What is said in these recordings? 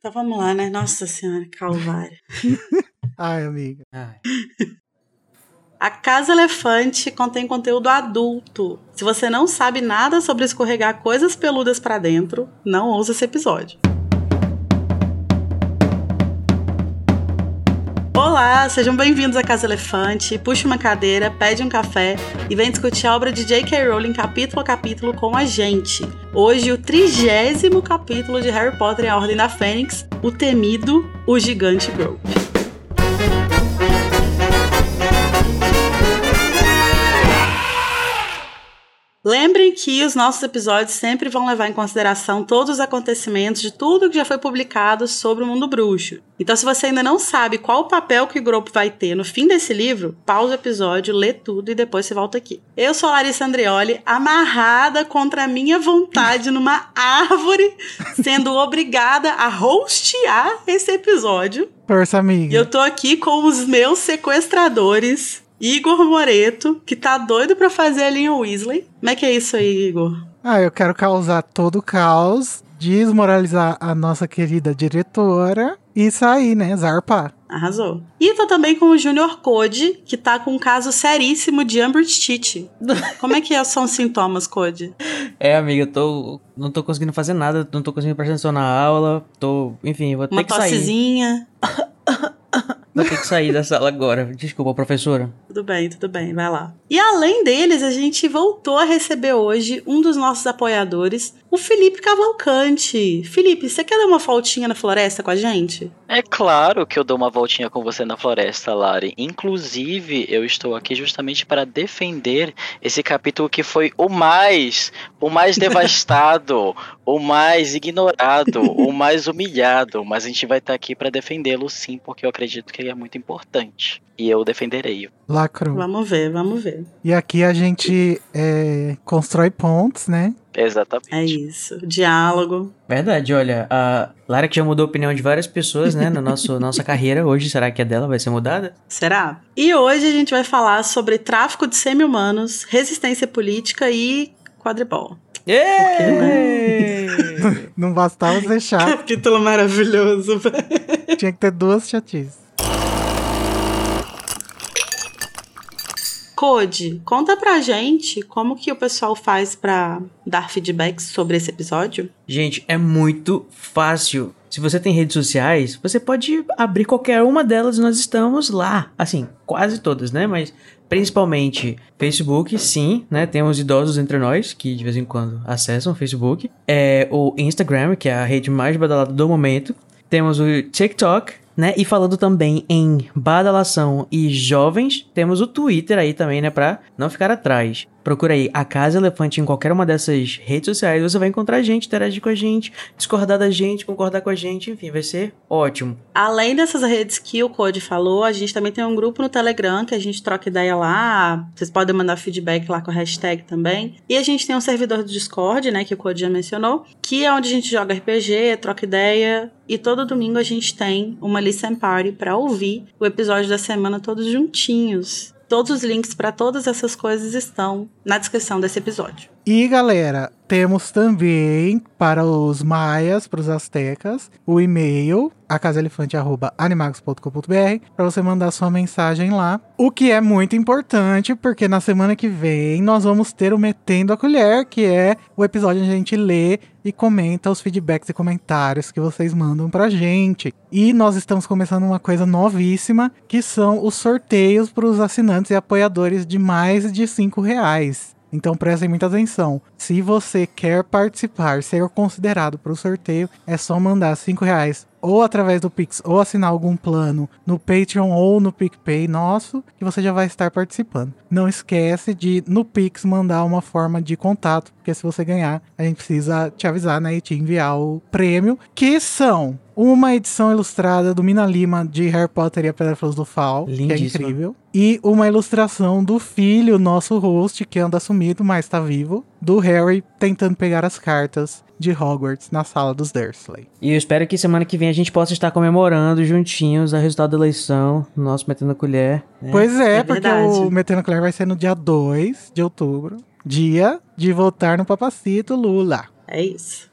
Então vamos lá, né? Nossa Senhora, Calvário. Ai, amiga. Ai. A Casa Elefante contém conteúdo adulto. Se você não sabe nada sobre escorregar coisas peludas pra dentro, não ouça esse episódio. Olá, sejam bem-vindos à Casa Elefante. Puxe uma cadeira, pede um café e vem discutir a obra de J.K. Rowling capítulo a capítulo com a gente. Hoje, o trigésimo capítulo de Harry Potter e a Ordem da Fênix, o temido, o Gigante Grove. Lembrem que os nossos episódios sempre vão levar em consideração todos os acontecimentos de tudo que já foi publicado sobre o mundo bruxo. Então, se você ainda não sabe qual o papel que o grupo vai ter no fim desse livro, pausa o episódio, lê tudo e depois você volta aqui. Eu sou a Larissa Andreoli, amarrada contra a minha vontade numa árvore, sendo obrigada a hostear esse episódio. Força, amiga. E eu tô aqui com os meus sequestradores, Igor Moreto, que tá doido pra fazer a linha Weasley. Como é que é isso aí, Igor? Ah, eu quero causar todo o caos, desmoralizar a nossa querida diretora e sair, né? Zarpar. Arrasou. E tô também com o Junior Code, que tá com um caso seríssimo de Umbridge Como é que são os sintomas, Code? É, amiga, eu tô. Não tô conseguindo fazer nada, não tô conseguindo prestar atenção na aula. Tô. Enfim, vou ter Uma que sair. tossezinha. Vou ter que sair da sala agora. Desculpa, professora. Tudo bem, tudo bem, vai lá. E além deles, a gente voltou a receber hoje um dos nossos apoiadores, o Felipe Cavalcante. Felipe, você quer dar uma voltinha na floresta com a gente? É claro que eu dou uma voltinha com você na floresta, Lari. Inclusive, eu estou aqui justamente para defender esse capítulo que foi o mais, o mais devastado, o mais ignorado, o mais humilhado. Mas a gente vai estar aqui para defendê-lo sim, porque eu acredito que ele é muito importante. E eu defenderei. Lacro. Vamos ver, vamos ver. E aqui a gente é, constrói pontes, né? Exatamente. É isso. Diálogo. Verdade, olha, a Lara que já mudou a opinião de várias pessoas, né, na nosso, nossa carreira hoje, será que a dela vai ser mudada? Será? E hoje a gente vai falar sobre tráfico de semi-humanos, resistência política e quadribol. Êêêê! Não bastava ser chato, Capítulo maravilhoso, tinha que ter duas chatices. Code, conta pra gente como que o pessoal faz pra dar feedbacks sobre esse episódio. Gente, é muito fácil. Se você tem redes sociais, você pode abrir qualquer uma delas nós estamos lá. Assim, quase todas, né? Mas principalmente Facebook, sim, né? Temos idosos entre nós que de vez em quando acessam o Facebook. É o Instagram, que é a rede mais badalada do momento. Temos o TikTok, né? E falando também em badalação e jovens, temos o Twitter aí também, né? Pra não ficar atrás. Procura aí a Casa Elefante em qualquer uma dessas redes sociais, você vai encontrar a gente, interagir com a gente, discordar da gente, concordar com a gente, enfim, vai ser ótimo. Além dessas redes que o Code falou, a gente também tem um grupo no Telegram que a gente troca ideia lá. Vocês podem mandar feedback lá com a hashtag também. E a gente tem um servidor do Discord, né, que o Code já mencionou, que é onde a gente joga RPG, troca ideia. E todo domingo a gente tem uma listen party pra ouvir o episódio da semana todos juntinhos. Todos os links pra todas essas coisas estão na descrição desse episódio. E galera, temos também para os maias, para os astecas, o e-mail acasaelefante@animagos.com.br para você mandar sua mensagem lá. O que é muito importante, porque na semana que vem nós vamos ter o Metendo a Colher, que é o episódio onde a gente lê e comenta os feedbacks e comentários que vocês mandam pra gente. E nós estamos começando uma coisa novíssima, que são os sorteios para os assinantes e apoiadores de mais de 5 reais. Então prestem muita atenção. Se você quer participar, ser considerado para o sorteio, é só mandar 5 reais ou através do Pix ou assinar algum plano no Patreon ou no PicPay nosso, que você já vai estar participando. Não esquece de no Pix mandar uma forma de contato, porque se você ganhar, a gente precisa te avisar, né, e te enviar o prêmio, que são uma edição ilustrada do Mina Lima de Harry Potter e a Pedra Filosofal, que é Lindíssima. incrível, e uma ilustração do filho, nosso host, que anda sumido, mas tá vivo, do Harry tentando pegar as cartas de Hogwarts na sala dos Dursley. E eu espero que semana que vem a gente possa estar comemorando juntinhos o resultado da eleição, nosso Metendo a Colher. né? Pois é, É porque verdade. o Metendo a Colher vai ser no dia 2 de outubro, dia de votar no papacito Lula. É isso.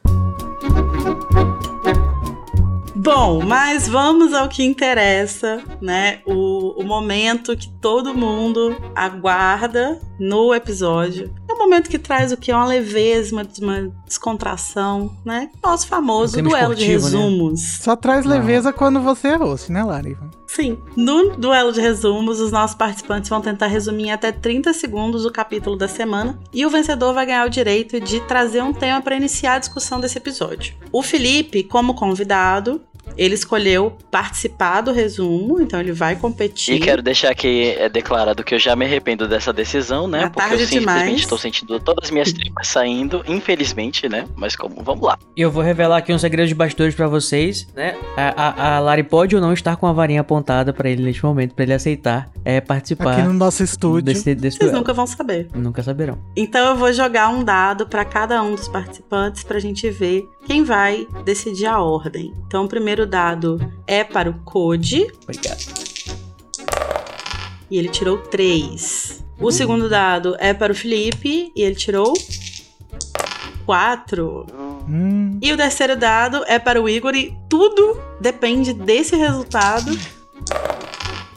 Bom, mas vamos ao que interessa, né? O, o momento que todo mundo aguarda no episódio. É um momento que traz o que? Uma leveza, uma, uma descontração, né? Nosso famoso duelo de né? resumos. Só traz Não. leveza quando você é host, né, Lari? Sim. No duelo de resumos, os nossos participantes vão tentar resumir em até 30 segundos o capítulo da semana e o vencedor vai ganhar o direito de trazer um tema para iniciar a discussão desse episódio. O Felipe, como convidado, ele escolheu participar do resumo, então ele vai competir. E quero deixar aqui é, declarado que eu já me arrependo dessa decisão, né? É Porque eu tarde simplesmente demais. estou sentindo todas as minhas tripas saindo, infelizmente, né? Mas como, vamos lá. E eu vou revelar aqui um segredo de bastidores pra vocês, né? A, a, a Lari pode ou não estar com a varinha apontada pra ele neste momento, pra ele aceitar é, participar Aqui no nosso estúdio. desse, desse Vocês duelo. nunca vão saber. Nunca saberão. Então eu vou jogar um dado para cada um dos participantes pra gente ver quem vai decidir a ordem. Então o primeiro dado é para o Code Obrigado. e ele tirou 3. O segundo dado é para o Felipe e ele tirou 4. Hum, E o terceiro dado é para o Igor e tudo depende desse resultado.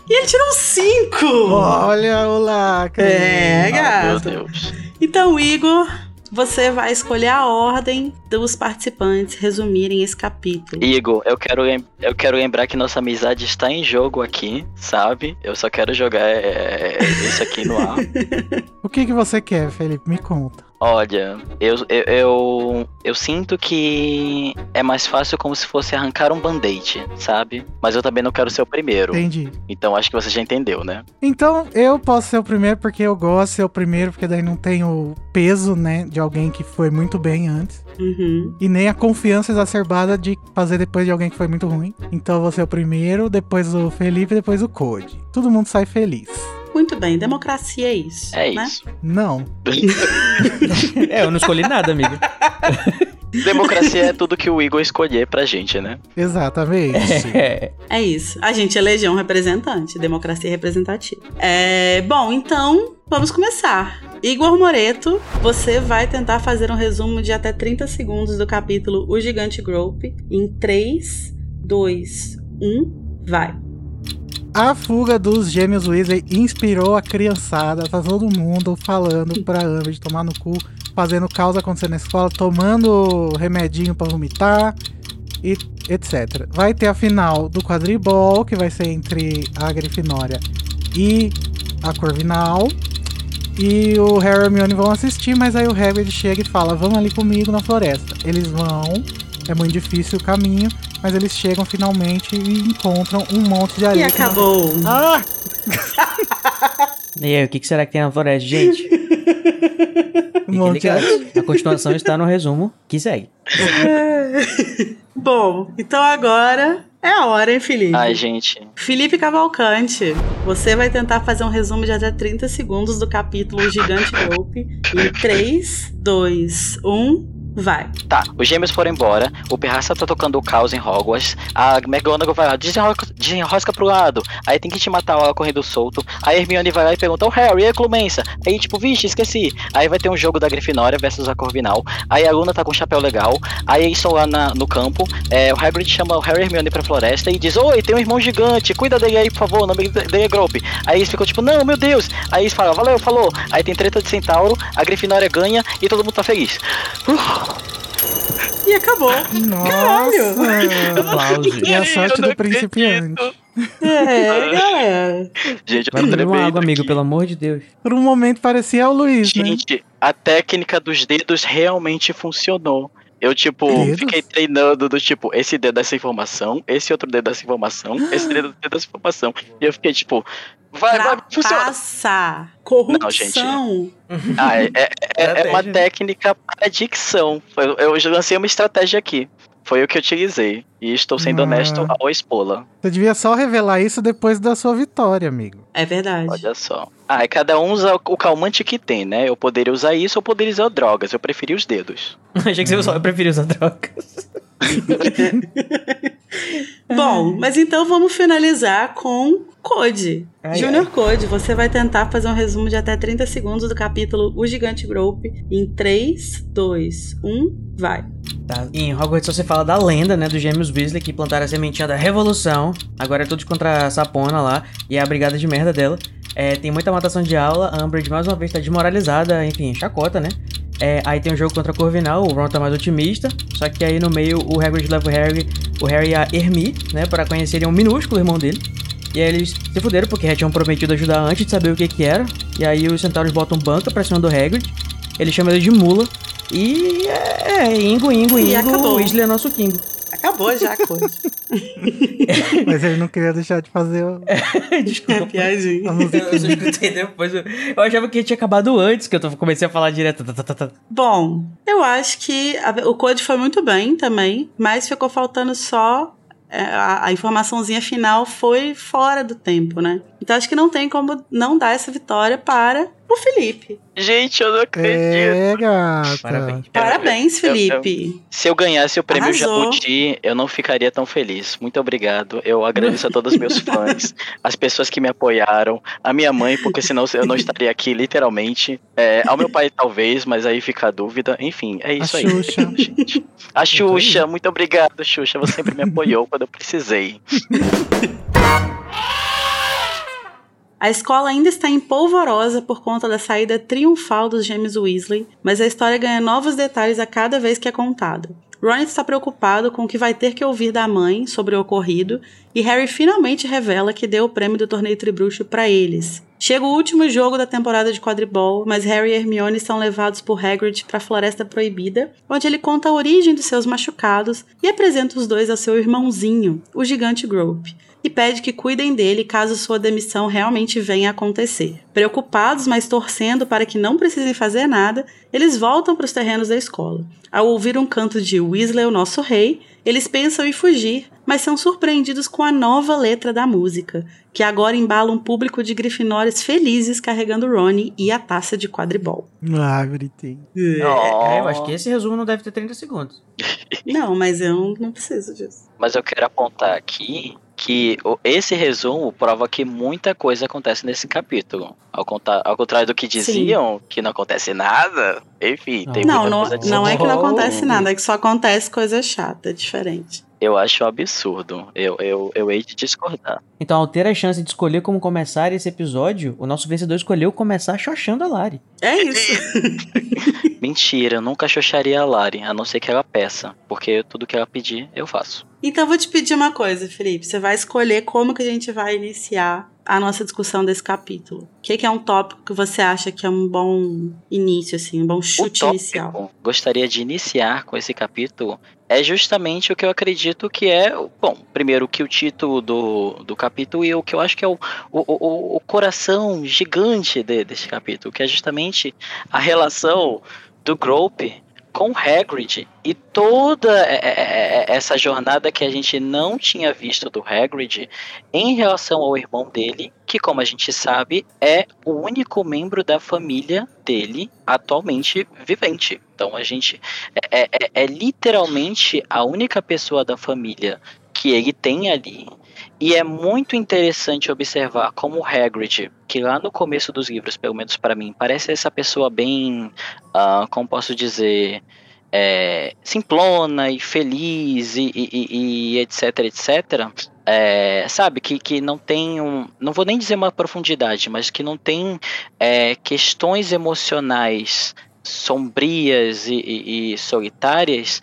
E ele tirou 5! olha o lacre. É, Ah, meu gato. Deus. Então, Igor, você vai escolher a ordem dos participantes resumirem esse capítulo. Igor, eu quero, eu quero lembrar que nossa amizade está em jogo aqui, sabe? Eu só quero jogar é, isso aqui no ar. O que, que você quer, Felipe? Me conta. Olha, eu, eu, eu, eu sinto que é mais fácil como se fosse arrancar um band-aid, sabe? Mas eu também não quero ser o primeiro. Entendi. Então acho que você já entendeu, né? Então, eu posso ser o primeiro porque eu gosto de ser o primeiro, porque daí não tem o peso, né, de alguém que foi muito bem antes. Uhum. E nem a confiança exacerbada de fazer depois de alguém que foi muito ruim. Então eu vou ser o primeiro, depois o Felipe, depois o Code. Todo mundo sai feliz. Muito bem, democracia é isso. É né? isso. Não. É, eu não escolhi nada, amigo. Democracia é tudo que o Igor escolher pra gente, né? Exatamente. É. É isso. A gente elegeu um representante, democracia representativa. É, bom, então vamos começar. Igor Moreto, você vai tentar fazer um resumo de até 30 segundos do capítulo O Gigante Grope em 3, 2, 1, vai. A fuga dos gêmeos Weasley inspirou a criançada. Tá todo mundo falando pra Amber de tomar no cu, fazendo caos acontecer na escola, tomando remedinho pra vomitar e etc. Vai ter a final do quadribol, que vai ser entre a Grifinória e a Corvinal. E o Harry e Hermione vão assistir, mas aí o Hagrid chega e fala: Vamos ali comigo na floresta. Eles vão, é muito difícil o caminho, mas eles chegam finalmente e encontram um monte de E areia. não- acabou. Ah! E aí, o que, será que tem na floresta, gente? Um monte de areia. A continuação está no resumo que segue. Bom, então agora é a hora, hein, Felipe? Ai, gente. Felipe Cavalcante, você vai tentar fazer um resumo de até 30 segundos do capítulo Gigante Golpe. Em 3, 2, 1, vai. Tá, os gêmeos foram embora, o Pirraça tá tocando o caos em Hogwarts, a McGonagall vai lá, desenrosca, desenrosca pro lado, aí tem que te matar ela correndo solto, a Hermione vai lá e pergunta, o Harry, e a Clumença? Aí tipo, vixe, esqueci. Aí vai ter um jogo da Grifinória versus a Corvinal, aí a Luna tá com um chapéu legal, aí eles estão lá na- no campo, é, o Hagrid chama o Harry e Hermione pra floresta e diz, oi, tem um irmão gigante, cuida dele aí, por favor, o nome dele é Grope. Aí eles ficam tipo, não, meu Deus. Aí eles falam, valeu, falou. Aí tem treta de centauro, a Grifinória ganha e todo mundo tá feliz. E acabou. Nossa! Aplausos. E a sorte do principiante. É, galera. Gente, eu Vai tô tremendo uma água, amigo, pelo amor de Deus. Por um momento parecia o Luiz, né? Gente, a técnica dos dedos realmente funcionou. Eu, tipo, Dedos? fiquei treinando do tipo, esse dedo dessa informação, esse outro dedo dessa informação, esse dedo dessa informação. E eu fiquei, tipo, vai, vai, funciona. Trapaça. Corrupção. Ah, é, é- é- é uma técnica para dicção. Eu já lancei uma estratégia aqui. Foi o que eu utilizei. E estou sendo Ah. honesto ao expola. Você devia só revelar isso depois da sua vitória, amigo. É verdade. Olha só. Ah, e cada um usa o calmante que tem, né? Eu poderia usar isso ou poderia usar drogas. Eu preferi os dedos. Achei que você só eu preferi usar drogas. Bom, mas então vamos finalizar com Code. Ai, Junior Code, você vai tentar fazer um resumo de até 30 segundos do capítulo O Gigante Grope em 3, 2, 1, vai. Tá. Em Hogwarts você fala da lenda, né, dos gêmeos Weasley que plantaram a sementinha da revolução. Agora é tudo contra a Sapona lá e a brigada de merda dela. É, tem muita matação de aula, a Umbridge mais uma vez tá desmoralizada, enfim, chacota, né? É, aí tem um jogo contra a Corvinal, o Ron tá mais otimista, só que aí no meio o Hagrid leva o Harry, o Harry e a Hermie, né, para conhecerem um minúsculo irmão dele. E aí eles se fuderam porque já tinham prometido ajudar antes de saber o que que era. E aí os centauros botam banca pra cima do Hagrid, ele chama ele de mula. E é, é Ingo, Ingo, E Ingo, acabou. o Weasley é nosso Kingo. Acabou já a Code. Mas ele não queria deixar de fazer o- Desculpa. Piadinha. a Eu, música. eu escutei depois. Eu, eu achava que tinha acabado antes, que eu tô- comecei a falar direto. tá, tá, tá. Bom, eu acho que a- o Code foi muito bem também, mas ficou faltando só. é, a, a informaçãozinha final foi fora do tempo, né? Então acho que não tem como não dar essa vitória para o Felipe. Gente, eu não acredito. É, gata. Parabéns. Parabéns, eu- eu- Felipe. Se eu ganhasse o prêmio Arrasou. Jabuti, eu não ficaria tão feliz. Muito obrigado. Eu agradeço a todos os meus fãs, as pessoas que me apoiaram, a minha mãe, porque senão eu não estaria aqui, literalmente. É, ao meu pai, talvez, mas aí fica a dúvida. Enfim, é isso A aí. Xuxa. gente. A Xuxa, muito obrigado, Xuxa. Você sempre me apoiou quando eu precisei. A escola ainda está em polvorosa por conta da saída triunfal dos gêmeos Weasley, mas a história ganha novos detalhes a cada vez que é contada. Ron está preocupado com o que vai ter que ouvir da mãe sobre o ocorrido e Harry finalmente revela que deu o prêmio do torneio Tribruxo para eles. Chega o último jogo da temporada de quadribol, mas Harry e Hermione são levados por Hagrid para a Floresta Proibida, onde ele conta a origem dos seus machucados e apresenta os dois ao seu irmãozinho, o gigante Grope e pede que cuidem dele caso sua demissão realmente venha a acontecer. Preocupados, mas torcendo para que não precisem fazer nada, eles voltam para os terrenos da escola. Ao ouvir um canto de Weasley, o nosso rei, eles pensam em fugir, mas são surpreendidos com a nova letra da música, que agora embala um público de grifinórios felizes carregando Ronnie e a taça de quadribol. Ah, gritei. É, é, eu acho que esse resumo não deve ter 30 segundos. Não, mas eu não preciso disso. Mas eu quero apontar aqui que esse resumo prova que muita coisa acontece nesse capítulo. Ao, contar, ao contrário do que diziam, que não acontece nada, enfim, tem Não, muita não, coisa não é que não acontece nada, é que só acontece coisa chata, é diferente. Eu acho um absurdo. Eu, eu, eu hei de discordar. Então, ao ter a chance de escolher como começar esse episódio, o nosso vencedor escolheu começar xoxando a Lari. É isso. Mentira, eu nunca xoxaria a Lari, a não ser que ela peça. Porque tudo que ela pedir, eu faço. Então eu vou te pedir uma coisa, Felipe. Você vai escolher como que a gente vai iniciar a nossa discussão desse capítulo. O que, que é um tópico que você acha que é um bom início, assim, um bom O chute tópico inicial? gostaria de iniciar com esse capítulo é justamente o que eu acredito que é, bom, primeiro que o título do, do capítulo e o que eu acho que é o, o, o, o coração gigante de, desse capítulo, que é justamente a relação do Grope com Hagrid e toda é, é, é, essa jornada que a gente não tinha visto do Hagrid em relação ao irmão dele, que como a gente sabe é o único membro da família dele atualmente vivente. Então a gente é, é, é literalmente a única pessoa da família que ele tem ali. E é muito interessante observar como o Hagrid, que lá no começo dos livros, pelo menos para mim, parece essa pessoa bem, ah, como posso dizer, é, simplona e feliz e, e- e- e etc, etc. É, sabe, que, que não tem um. Não vou nem dizer uma profundidade, mas que não tem é, questões emocionais sombrias e, e- e solitárias.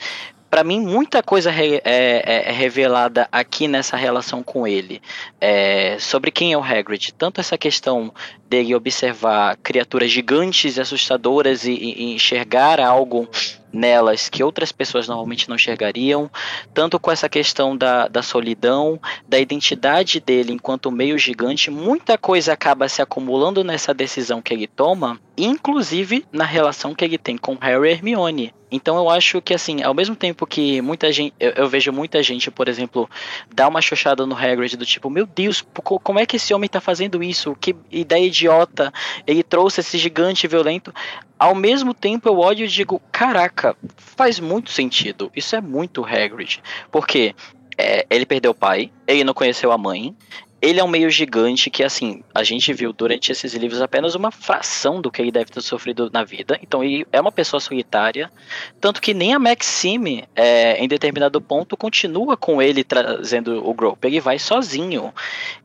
Para mim, muita coisa re- é, é- é revelada aqui nessa relação com ele. É, sobre quem é o Hagrid. Tanto essa questão dele observar criaturas gigantes e assustadoras e, e- enxergar algo nelas que outras pessoas normalmente não enxergariam, tanto com essa questão da, da solidão, da identidade dele enquanto meio gigante, muita coisa acaba se acumulando nessa decisão que ele toma, inclusive na relação que ele tem com Harry e Hermione. Então eu acho que assim, ao mesmo tempo que muita gente, eu, eu vejo muita gente, por exemplo, dar uma xoxada no Hagrid do tipo, meu Deus, co- como é que esse homem tá fazendo isso? Que ideia idiota! Ele trouxe esse gigante violento. Ao mesmo tempo eu olho e digo, caraca, faz muito sentido. Isso é muito Hagrid. Porque é, ele perdeu o pai, ele não conheceu a mãe, ele é um meio gigante que, assim, a gente viu durante esses livros apenas uma fração do que ele deve ter sofrido na vida. Então, ele é uma pessoa solitária. Tanto que nem a Maxime, é, em determinado ponto, continua com ele trazendo o Grope. Ele vai sozinho.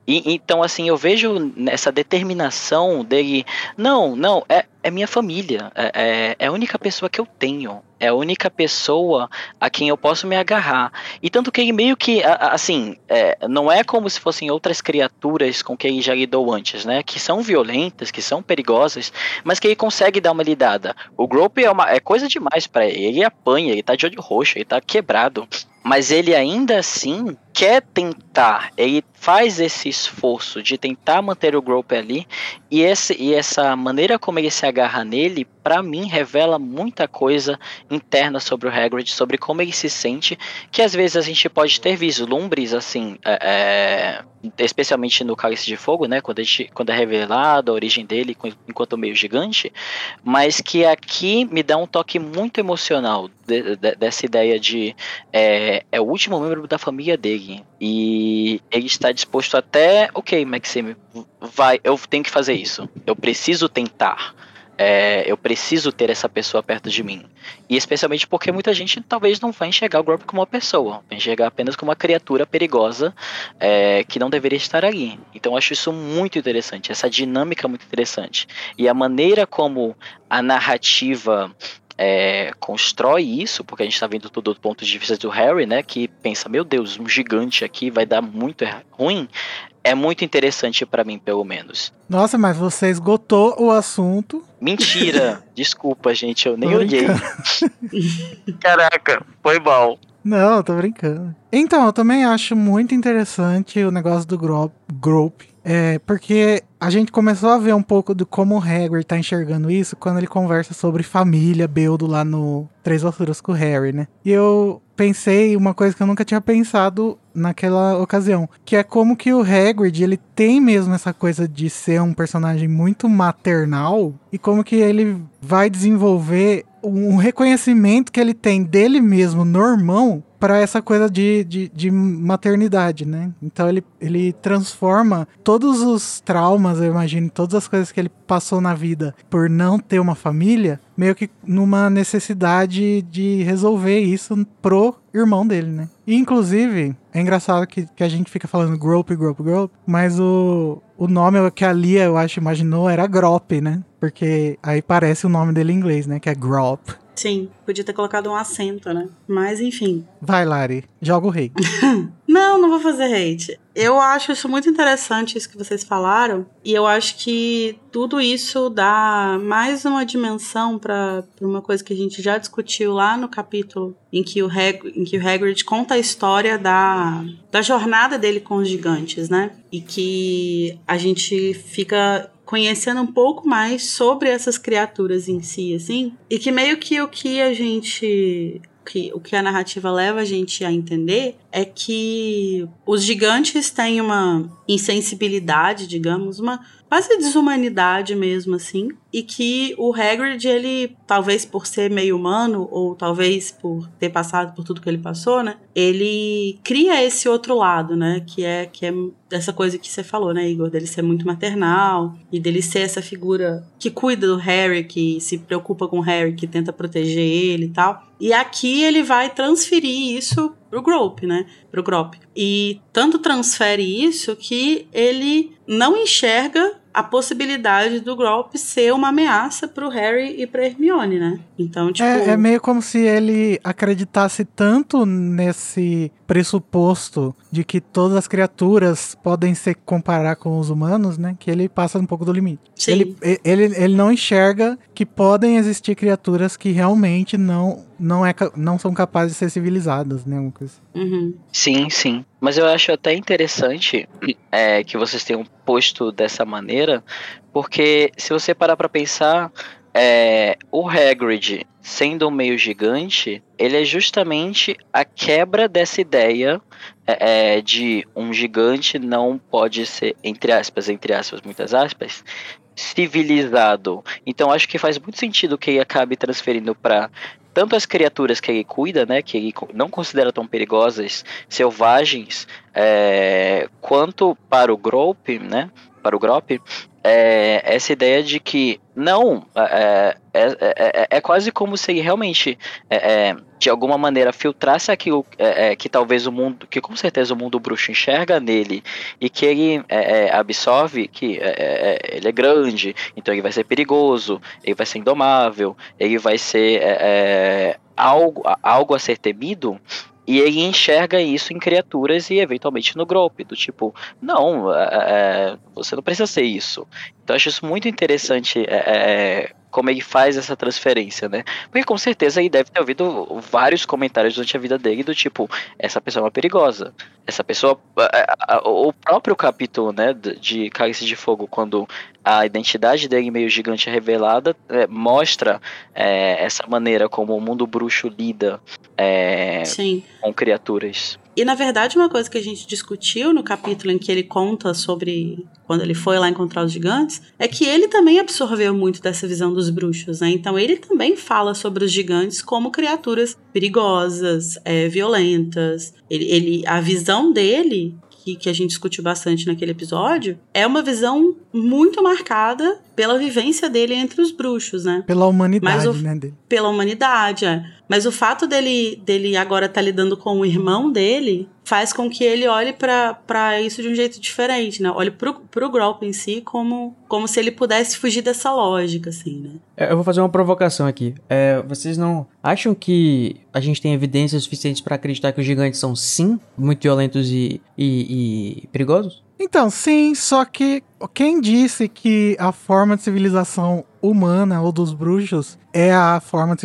E, então, assim, eu vejo nessa determinação dele. Não, não, é, é minha família. É, é, é, a única pessoa que eu tenho. É a única pessoa a quem eu posso me agarrar. E tanto que ele meio que, assim, é, não é como se fossem outras criaturas com quem ele já lidou antes, né? Que são violentas, que são perigosas, mas que ele consegue dar uma lidada. O Grope é, uma, é coisa demais para ele. Ele apanha, ele tá de olho roxo, ele tá quebrado mas ele ainda assim quer tentar, ele faz esse esforço de tentar manter o Grope ali, e, esse, e essa maneira como ele se agarra nele, para mim, revela muita coisa interna sobre o Hagrid, sobre como ele se sente, que às vezes a gente pode ter vislumbres, assim, é, é especialmente no Cálice de Fogo, né, quando, gente, quando é revelado a origem dele enquanto meio gigante, mas que aqui me dá um toque muito emocional de, de, dessa ideia de é, é o último membro da família dele e ele está disposto até, ok, Maxime, vai, eu tenho que fazer isso, eu preciso tentar. É, eu preciso ter essa pessoa perto de mim. E especialmente porque muita gente talvez não vai enxergar o Grope como uma pessoa, vai enxergar apenas como uma criatura perigosa é, que não deveria estar ali. Então eu acho isso muito interessante, essa dinâmica muito interessante. E a maneira como a narrativa é, constrói isso, porque a gente está vendo tudo do ponto de vista do Harry, né? Que pensa, meu Deus, um gigante aqui vai dar muito ruim. É muito interessante para mim, pelo menos. Nossa, mas você esgotou o assunto. Mentira! Desculpa, gente, eu nem olhei. Caraca, foi mal. Não, tô brincando. Então, eu também acho muito interessante o negócio do Grope. É, porque a gente começou a ver um pouco de como o Hagrid tá enxergando isso quando ele conversa sobre família, Beldo lá no Três Alturas com o Harry, né? E eu pensei uma coisa que eu nunca tinha pensado naquela ocasião, que é como que o Hagrid, ele tem mesmo essa coisa de ser um personagem muito maternal e como que ele vai desenvolver um reconhecimento que ele tem dele mesmo no irmão para essa coisa de, de, de, maternidade, né? Então ele, ele transforma todos os traumas, eu imagino, todas as coisas que ele passou na vida por não ter uma família, meio que numa necessidade de resolver isso pro irmão dele, né? E, inclusive, é engraçado que, que a gente fica falando grope, grope, grope, mas o, o nome que a Lia, eu acho, imaginou era Grop, né? Porque aí parece o nome dele em inglês, né? Que é Grop. Sim, podia ter colocado um acento, né? Mas enfim. Vai, Lari, joga o hate. não, não vou fazer hate. Eu acho isso muito interessante, isso que vocês falaram. E eu acho que tudo isso dá mais uma dimensão para uma coisa que a gente já discutiu lá no capítulo em que o, Hag em que o Hagrid conta a história da, da jornada dele com os gigantes, né? E que a gente fica conhecendo um pouco mais sobre essas criaturas em si, assim, e que meio que o que a gente que, o que a narrativa leva a gente a entender é que os gigantes têm uma insensibilidade, digamos, uma quase desumanidade mesmo, assim, e que o Hagrid, ele, talvez por ser meio humano, ou talvez por ter passado por tudo que ele passou, né, ele cria esse outro lado, né, que é, que é dessa coisa que você falou, né, Igor, dele ser muito maternal, e dele ser essa figura que cuida do Harry, que se preocupa com o Harry, que tenta proteger ele e tal. E aqui ele vai transferir isso pro Grope, né, pro Grop. E tanto transfere isso que ele não enxerga a possibilidade do Grop ser uma ameaça pro Harry e pra Hermione, né? Então, tipo. É, é, meio como se ele acreditasse tanto nesse pressuposto de que todas as criaturas podem se comparar com os humanos, né? Que ele passa um pouco do limite. Sim. Ele, ele, ele não enxerga que podem existir criaturas que realmente não, não, é, não são capazes de ser civilizadas, né? Coisa. Assim. Uhum. Sim, sim. Mas eu acho até interessante é, que vocês tenham posto dessa maneira, porque se você parar para pensar, é, o Hagrid, sendo um meio gigante, ele é justamente a quebra dessa ideia é, é, de um gigante não pode ser, entre aspas, entre aspas, muitas aspas, civilizado. Então acho que faz muito sentido que ele acabe transferindo para tanto as criaturas que ele cuida, né, que ele não considera tão perigosas, selvagens, é, quanto para o Grope, né? Para o Grop, é, essa ideia de que não é, é, é, é quase como se realmente de alguma maneira filtrasse aquilo que talvez o mundo, que com certeza o mundo bruxo enxerga nele e que ele absorve que ele é grande, então ele vai ser perigoso, ele vai ser indomável, ele vai ser algo, algo a ser temido. E ele enxerga isso em criaturas e eventualmente no Grop, do tipo, não, é, é, você não precisa ser isso. Então eu acho isso muito interessante é, é, como ele faz essa transferência, né? Porque com certeza ele deve ter ouvido vários comentários durante a vida dele do tipo, essa pessoa é uma perigosa. Essa pessoa. O próprio capítulo, né, de Cálice de Fogo, quando a identidade dele meio gigante é revelada, é, mostra é, essa maneira como o mundo bruxo lida é, com criaturas. E na verdade, uma coisa que a gente discutiu no capítulo em que ele conta sobre quando ele foi lá encontrar os gigantes, é que ele também absorveu muito dessa visão dos bruxos, né? Então ele também fala sobre os gigantes como criaturas perigosas, é, violentas. Ele, ele, a visão dele que, que a gente discutiu bastante naquele episódio, é uma visão muito marcada pela vivência dele entre os bruxos, né? Pela humanidade, o, né? Dele. Pela humanidade, é. Mas o fato dele, dele agora estar tá lidando com o irmão dele faz com que ele olhe para isso de um jeito diferente, né? Olhe pro, pro Grolp em si como, como se ele pudesse fugir dessa lógica, assim, né? É, eu vou fazer uma provocação aqui. É, vocês não acham que a gente tem evidências suficientes para acreditar que os gigantes são, sim, muito violentos e, e, e perigosos? Então, sim, só que quem disse que a forma de civilização humana ou dos bruxos é a forma de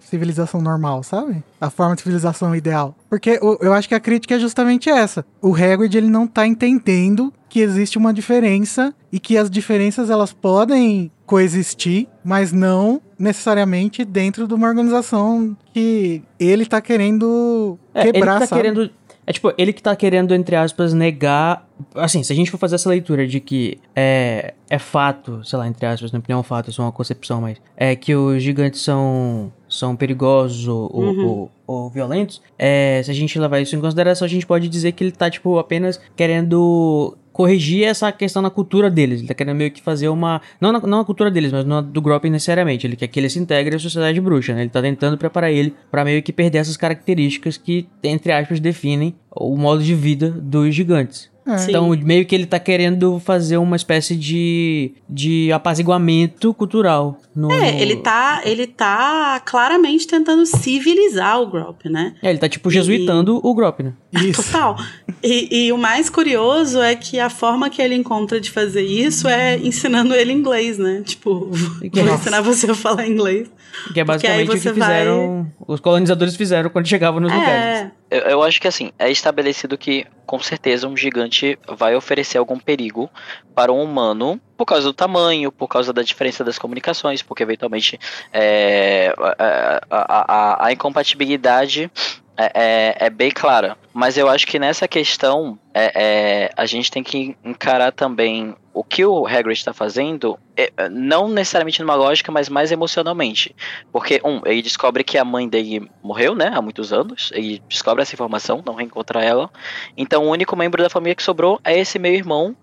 civilização normal, sabe? A forma de civilização ideal. Porque eu acho que a crítica é justamente essa. O Hagrid, ele não tá entendendo que existe uma diferença e que as diferenças elas podem coexistir, mas não necessariamente dentro de uma organização que ele tá querendo quebrar, é, ele tá sabe? querendo é tipo, ele que tá querendo, entre aspas, negar. Assim, se a gente for fazer essa leitura de que é, é fato, sei lá, entre aspas, na opinião, é um fato, é uma concepção, mas é que os gigantes são, são perigosos ou, uhum. ou, ou violentos, é, se a gente levar isso em consideração, a gente pode dizer que ele tá, tipo, apenas querendo corrigir essa questão na cultura deles. Ele tá querendo meio que fazer uma. Não na, não na cultura deles, mas no, do Grop necessariamente. Ele quer que ele se integre à sociedade bruxa, né? Ele tá tentando preparar ele para meio que perder essas características que, entre aspas, definem o modo de vida dos gigantes. É. Então, meio que ele tá querendo fazer uma espécie de, de apaziguamento cultural. No, é, no... ele tá, ele tá claramente tentando civilizar o Grop, né? É, ele tá tipo jesuitando e... o Grop, né? Isso. Total. E, e, o mais curioso é que a forma que ele encontra de fazer isso é ensinando ele inglês, né? Tipo, vou Nossa. ensinar você a falar inglês. Que é basicamente o que fizeram. Vai... Os colonizadores fizeram quando chegavam nos é. lugares. Eu, eu acho que assim, é estabelecido que com certeza um gigante vai oferecer algum perigo para um humano por causa do tamanho, por causa da diferença das comunicações, porque eventualmente é, a, a, a, a incompatibilidade é, é, é, bem clara. Mas eu acho que nessa questão é, é a gente tem que encarar também o que o Hagrid está fazendo, é, não necessariamente numa lógica, mas mais emocionalmente. Porque, um, ele descobre que a mãe dele morreu, né, há muitos anos. Ele descobre essa informação, não reencontra ela. Então, o único membro da família que sobrou é esse meu irmão,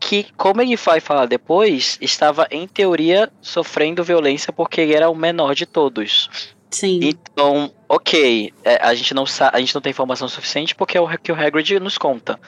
que, como ele vai falar depois, estava, em teoria, sofrendo violência porque ele era o menor de todos. Sim. Então, ok, é, a gente não a gente não tem informação suficiente porque é o que o Hagrid nos conta.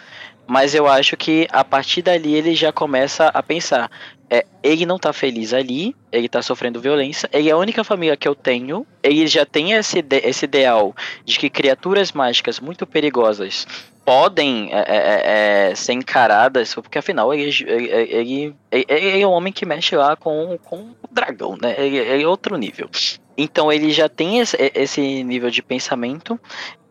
Mas eu acho que a partir dali ele já começa a pensar. É, ele não tá feliz ali, ele tá sofrendo violência, ele é a única família que eu tenho, ele já tem esse, esse ideal de que criaturas mágicas muito perigosas podem é, é, é, é ser encaradas, porque afinal ele, ele, ele, ele, é um homem que mexe lá com, com o dragão, né? Ele é outro nível. Então ele já tem esse nível de pensamento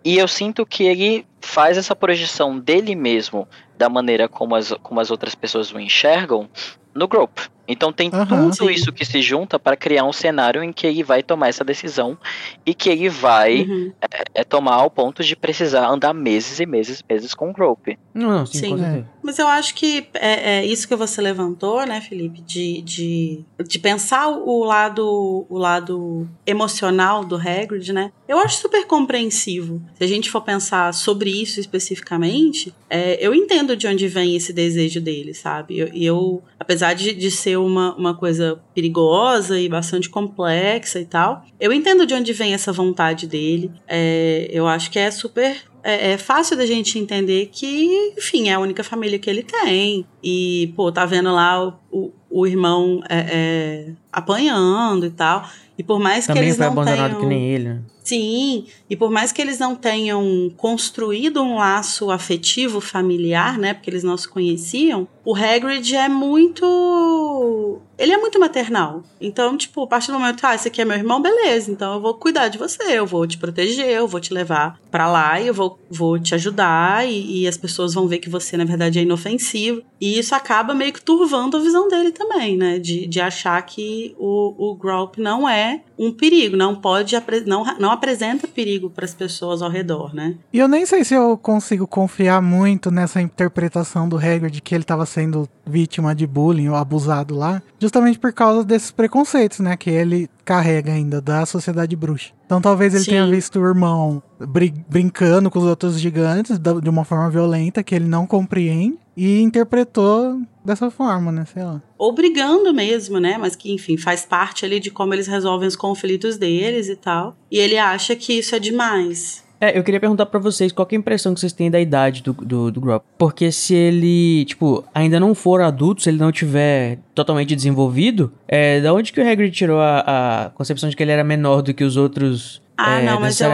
e eu sinto que ele faz essa projeção dele mesmo, da maneira como as, como as outras pessoas o enxergam no grupo. Então tem Aham, tudo sim. isso que se junta para criar um cenário em que ele vai tomar essa decisão e que ele vai Uhum. é, tomar ao ponto de precisar andar meses e meses e meses com o Grope. Não, não, sim, Sim. Mas eu acho que é, é isso que você levantou, né, Felipe, de, de, de pensar o lado, o lado emocional do Hagrid, né? Eu acho super compreensivo. Se a gente for pensar sobre isso especificamente, é, eu entendo de onde vem esse desejo dele, sabe? Eu- E eu, apesar de, de ser uma, uma coisa perigosa e bastante complexa e tal, eu entendo de onde vem essa vontade dele. É, eu acho que é super é, é fácil da gente entender que, enfim, é a única família que ele tem. E, pô, tá vendo lá o, o, o irmão é, é, apanhando e tal. E por mais que Também eles foi não abandonado tenham... que nem ele. Sim, e por mais que eles não tenham construído um laço afetivo familiar, né, porque eles não se conheciam, o Hagrid é muito, ele é muito maternal. Então, tipo, a partir do momento, ah, esse aqui é meu irmão, beleza, então eu vou cuidar de você, eu vou te proteger, eu vou te levar pra lá e eu vou, vou te ajudar e, e as pessoas vão ver que você, na verdade, é inofensivo. E isso acaba meio que turvando a visão dele também, né, de, de achar que o, o Grawp não é um perigo, não pode, não, não apresenta perigo para as pessoas ao redor, né? E eu nem sei se eu consigo confiar muito nessa interpretação do Hagrid que ele estava sendo vítima de bullying ou abusado lá, justamente por causa desses preconceitos, né, que ele carrega ainda da sociedade bruxa. Então talvez ele Sim. tenha visto o irmão bri- brincando com os outros gigantes de uma forma violenta que ele não compreende e interpretou dessa forma, né, sei lá. Ou brigando mesmo, né? Mas que, enfim, faz parte ali de como eles resolvem os conflitos deles e tal. E ele acha que isso é demais. É, eu queria perguntar pra vocês qual é a impressão que vocês têm da idade do, do, do Grop. Porque se ele, tipo, ainda não for adulto, se ele não tiver totalmente desenvolvido, é, da onde que o Hagrid tirou a, a concepção de que ele era menor do que os outros Ah, é, não, mas eu?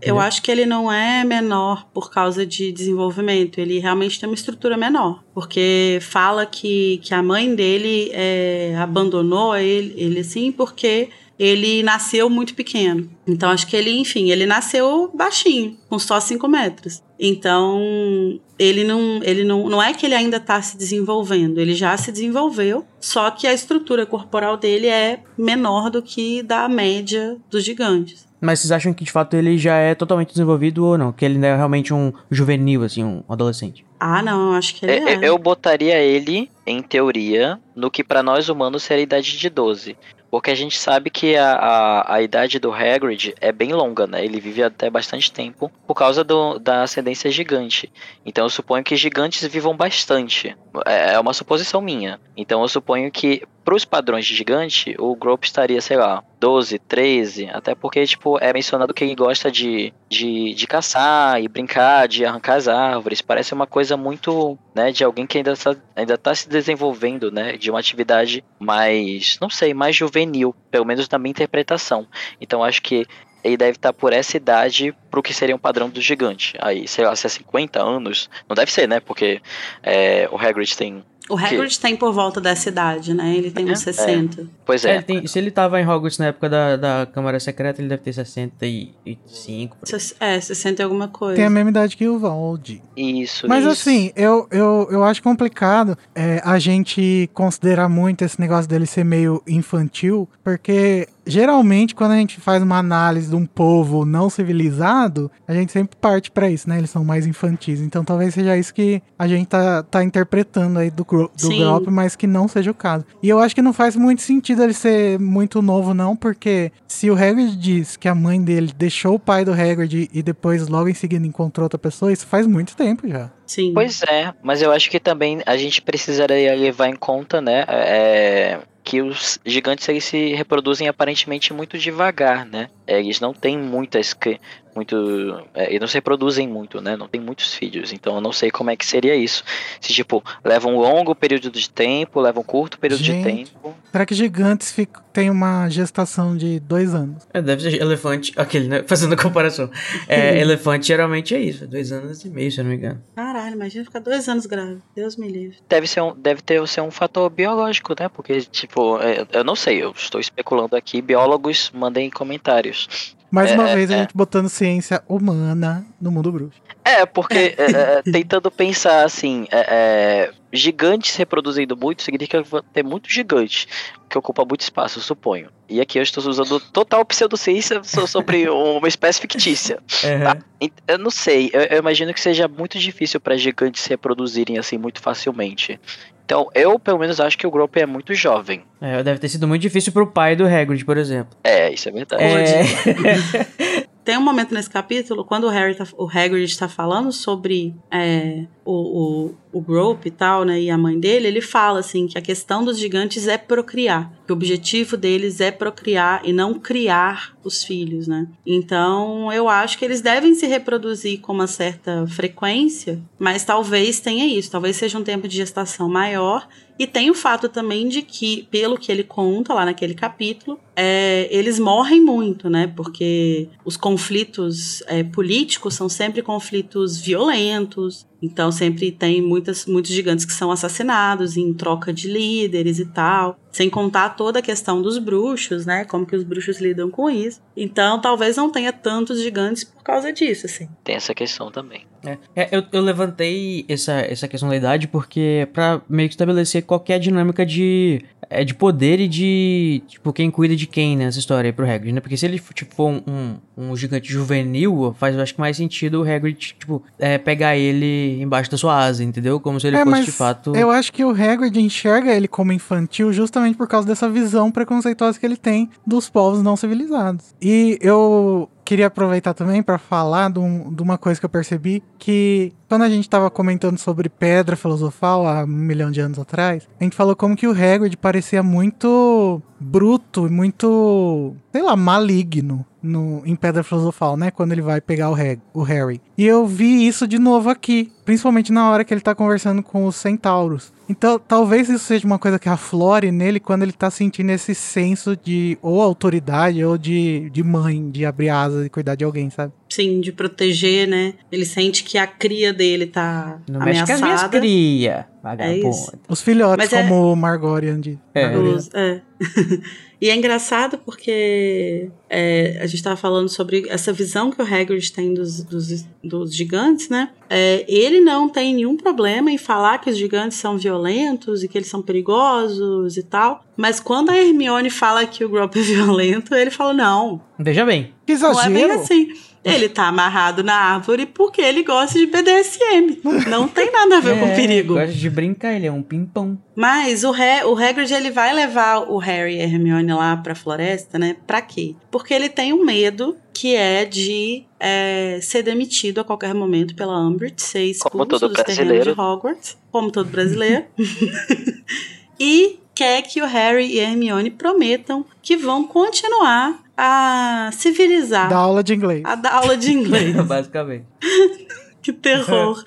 Eu acho que ele não é menor por causa de desenvolvimento. Ele realmente tem uma estrutura menor. Porque fala que, que a mãe dele é, abandonou ele, ele assim porque ele nasceu muito pequeno. Então acho que ele, enfim, ele nasceu baixinho, com só 5 metros. Então ele não, ele não, não é que ele ainda está se desenvolvendo, ele já se desenvolveu, só que a estrutura corporal dele é menor do que da média dos gigantes. Mas vocês acham que de fato ele já é totalmente desenvolvido ou não? Que ele é realmente um juvenil, assim, um adolescente? Ah, não, eu acho que ele É, é. Eu botaria ele, em teoria, no que pra nós humanos seria a idade de 12. Porque a gente sabe que a, a, a idade do Hagrid é bem longa, né? Ele vive até bastante tempo por causa do, da ascendência gigante. Então eu suponho que gigantes vivam bastante. É é uma suposição minha. Então eu suponho que, pros padrões de gigante, o Grope estaria, sei lá, 12, 13. Até porque, tipo, é mencionado que ele gosta de, de, de caçar e brincar, de arrancar as árvores. Parece uma coisa muito, né, de alguém que ainda está ainda tá se desenvolvendo, né? De uma atividade mais, não sei, mais juvenil. Pelo menos na minha interpretação. Então acho que ele deve estar por essa idade pro que seria um padrão do gigante. Aí, sei lá, se é 50 anos, não deve ser, né? Porque é, o Hagrid tem. O Hagrid tem por volta dessa idade, né? Ele tem É, uns 60. Pois É, é. ele tem- se ele tava em Hogwarts na época da, da Câmara Secreta, ele deve ter 65. por aí. Ses- É, 60 e alguma coisa. Tem a mesma idade que o Valdi. Isso. Mas isso. assim, eu, eu, eu acho complicado é, a gente considerar muito esse negócio dele ser meio infantil, porque geralmente quando a gente faz uma análise de um povo não civilizado, a gente sempre parte pra isso, né? Eles são mais infantis. Então talvez seja isso que a gente tá, tá interpretando aí do, do Sim. Grop, mas que não seja o caso. E eu acho que não faz muito sentido ele ser muito novo, não, porque se o Hagrid diz que a mãe dele deixou o pai do Hagrid e depois logo em seguida encontrou outra pessoa, isso faz muito tempo já. Sim. Pois é, mas eu acho que também a gente precisaria levar em conta, né, é, que os gigantes eles se reproduzem aparentemente muito devagar, né? É, eles não têm muitas muito, é, eles não se reproduzem muito, né? Não tem muitos filhos, então eu não sei como é que seria isso. Se tipo leva um longo período de tempo, leva um curto período Gente. de tempo. Será que gigantes fic- têm uma gestação de dois anos? É, deve ser elefante, aquele, né? Fazendo comparação. É, elefante geralmente é isso, é dois anos e meio, se eu não me engano. Caralho, imagina ficar dois anos grávida. Deus me livre. Deve ser um, deve ter ser um fator biológico, né? Porque tipo, é, eu não sei, eu estou especulando aqui. Biólogos mandem comentários. Mais uma É, vez a é. gente botando ciência humana no mundo bruxo. É, porque é, é, tentando pensar assim, é, é, gigantes reproduzindo muito significa que vai ter muito gigante, que ocupa muito espaço, eu suponho. E aqui eu estou usando total pseudociência so- sobre uma espécie fictícia. Aham. Ent- Eu não sei, eu, eu imagino que seja muito difícil para gigantes se reproduzirem assim muito facilmente. Então, eu pelo menos acho que o Grope é muito jovem. É, deve ter sido muito difícil pro pai do Hagrid, por exemplo. É, isso é verdade. É... Tem um momento nesse capítulo, quando o, Harry tá, o Hagrid está falando sobre é, o, o, o Grope e tal, né, e a mãe dele, ele fala, assim, que a questão dos gigantes é procriar. Que o objetivo deles é procriar e não criar os filhos, né. Então, eu acho que eles devem se reproduzir com uma certa frequência, mas talvez tenha isso. Talvez seja um tempo de gestação maior e tem o fato também de que, pelo que ele conta lá naquele capítulo, é, eles morrem muito, né? Porque os conflitos é, políticos são sempre conflitos violentos. Então sempre tem muitas, muitos gigantes que são assassinados em troca de líderes e tal. Sem contar toda a questão dos bruxos, né? Como que os bruxos lidam com isso. Então talvez não tenha tantos gigantes por causa disso, assim. Tem essa questão também. É, é, eu, eu levantei essa, essa questão da idade porque pra meio que estabelecer qualquer dinâmica de, é, de poder e de, tipo, quem cuida de quem nessa história aí pro Hagrid, né? Porque se ele tipo, for um, um, um gigante juvenil, faz, eu acho que mais sentido o Hagrid, tipo, é, pegar ele embaixo da sua asa, entendeu? Como se ele é, fosse, de fato... eu acho que o Hagrid enxerga ele como infantil justamente por causa dessa visão preconceituosa que ele tem dos povos não civilizados. E eu queria aproveitar também para falar de, um- de uma coisa que eu percebi que quando a gente tava comentando sobre pedra filosofal há um milhão de anos atrás, a gente falou como que o Hagrid parecia muito bruto e muito, sei lá, maligno no, em Pedra Filosofal, né? Quando ele vai pegar o, Hag- o Harry. E eu vi isso de novo aqui, principalmente na hora que ele tá conversando com os centauros. Então, talvez isso seja uma coisa que aflore nele quando ele tá sentindo esse senso de ou autoridade ou de, de mãe, de abrir asas e cuidar de alguém, sabe? Sim, de proteger, né? Ele sente que a cria dele tá Não mexe com as minhas ameaçada. cria, É vagabundo. isso. Os filhotes, Mas é- como o Margorian de. É. Margorian. É. e é engraçado porque é, a gente tava falando sobre essa visão que o Hagrid tem dos, dos, dos gigantes, né? É, ele não tem nenhum problema em falar que os gigantes são violentos e que eles são perigosos e tal. Mas quando a Hermione fala que o Grop é violento, ele fala, não, Veja bem, Que não é bem exagero! assim. Ele tá amarrado na árvore porque ele gosta de BDSM. Não tem nada a ver com É, perigo. Gosta de brincar, ele é um pimpão. Mas o, Ha- o Hagrid ele vai levar o Harry e a Hermione lá pra floresta, né? Pra quê? Porque ele tem um medo que é de é, ser demitido a qualquer momento pela Umbridge, ser expulso dos terrenos brasileiro. de Hogwarts, como todo brasileiro. e quer que o Harry e a Hermione prometam que vão continuar a civilizar, Da aula de inglês. a dar aula de inglês. Basicamente. Que terror.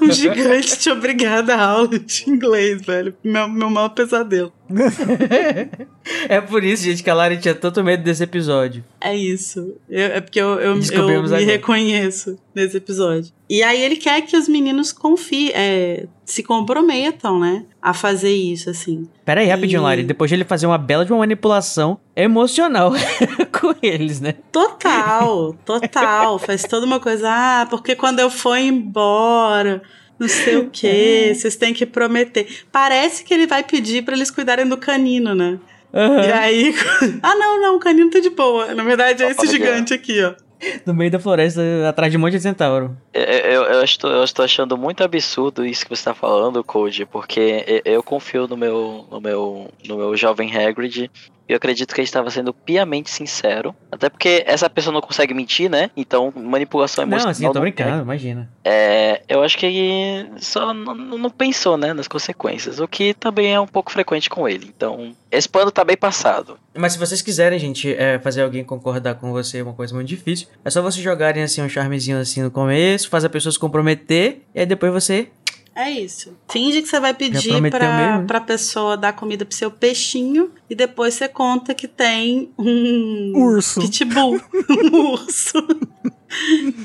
Um gigante te obrigar a dar aula de inglês, velho. Meu, meu maior pesadelo. É por isso, gente, que a Lari tinha tanto medo desse episódio. É isso. Eu- é porque eu, eu, eu me agora. reconheço nesse episódio. E aí ele quer que os meninos confiem, é, se comprometam, né? A fazer isso, assim. Pera aí, rapidinho, E- Lari. Depois de ele fazer uma bela de uma manipulação emocional com eles, né? Total, total. Faz toda uma coisa. Ah, porque quando eu for embora, não sei o quê, vocês têm que prometer. Parece que ele vai pedir pra eles cuidarem do canino, né? Aham. E aí. Ah, não, não, o canino tá de boa. Na verdade, é esse gigante aqui, ó. No meio da floresta, atrás de um monte de centauro. Eu, eu, eu estou, eu estou achando muito absurdo isso que você está falando, Code, porque eu, eu confio no meu, no meu, no meu jovem Hagrid. Eu acredito que ele estava sendo piamente sincero. Até porque essa pessoa não consegue mentir, né? Então, manipulação Não, emocional. assim, eu tô não brincando, imagina. É, eu acho que ele só não, não pensou, né, nas consequências. O que também é um pouco frequente com ele. Então, esse pano tá bem passado. Mas se vocês quiserem, gente, é, fazer alguém concordar com você é uma coisa muito difícil. É só vocês jogarem assim um charmezinho assim no começo, faz a pessoa se comprometer, e aí depois você. É isso. Finge que você vai pedir prometeu pra, pessoa dar comida pro seu peixinho e depois você conta que tem um Urso. pitbull, um urso.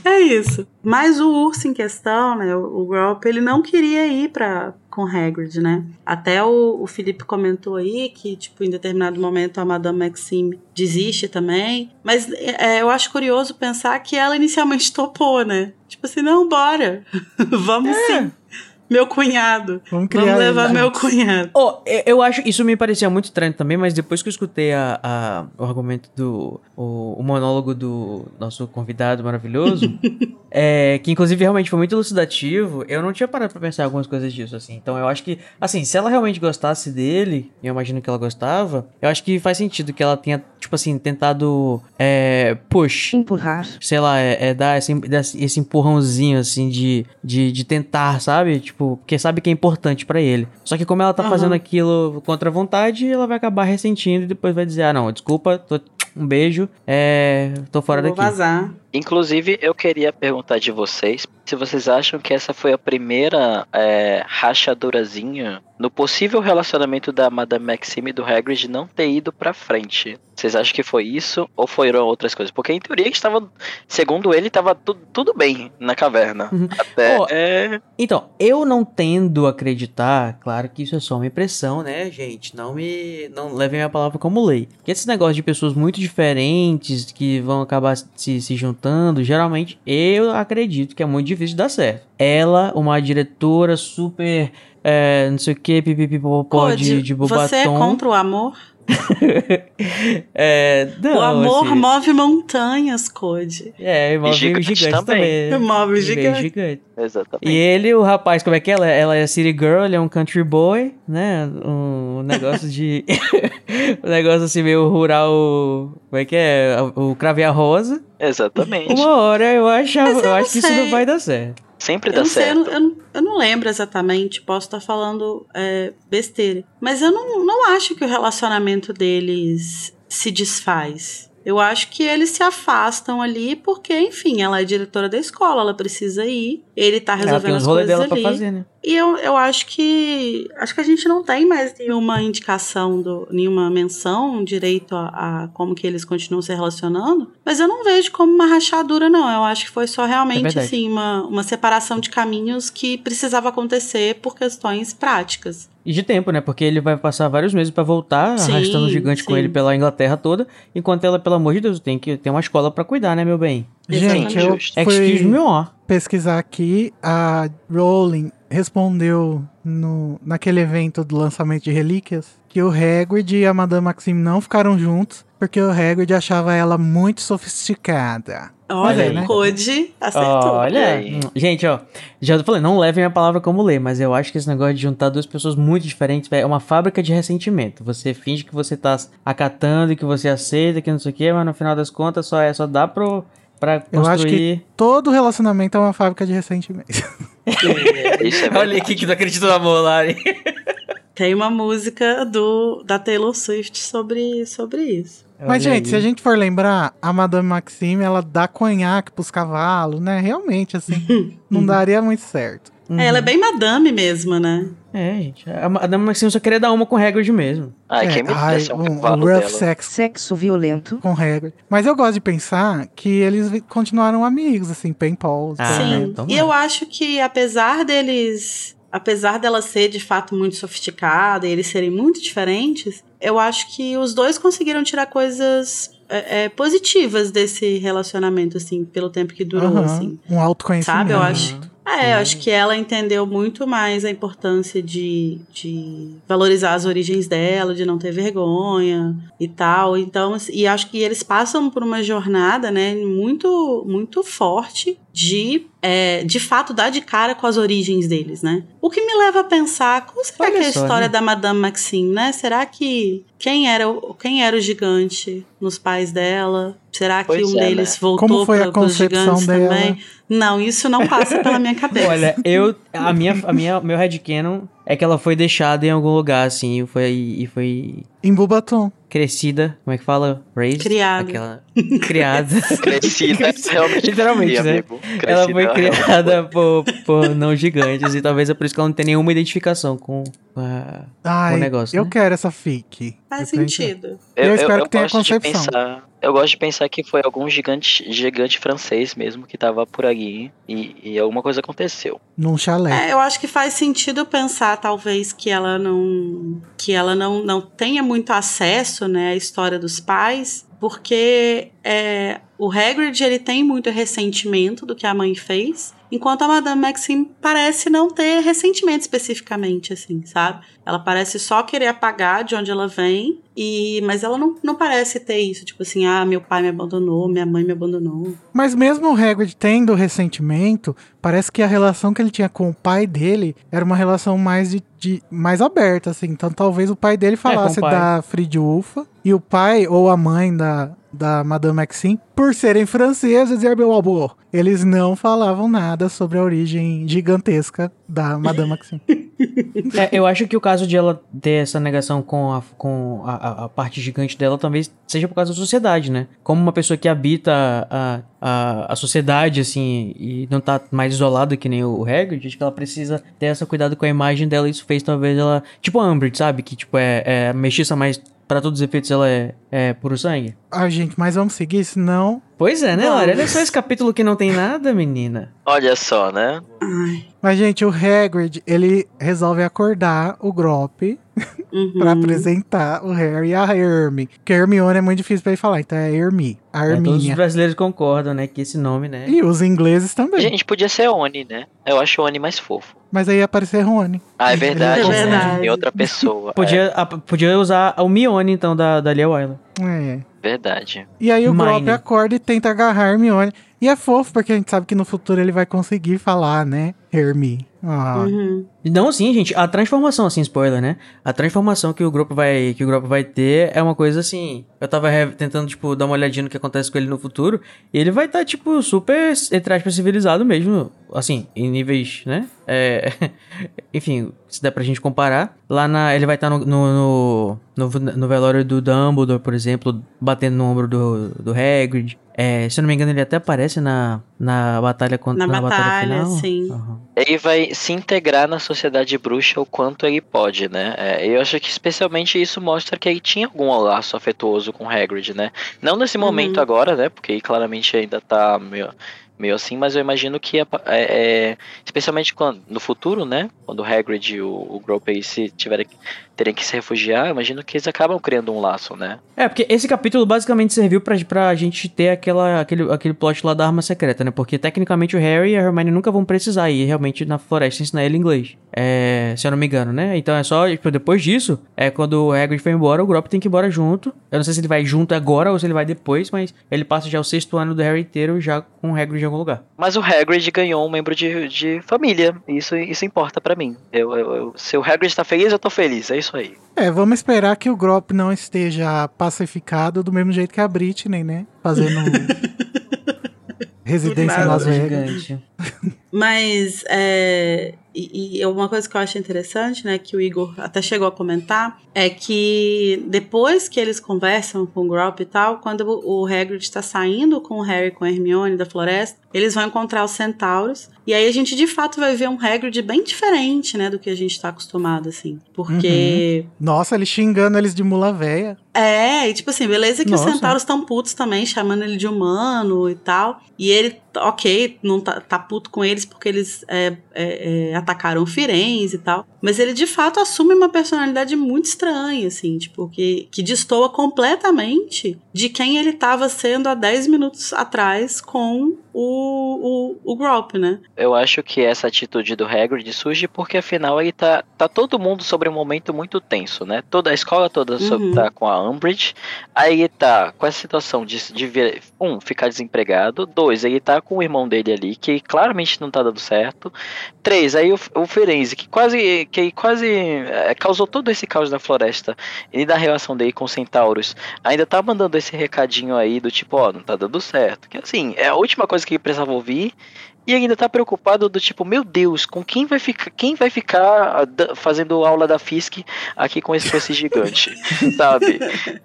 É isso. Mas o urso em questão, né, o Grop, ele não queria ir pra com Hagrid, né? Até o, o Felipe comentou aí que, tipo, em determinado momento a Madame Maxime desiste também. Mas é, eu acho curioso pensar que ela inicialmente topou, né? Tipo assim, não, bora. Vamos sim. Meu cunhado. Vamos criar Vamos levar ele. meu cunhado. Oh, eu- eu acho isso me parecia muito estranho também, mas depois que eu escutei a, a- o argumento do. O, o monólogo do nosso convidado maravilhoso, é, que inclusive realmente foi muito elucidativo, eu não tinha parado pra pensar em algumas coisas disso, assim. Então eu acho que, assim, se ela realmente gostasse dele, e eu imagino que ela gostava, eu acho que faz sentido que ela tenha, tipo assim, tentado. É, push. empurrar, sei lá, é, é dar esse, esse empurrãozinho, assim, de, de, de tentar, sabe? Tipo, porque sabe que é importante pra ele. Só que como ela tá Aham. fazendo aquilo contra a vontade, ela vai acabar ressentindo e depois vai dizer, ah, não, desculpa, tô- um beijo, é, tô fora Vou daqui. vazar. Inclusive, eu queria perguntar de vocês se vocês acham que essa foi a primeira é, rachadurazinha no possível relacionamento da Madame Maxime e do Hagrid não ter ido pra frente. Vocês acham que foi isso ou foram outras coisas? Porque em teoria estava, segundo ele, estava tu, tudo bem na caverna. Uhum. Até Ó, é, Então, eu não tendo a acreditar, claro que isso é só uma impressão, né, gente? Não me. Não levem a palavra como lei. Porque esse negócio de pessoas muito diferentes que vão acabar se, se juntando, geralmente eu acredito que é muito difícil dar certo. Ela, uma diretora super. É, não sei o que, pipipipopó de, de você é contra o amor? é, não, o amor assim, move montanhas, Code. É, move gigantes gigantes também. também. Move E gigante. gigante. exatamente. E ele, o rapaz, como é que é? Ela, ela é city girl, ele é um country boy, né? Um negócio de... um negócio assim meio rural, como é que é? O cravear rosa. Exatamente. Uma hora eu acho, eu eu acho que isso não vai dar certo. Sempre Eu dá sei, eu certo. não, eu não- eu não lembro exatamente, posso estar falando é, besteira. Mas eu não, não acho que o relacionamento deles se desfaz. Eu acho que eles se afastam ali porque, enfim, ela é diretora da escola, ela precisa ir. Ele tá resolvendo as coisas dela pra ali. fazer, né? E eu, eu acho que. Acho que a gente não tem mais nenhuma indicação, do, nenhuma menção direito a, a como que eles continuam se relacionando. Mas eu não vejo como uma rachadura, não. Eu acho que foi só É realmente, verdade. assim, uma, uma separação de caminhos que precisava acontecer por questões práticas. E de tempo, né? Porque ele vai passar vários meses pra voltar, Sim, arrastando o gigante com sim. ele pela Inglaterra toda, enquanto ela, pelo amor de Deus, tem que ter uma escola pra cuidar, né, meu bem? Gente, eu. Excuse fui me, ó. pesquisar aqui. A Rowling respondeu no, naquele evento do lançamento de relíquias que o Hagrid e a Madame Maxime não ficaram juntos porque o Hagrid achava ela muito sofisticada. Olha, aí, né? Code acertou. Olha, aí. gente, ó, já tô falando, não levem a palavra como lei, mas eu acho que esse negócio de juntar duas pessoas muito diferentes é uma fábrica de ressentimento. Você finge que você tá acatando e que você aceita, que não sei o quê, mas no final das contas só é só dá pro pra Eu acho construir. Todo relacionamento é uma fábrica de ressentimento. Isso é Olha aqui que não acredito no amor, Lari. Tem uma música do, da Taylor Swift sobre, sobre isso. Mas, gente, se a gente for lembrar, a Madame Maxime, ela dá conhaque pros cavalos, né? Realmente, assim, não daria muito certo. É, ela é bem madame mesmo, né? É, gente. A Madame Maxine só queria dar uma com Hagrid mesmo. Ai, É, quem me ai, um um, rough dela. sex sexo violento, com Hagrid. Mas eu gosto de pensar que eles continuaram amigos, assim, pen pals. Ah, né? Sim. então e eu acho que apesar deles. Apesar dela ser de fato muito sofisticada e eles serem muito diferentes, eu acho que os dois conseguiram tirar coisas é, é, positivas desse relacionamento, assim, pelo tempo que durou, Aham, assim. Um autoconhecimento. Sabe, eu acho. É, eu acho que ela entendeu muito mais a importância de, de valorizar as origens dela, de não ter vergonha e tal. Então, assim, e acho que eles passam por uma jornada, né, muito, muito forte de, é, de fato, dar de cara com as origens deles, né? O que me leva a pensar, como será Olha que é a só, história né? da Madame Maxine, né? Será que quem era, o- quem era o gigante nos pais dela? Será que Pois um é, deles né? voltou Como foi a pra- pros concepção gigantes dela? também? Não, isso não passa pela minha cabeça. Olha, eu. A minha, a minha, meu headcanon é que ela foi deixada em algum lugar, assim, e foi, e foi Em Bubaton. Crescida. Como é que fala? Raised? Criada. Aquela. Criada. Crescida, realmente. Literalmente, cria, né? amigo. Crescida, ela foi criada por, por não gigantes e talvez é por isso que ela não tem nenhuma identificação com, a- Ai, o negócio, eu né? quero essa fic. Faz Eu sentido. Eu espero que tenha concepção. pensar- eu gosto de pensar que foi algum gigante, gigante francês mesmo que tava por aí e, e alguma coisa aconteceu. Num chalé. É, eu acho que faz sentido pensar, talvez, que ela não. que ela não, não tenha muito acesso né, à história dos pais, porque é, o Hagrid ele tem muito ressentimento do que a mãe fez, enquanto a Madame Maxime parece não ter ressentimento especificamente, assim, sabe? Ela parece só querer apagar de onde ela vem, e mas ela não, não parece ter isso, tipo assim, ah, meu pai me abandonou, minha mãe me abandonou. Mas mesmo o Hagrid tendo ressentimento, parece que a relação que ele tinha com o pai dele era uma relação mais de, de- mais aberta, assim. Então talvez o pai dele falasse É, com o pai. da Fridulfa e o pai ou a mãe da, da Madame Maxime, por serem franceses e amor, eles não falavam nada sobre a origem gigantesca da Madame Maxime. É, eu acho que o caso de ela ter essa negação com, a, com a, a- parte gigante dela talvez seja por causa da sociedade, né? Como uma pessoa que habita a, a, a sociedade, assim, e não tá mais isolada que nem o Hagrid, acho que ela precisa ter essa cuidado com a imagem dela. Isso fez talvez ela. Tipo a Umbridge, sabe? Que tipo é, é mestiça, mas para todos os efeitos ela é, é puro sangue. Ah, gente, mas vamos seguir, senão. Pois é, né. Lara? Olha só esse capítulo que não tem nada, menina. Olha só, né? Ai. Mas, gente, o Hagrid, ele resolve acordar o Grop Uhum. pra apresentar o Harry e a Hermione. Porque a Hermione é muito difícil pra ele falar, então é Hermi, a É, todos os Herminha. brasileiros concordam, né? Que esse nome, né? E os ingleses também. Gente, podia ser Oni, né? Eu acho o Oni mais fofo. Mas aí ia aparecer Rony. Ah, é verdade. É né? verdade. Tem outra pessoa. Podia, a- podia usar o Mione, então, da, da Lia Wyler. É. É verdade. E aí o Mine. Grop acorda e tenta agarrar a Hermione. E é fofo, porque a gente sabe que no futuro ele vai conseguir falar, né? Hermi. Ah. Uhum. Não, sim, gente, a transformação, assim, spoiler, né? A transformação que o grupo vai, que o grupo vai ter é uma coisa assim. Eu tava tentando, tipo, dar uma olhadinha no que acontece com ele no futuro. E ele vai estar, tipo, super, entre aspas, civilizado mesmo. Assim, em níveis, né? É, enfim, se der pra gente comparar. Lá na. Ele vai estar no, no, no, no- no velório do Dumbledore, por exemplo, batendo no ombro do, do Hagrid. É, se eu não me engano, ele até aparece na, na batalha contra Na batalha, final. sim. Aham. Ele vai se integrar na sociedade bruxa o quanto ele pode, né? É, eu acho que especialmente isso mostra que ele tinha algum laço afetuoso com Hagrid, né? Não nesse momento Uhum. agora, né? Porque ele claramente ainda tá meio, meio assim, mas eu imagino que é, é, especialmente quando, no futuro, né? Quando o Hagrid e o, o Grope aí se tiverem terem que se refugiar, imagino que eles acabam criando um laço, né? É, porque esse capítulo basicamente serviu pra, pra gente ter aquela, aquele, aquele plot lá da arma secreta, né? Porque tecnicamente o Harry e a Hermione nunca vão precisar ir realmente na floresta ensinar ele inglês. É, se eu não me engano, né? Então é só, tipo, depois disso, é quando o Hagrid foi embora, o Grop tem que ir embora junto. Eu não sei se ele vai junto agora ou se ele vai depois, mas ele passa já o sexto ano do Harry inteiro já com o Hagrid em algum lugar. Mas o Hagrid ganhou um membro de, de família. Isso, isso importa pra mim. Eu, eu, eu- se o Hagrid tá feliz, eu tô feliz. É isso aí. É, vamos esperar que o Grop não esteja pacificado do mesmo jeito que a Britney, né? Fazendo residência em nada. Las Vegas. Gigante. Mas é, e, e uma coisa que eu acho interessante, né, que o Igor até chegou a comentar, é que depois que eles conversam com o Grop e tal, quando o Hagrid está saindo com o Harry e com a Hermione da floresta, eles vão encontrar os centauros, e aí a gente de fato vai ver um Hagrid bem diferente, né, do que a gente está acostumado, assim. Porque Nossa, ele xingando eles de mula véia. é, e tipo assim, beleza que os Nossa. centauros estão putos também, chamando ele de humano e tal. E ele, ok, não tá, tá puto com eles porque eles é, é, é, atacaram Firenze e tal. Mas ele de fato assume uma personalidade muito estranha, assim, tipo, que, que destoa completamente de quem ele tava sendo há 10 minutos atrás com o, o, o Grop, né? Eu acho que essa atitude do Hagrid surge porque afinal aí tá, tá todo mundo sobre um momento muito tenso, né? Toda a escola toda Uhum. tá com a Umbridge. Aí ele tá com essa situação de, de vir- um, ficar desempregado. Dois, ele tá com o irmão dele ali, que claramente não tá dando certo. Três, aí o, o Firenze, que quase, que quase eh, causou todo esse caos na floresta. E da relação dele com os centauros. Ainda tá mandando esse recadinho aí do tipo, ó, não tá dando certo. Que assim, é a última coisa que ele precisava ouvir. E ainda tá preocupado do tipo, meu Deus, com quem vai ficar, quem vai ficar ah, fazendo aula da Fisk aqui com esse, com esse gigante, sabe?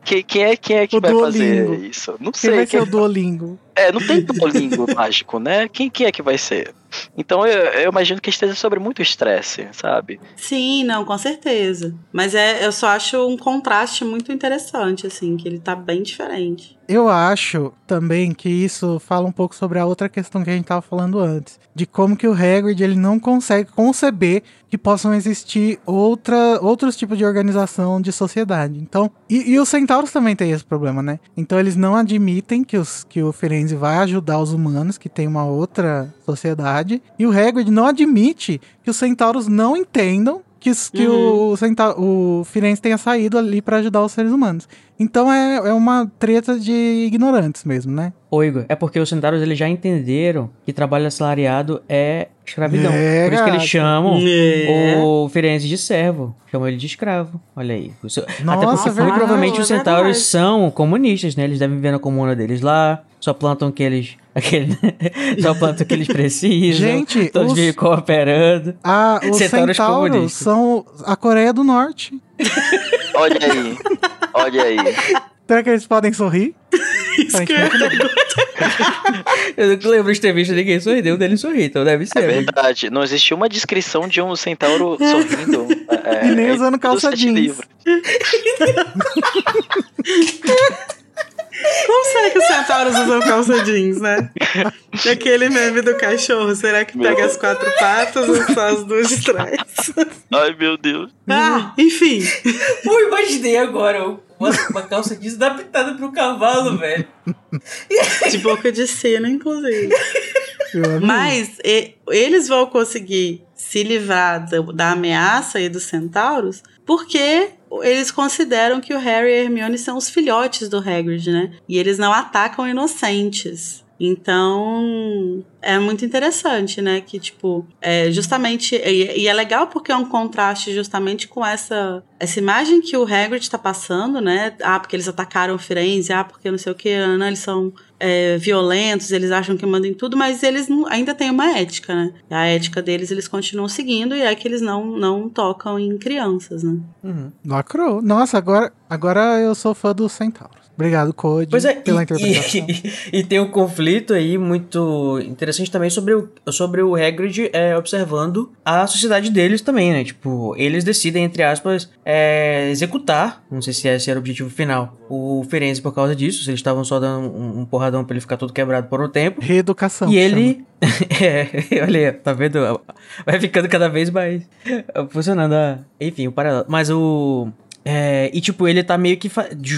Que- quem é quem é que O vai fazer Duolingo. isso? Não Quem sei. vai ser quem- o Duolingo? É, não tem Duolingo mágico, né? Quem que é que vai ser? Então eu, eu imagino que esteja sobre muito estresse, sabe? Sim, não, com certeza. Mas é, eu só acho um contraste muito interessante, assim, que ele tá bem diferente. Eu acho também que isso fala um pouco sobre a outra questão que a gente tava falando antes, de como que o Hagrid ele não consegue conceber que possam existir outra, outros tipos de organização de sociedade. Então, e, e os centauros também têm esse problema, né? Então eles não admitem que, os, que o Firenze vai ajudar os humanos, que tem uma outra sociedade, e o Hagrid não admite que os centauros não entendam que, que uhum. o, Centa o Firenze tenha saído ali para ajudar os seres humanos. Então é, é uma treta de ignorantes mesmo, né? Ô Igor, é porque os centauros eles já entenderam que trabalho assalariado é escravidão. É, Por isso que eles chamam é. o Firenze de servo. Chamam ele de escravo. Olha aí. Nossa, Até porque verdade, provavelmente os centauros são comunistas, né? Eles devem viver na comuna deles lá. Só plantam aqueles. Aquele, só plantam o que eles precisam. Gente, todos os, vivem cooperando. Ah, os centauros, centauros são a Coreia do Norte. Olha aí. Olha aí. Será que eles podem sorrir? Isso que eu não lembro de ter visto ninguém sorrir, nenhum deles sorrir, então deve ser. É verdade, não existiu uma descrição de um centauro sorrindo. É, e nem é usando calça jeans. Como será que os centauros usam calça jeans, né? Aquele meme do cachorro, será que pega as quatro patas ou só as duas de trás? Ai, meu Deus. Ah, enfim. Pô, imaginei agora uma, uma calça jeans adaptada pro cavalo, velho. De boca de cena, inclusive. Mas e, eles vão conseguir se livrar da, da ameaça aí dos centauros porque eles consideram que o Harry e a Hermione são os filhotes do Hagrid, né? E eles não atacam inocentes. Então, é muito interessante, né? Que, tipo, é justamente. E, e, é legal porque é um contraste justamente com essa, essa imagem que o Hagrid tá passando, né? Ah, porque eles atacaram o Firenze, ah, porque não sei o que, Ana, eles são é, violentos, eles acham que mandam em tudo, mas eles não, ainda têm uma ética, né? A ética deles eles continuam seguindo e é que eles não, não tocam em crianças, né? Uhum. Lacrou. Nossa, agora, agora eu sou fã do Centauro. Obrigado, Code, pois é, pela e, interpretação. E, e, tem um conflito aí muito interessante também sobre o, sobre o Hagrid é, observando a sociedade deles também, né? Tipo, eles decidem, entre aspas, é, executar, não sei se esse era o objetivo final, o Ferenzi por causa disso, se eles estavam só dando um, um, porradão pra ele ficar todo quebrado por um tempo. Reeducação. E ele... é, olha, tá vendo? Vai ficando cada vez mais funcionando. A... Enfim, o paralelo. Mas o... É, e, tipo, ele tá meio que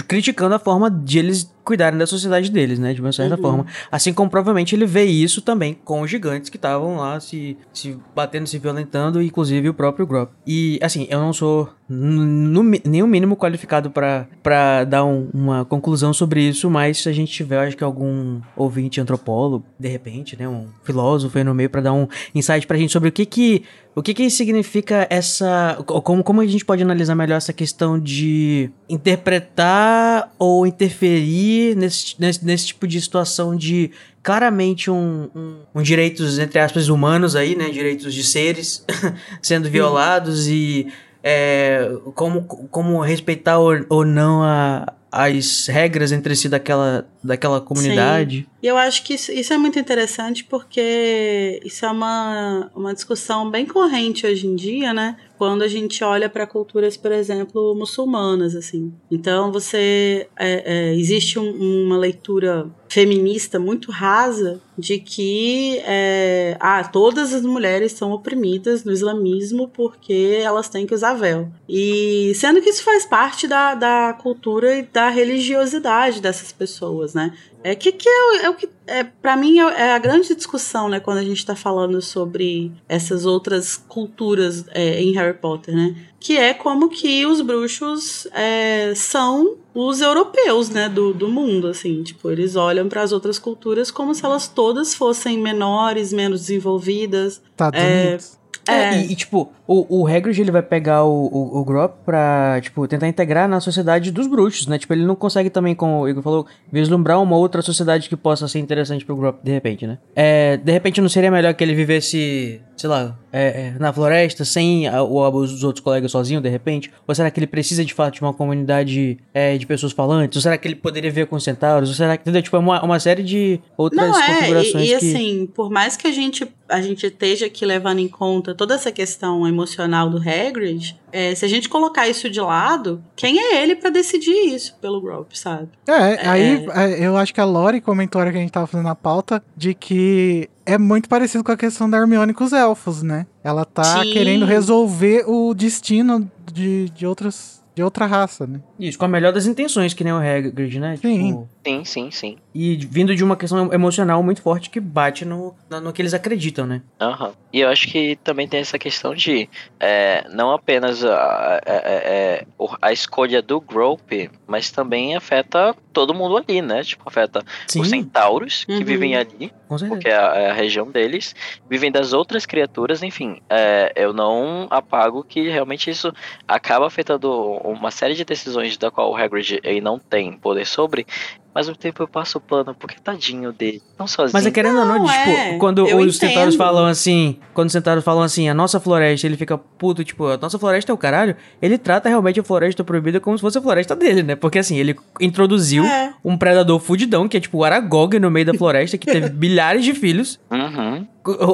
criticando a forma de eles cuidarem da sociedade deles, né? De uma certa uhum. forma. Assim como provavelmente ele vê isso também com os gigantes que estavam lá se, se batendo, se violentando, inclusive o próprio Grop. E, assim, eu não sou no, nem o mínimo qualificado para dar um, uma conclusão sobre isso, mas se a gente tiver, acho que algum ouvinte antropólogo, de repente, né? Um filósofo aí no meio para dar um insight pra gente sobre o que que o que que significa essa. Como, como a gente pode analisar melhor essa questão de interpretar ou interferir nesse, nesse, nesse tipo de situação de claramente um, um, um, direitos, entre aspas, humanos aí, né? Direitos de seres sendo violados e é, como, como respeitar ou, ou não a, as regras entre si daquela, daquela comunidade. Sim. E eu acho que isso, é muito interessante porque isso é uma, uma discussão bem corrente hoje em dia, né? Quando a gente olha para culturas, por exemplo, muçulmanas, assim. Então, você... É, é, existe um, uma leitura feminista muito rasa de que é, ah, todas as mulheres são oprimidas no islamismo porque elas têm que usar véu. E sendo que isso faz parte da, da cultura e da religiosidade dessas pessoas, né? É que, que é, é o que é, para mim é, é, a grande discussão, né, quando a gente está falando sobre essas outras culturas é, em Harry Potter, né? Que é como que os bruxos é, são os europeus, né, do, do mundo, assim, tipo, eles olham para as outras culturas como se elas todas fossem menores, menos desenvolvidas. Estados é. É, é. E, e, tipo, o, o Hagrid, ele vai pegar o, o, o Grop pra, tipo, tentar integrar na sociedade dos bruxos, né? Tipo, ele não consegue também, como o Igor falou, vislumbrar uma outra sociedade que possa ser interessante pro Grop, de repente, né? É, de repente não seria melhor que ele vivesse, sei lá, é, é, na floresta sem a, o, os outros colegas sozinho, de repente? Ou será que ele precisa de fato de uma comunidade é, de pessoas falantes? Ou será que ele poderia ver com centauros? Ou será que, entendeu? Tipo, é uma, uma série de outras Não, é, configurações e, e que... assim, por mais que a gente, a gente esteja aqui levando em conta toda essa questão emocional do Hagrid, é, se a gente colocar isso de lado, quem é ele pra decidir isso pelo Grope, sabe? É, aí é, eu acho que a Lori comentou a hora que a gente tava fazendo a pauta de que é muito parecido com a questão da Hermione com os elfos, né? Ela tá Sim. querendo resolver o destino de, de outras de outra raça, né? Isso, com a melhor das intenções, que nem o Hagrid, né? Sim. Tipo, Sim, sim, sim. e vindo de uma questão emocional muito forte que bate no, no, que eles acreditam, né? Aham. E eu acho que também tem essa questão de é, não apenas a, a, a- a- a escolha do Grope, mas também afeta todo mundo ali, né? Tipo, afeta Sim, os centauros que Uhum. vivem ali, porque é a, é a região deles, vivem das outras criaturas, enfim. é, eu não apago que realmente isso acaba afetando uma série de decisões da qual o Hagrid ele não tem poder sobre, mas ao tempo eu passo o plano, porque tadinho dele, não sozinho. Mas é querendo ou não, Não, tipo, é, quando os centauros falam assim, quando os centauros falam assim, a nossa floresta, ele fica puto, tipo, a nossa floresta é o caralho, ele trata realmente a floresta proibida como se fosse a floresta dele, né? Porque assim, ele introduziu É. um predador fudidão, que é tipo o Aragog no meio da floresta, que teve milhares de filhos. Uhum.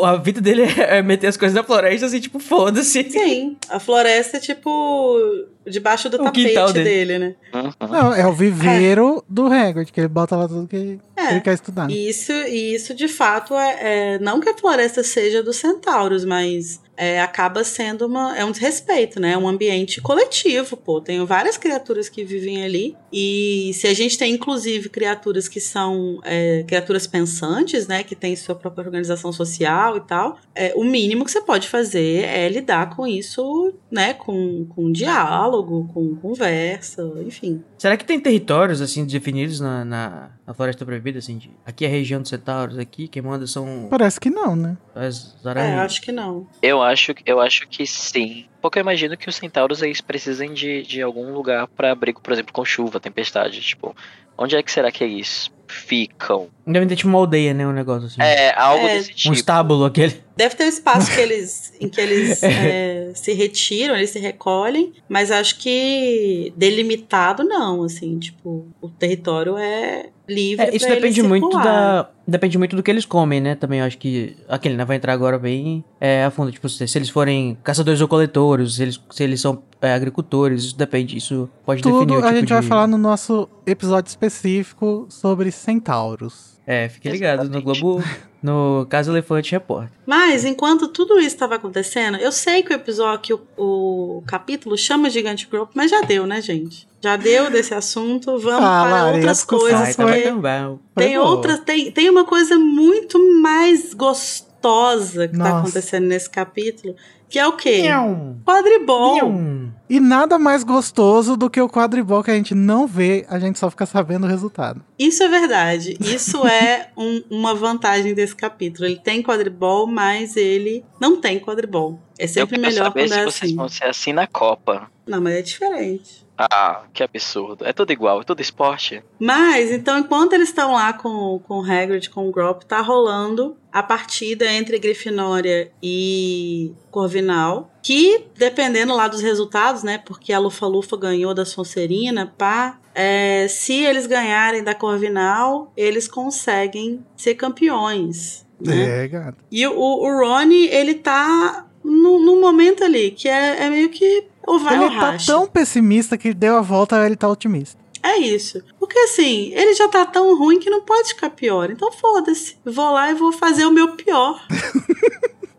A vida dele é meter as coisas na floresta, assim, tipo, foda-se. Sim, a floresta é tipo debaixo do O tapete dele. dele. né? Uhum. Não, é o viveiro do Hagrid, que ele bota lá tudo que É. ele quer estudar. E isso, e isso de fato é, é- Não que a floresta seja dos centauros, mas é, acaba sendo uma, é um desrespeito, né? É um ambiente coletivo, pô. Tem várias criaturas que vivem ali. E se a gente tem, inclusive, criaturas que são é, criaturas pensantes, né? Que têm sua própria organização social e tal, é, o mínimo que você pode fazer é lidar com isso, né? Com, com diálogo, com conversa, enfim. Será que tem territórios, assim, definidos na, na, na Floresta Proibida, assim, de, aqui é a região dos centauros, aqui quem manda são Parece que não, né? as É, aranhas. acho que não. Eu acho, eu acho que sim. Porque eu imagino que os centauros eles precisem de, de algum lugar para abrigo, por exemplo, com chuva, tempestade. Tipo, onde é que será que eles ficam? Devem ter tipo uma aldeia, né, um negócio assim. É, algo É. desse um tipo. estábulo, aquele. Deve ter um espaço que eles, em que eles é, se retiram, eles se recolhem, mas acho que delimitado não, assim, tipo, o território é livre É, isso pra depende eles muito da. Depende muito do que eles comem, né? Também eu acho que. Aquele, né? Vai entrar agora bem é, a fundo. Tipo, se, se eles forem caçadores ou coletores, se eles, se eles são é, agricultores, isso depende. Isso pode definir Tudo o a tipo gente de... vai falar no nosso episódio específico sobre centauros. É, fique ligado no. Globo. No Caso Elefante Repórter. Mas enquanto tudo isso estava acontecendo, eu sei que o episódio, que o, o capítulo chama Gigante Group, mas já deu, né, gente? Já deu desse assunto, vamos Ah, para Lari, a outras coisas. Ai, tava. Foi tem outras, tem, tem uma coisa muito mais gostosa que tá Nossa. acontecendo nesse capítulo, que é o quê? Nham, Quadribol. nham. E nada mais gostoso do que o quadribol que a gente não vê, a gente só fica sabendo o resultado. Isso é verdade. Isso é um- uma vantagem desse capítulo. Ele tem quadribol, mas ele não tem quadribol. É Eu sempre quero melhor saber quando se é vocês assim. vão ser assim na Copa. Não, mas é diferente. Ah, que absurdo. É tudo igual, é tudo esporte. Mas, então, enquanto eles estão lá com, com o Hagrid, com o Grop, tá rolando a partida entre Grifinória e Corvinal, que, dependendo lá dos resultados, né, porque a Lufa-Lufa ganhou da Sonserina, pá, é, se eles ganharem da Corvinal, eles conseguem ser campeões, né? É, gato. E o, o Rony, ele tá num, num momento ali, que é, é meio que ou vai ele ou tá racha. tão pessimista que deu a volta, ele tá otimista. É isso. Porque assim, ele já tá tão ruim que não pode ficar pior. Então foda-se. Vou lá e vou fazer o meu pior.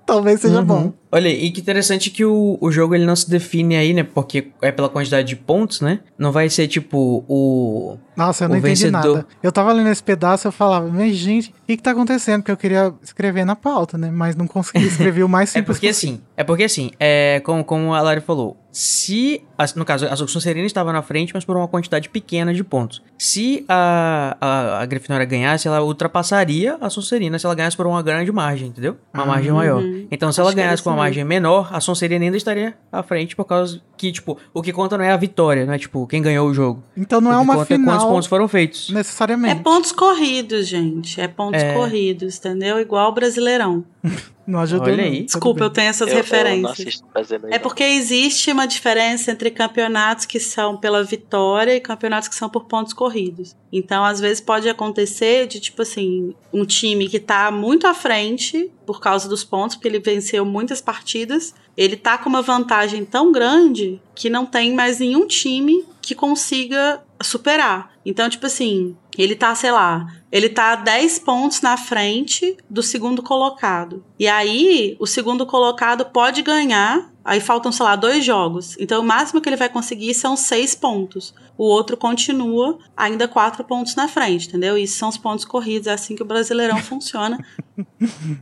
Talvez seja Uhum. bom. Olha, e que interessante que o, o jogo ele não se define aí, né? Porque é pela quantidade de pontos, né? Não vai ser tipo o. Nossa, eu O não entendi vencedor. nada. Eu tava lendo esse pedaço eu falava, mas gente, o que que tá acontecendo? Porque eu queria escrever na pauta, né? Mas não consegui escrever o mais É simples porque possível. assim, é porque assim, é como, como a Lari falou, se, no caso, a Sonserina estava na frente, mas por uma quantidade pequena de pontos. Se a, a, a Grifinória ganhasse, ela ultrapassaria a Sonserina se ela ganhasse por uma grande margem, entendeu? Uma Ah, margem maior. uhum. Então, se ela Acho era ganhasse com uma margem menor, a Sonserina ainda estaria à frente, por causa que, tipo, o que conta não é a vitória, não é, tipo, quem ganhou o jogo. Então não o é uma conta é quantos final pontos foram feitos. É necessariamente. pontos corridos, gente. É pontos É. corridos, entendeu? Igual o Brasileirão. Não ajudou. Olha não. aí. Tudo Desculpa, eu tenho essas Eu, eu não referências. assisto brasileiro. É porque existe uma diferença entre campeonatos que são pela vitória e campeonatos que são por pontos corridos. Então, às vezes pode acontecer de tipo assim, um time que tá muito à frente por causa dos pontos, porque ele venceu muitas partidas, ele tá com uma vantagem tão grande que não tem mais nenhum time que consiga superar. Então, tipo assim, ele tá, sei lá, ele tá 10 pontos na frente do segundo colocado. E aí, o segundo colocado pode ganhar. Aí faltam, sei lá, dois jogos. Então, o máximo que ele vai conseguir são seis pontos. O outro continua ainda quatro pontos na frente, entendeu? Isso são os pontos corridos. É assim que o Brasileirão funciona.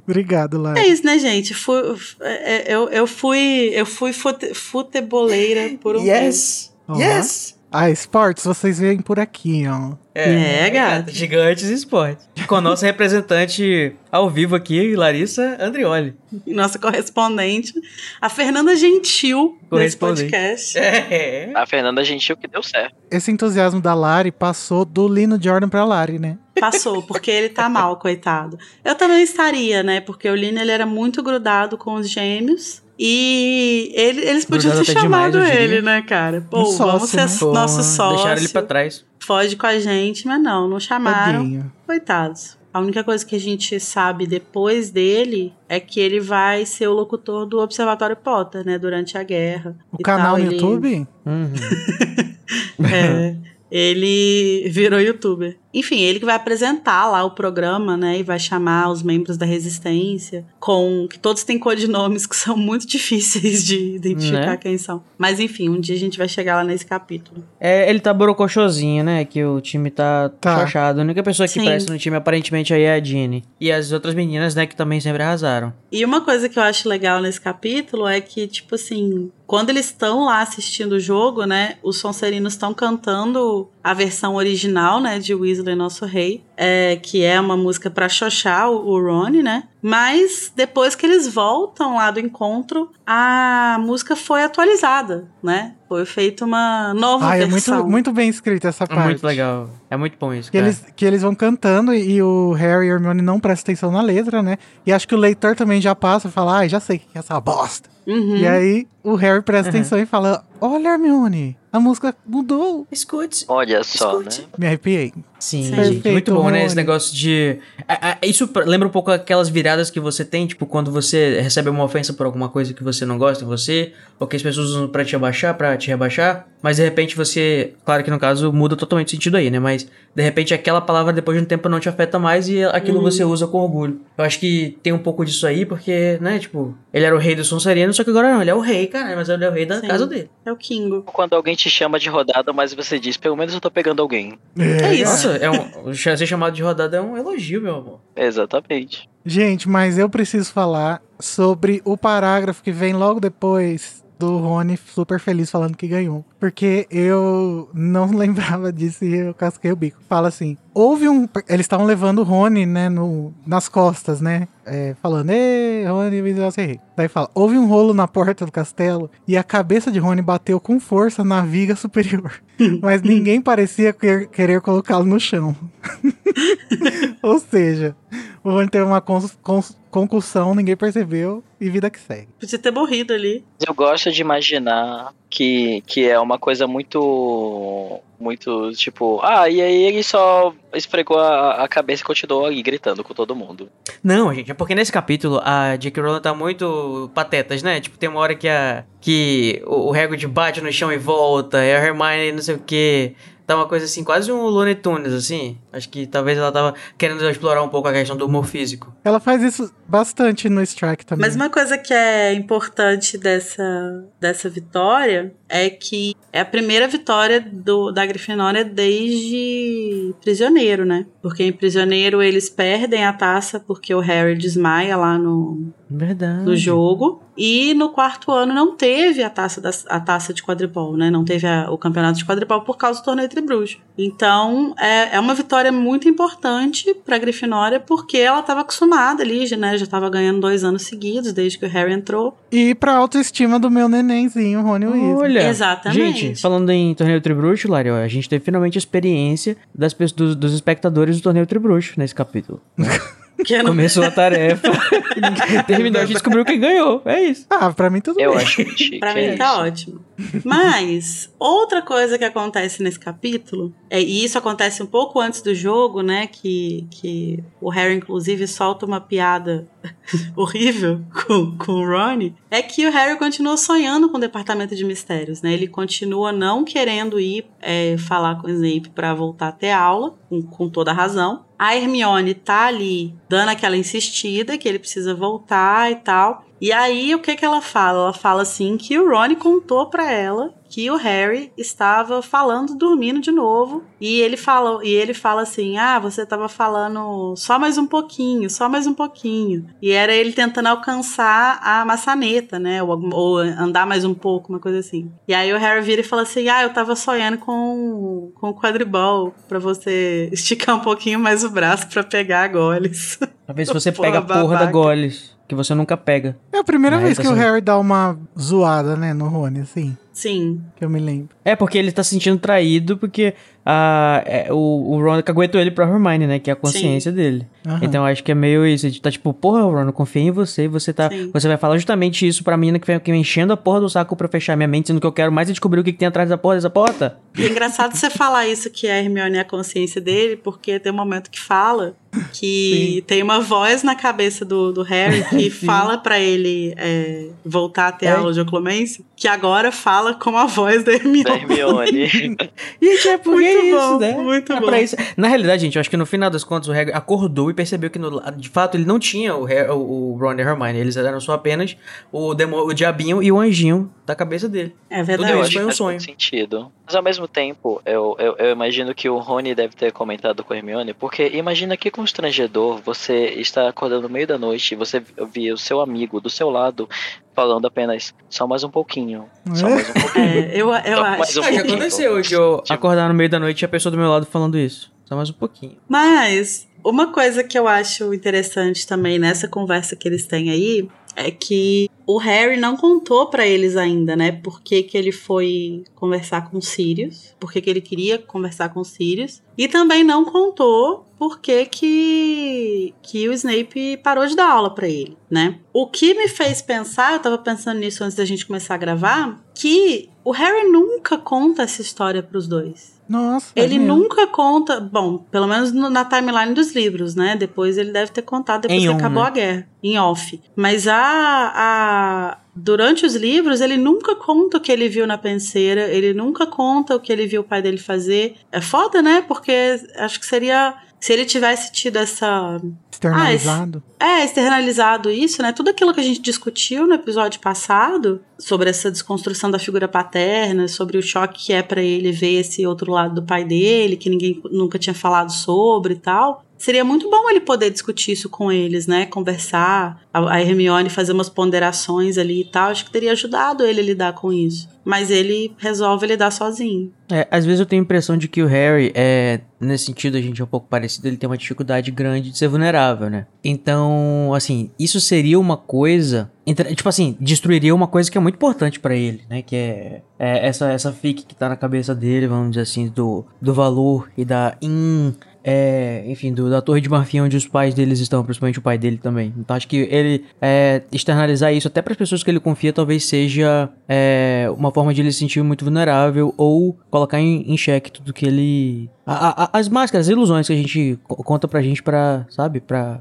Obrigado, Lara. É isso, né, gente? Fui- é- é- eu, eu fui, eu fui fute, futeboleira por um tempo. Yes! Yes! Ah, esportes, vocês veem por aqui, ó. É, gato. Gigantes Esportes. Com a nossa representante ao vivo aqui, Larissa Andrioli. Nossa correspondente, a Fernanda Gentil, nesse podcast. É. A Fernanda Gentil que deu certo. Esse entusiasmo da Lari passou do Lino Jordan pra Lari, né? Passou, porque ele tá mal, coitado. Eu também estaria, né? Porque o Lino ele era muito grudado com os gêmeos. E ele- eles podiam ter demais, chamado diria. ele, né, cara? Pô, Um sócio, vamos ser né? nosso sócio. Deixaram ele pra trás. Foge com a gente, mas não, não chamaram. Tadinho. Coitados. A única coisa que a gente sabe depois dele é que ele vai ser o locutor do Observatório Potter, né? Durante a guerra. O e canal tal. no Ele- YouTube? Uhum. É, ele virou youtuber. Enfim, ele que vai apresentar lá o programa, né? E vai chamar os membros da resistência, com que todos têm codinomes que são muito difíceis de identificar Né? quem são. Mas enfim, um dia a gente vai chegar lá nesse capítulo. É, ele tá borocochosinho, né? Que o time tá, Tá. chachado. A única pessoa que Sim. aparece no time aparentemente aí é a Jeannie. E as outras meninas, né? Que também sempre arrasaram. E uma coisa que eu acho legal nesse capítulo é que, tipo assim, quando eles estão lá assistindo o jogo, né? Os Sonserinos estão cantando a versão original, né? De Weasley, Nosso Rei. É, que é uma música pra xoxar o, o Rony, né? Mas depois que eles voltam lá do encontro, a música foi atualizada, né? Foi feita uma nova Ah, é versão. muito, muito bem escrita essa É parte. muito legal. É muito bom isso, Que eles, que eles vão cantando e, e o Harry e Hermione não prestam atenção na letra, né? E acho que o leitor também já passa e fala, ai, já sei o que é essa bosta. Uhum. E aí o Harry presta Uhum. atenção e fala, olha, Hermione, a música mudou. Escute. Olha só, Escute. né? Me arrepiei. Sim, gente. Muito bom, né? Esse negócio de. a- a- Isso lembra um pouco aquelas viradas que você tem, tipo, quando você recebe uma ofensa por alguma coisa que você não gosta em você, ou que as pessoas usam pra te abaixar, pra te rebaixar, mas de repente você. Claro que no caso muda totalmente o sentido aí, né? Mas de repente aquela palavra depois de um tempo não te afeta mais e aquilo Uhum. você usa com orgulho. Eu acho que tem um pouco disso aí, porque, né, tipo, ele era o rei do Sonseriano, só que agora não, ele é o rei, cara, mas ele é o rei da Sim. casa dele. É o Kingo. Quando alguém te chama de rodada, mas você diz, pelo menos eu tô pegando alguém. É isso. Nossa, é um, ser chamado de rodada é um elogio, meu amor. Exatamente. Gente, mas eu preciso falar sobre o parágrafo que vem logo depois do Rony super feliz falando que ganhou. Porque eu não lembrava disso e eu casquei o bico. Fala assim: houve um. Eles estavam levando o Rony, né, no, nas costas, né? é, falando, Ê, Rony, rei. Daí fala: houve um rolo na porta do castelo e a cabeça de Rony bateu com força na viga superior. Mas ninguém parecia quer- querer colocá-lo no chão. Ou seja, o Rony teve uma cons- cons- concussão, ninguém percebeu e vida que segue. Podia ter morrido ali. Eu gosto de imaginar que, que é uma coisa muito. Muito tipo. Ah, e aí ele só esfregou a, a cabeça e continuou ali gritando com todo mundo. Não, gente, é porque nesse capítulo a J.K. Rowling tá muito patetas, né? Tipo, tem uma hora que, a, que o, o Hagrid bate no chão e volta, e a Hermione não sei o que. Tá uma coisa assim, quase um Looney Tunes, assim. Acho que talvez ela tava querendo explorar um pouco a questão do humor físico. Ela faz isso bastante no Strike também. Mas uma coisa que é importante dessa, dessa vitória é que é a primeira vitória do, da Grifinória desde Prisioneiro, né? Porque em Prisioneiro eles perdem a taça porque o Harry desmaia lá no, Verdade. no jogo. E no quarto ano não teve a taça, da, a taça de quadribol, né? Não teve a- o campeonato de quadribol por causa do torneio Tribruxo. Então é, é uma vitória muito importante pra Grifinória porque ela estava acostumada ali, já, né? Já estava ganhando dois anos seguidos desde que o Harry entrou. E pra autoestima do meu nenenzinho, Rony Weasley. Olha, Exatamente. gente, falando em torneio Tribruxo, Lari, ó, a gente teve finalmente a experiência das, pessoas- dos, dos espectadores do torneio Tribruxo nesse capítulo. Que não- Começou a tarefa, terminou, a gente descobriu quem ganhou. É isso. Ah, pra mim tudo Eu bem. acho muito chique. Pra mim é tá isso. ótimo. Mas, outra coisa que acontece nesse capítulo, é, e isso acontece um pouco antes do jogo, né? Que, que o Harry, inclusive, solta uma piada horrível com, com o Ron, é que o Harry continua sonhando com o departamento de mistérios, né? Ele continua não querendo ir é, falar com o Snape pra voltar a ter aula, com, com toda a razão. A Hermione tá ali dando aquela insistida que ele precisa voltar e tal. E aí, o que que ela fala? Ela fala assim que o Ron contou pra ela que o Harry estava falando, dormindo de novo. E ele fala, e ele fala assim: "Ah, você estava falando só mais um pouquinho, só mais um pouquinho". E era ele tentando alcançar a maçaneta, né? Ou, ou andar mais um pouco, uma coisa assim. E aí o Harry vira e fala assim: "Ah, eu tava sonhando com com o quadribol para você esticar um pouquinho mais o braço para pegar a goles". Talvez você pega a porra da babaca. Goles, que você nunca pega. É a primeira vez tá que o Harry dá uma zoada, né, no Rony, assim, Sim. que eu me lembro. É porque ele tá se sentindo traído porque ah, é, o, o Ron caguetou ele pra Hermione, né? Que é a consciência dele. Aham. Então acho que é meio isso. Tá tipo, porra, Ron, eu confiei em você e você tá. Sim. Você vai falar justamente isso pra menina que vem aqui me enchendo a porra do saco pra fechar minha mente, sendo que eu quero mais é descobrir o que, que tem atrás da porra dessa porta. É engraçado você falar isso que a Hermione é a consciência dele, porque tem um momento que fala que tem uma voz na cabeça do, do Harry que fala pra ele é, voltar a ter É. aula de oclumência, que agora fala com a voz da Hermione. Da Hermione. E gente, é Muito é isso, bom, né? muito é bom. pra isso. Na realidade, gente, eu acho que no final das contas o Harry acordou e percebeu que no- de fato ele não tinha o, Harry, o, o Ron e a Hermione. Eles eram só apenas o, demo, o diabinho e o anjinho da cabeça dele. É verdade. Tudo acho foi um faz sonho. muito sentido. Mas ao mesmo tempo, eu, eu, eu imagino que o Rony deve ter comentado com a Hermione, porque imagina que constrangedor você está acordando no meio da noite e você vê o seu amigo do seu lado falando apenas só mais um pouquinho. Só É? mais um pouquinho. É, eu, eu Só acho. um já aconteceu de eu Tipo- acordar no meio da noite e a pessoa do meu lado falando isso. Só mais um pouquinho. Mas uma coisa que eu acho interessante também nessa conversa que eles têm aí é que o Harry não contou pra eles ainda, né? Por que, que ele foi conversar com Sirius, por que, que ele queria conversar com Sirius, e também não contou por que, que, que o Snape parou de dar aula pra ele, né? O que me fez pensar, eu tava pensando nisso antes da gente começar a gravar, que o Harry nunca conta essa história pros dois. Nossa. Ele mesmo. nunca conta, bom, pelo menos no- na timeline dos livros, né? Depois ele deve ter contado depois Em que on, acabou né? a guerra, em off. Mas a, a durante os livros ele nunca conta o que ele viu na penseira, ele nunca conta o que ele viu o pai dele fazer. É foda, né? Porque acho que seria se ele tivesse tido essa Externalizado. É, externalizado isso, né? Tudo aquilo que a gente discutiu no episódio passado, sobre essa desconstrução da figura paterna, sobre o choque que é pra ele ver esse outro lado do pai dele, que ninguém nunca tinha falado sobre e tal. Seria muito bom ele poder discutir isso com eles, né? Conversar, a a Hermione fazer umas ponderações ali e tal. Acho que teria ajudado ele a lidar com isso. Mas ele resolve lidar sozinho. É, às vezes eu tenho a impressão de que o Harry, é, nesse sentido, a gente é um pouco parecido, ele tem uma dificuldade grande de ser vulnerável, né? Então, assim, isso seria uma coisa. Tipo assim, destruiria uma coisa que é muito importante pra ele, né? Que é, é essa, essa fique que tá na cabeça dele, vamos dizer assim, do, do valor e da in. é, enfim, do, da Torre de Marfim, onde os pais deles estão, principalmente o pai dele também. Então acho que ele é, externalizar isso até para as pessoas que ele confia talvez seja é, uma forma de ele se sentir muito vulnerável ou colocar em, em xeque tudo que ele. A- a- as máscaras, as ilusões que a gente co- conta pra gente pra, sabe, pra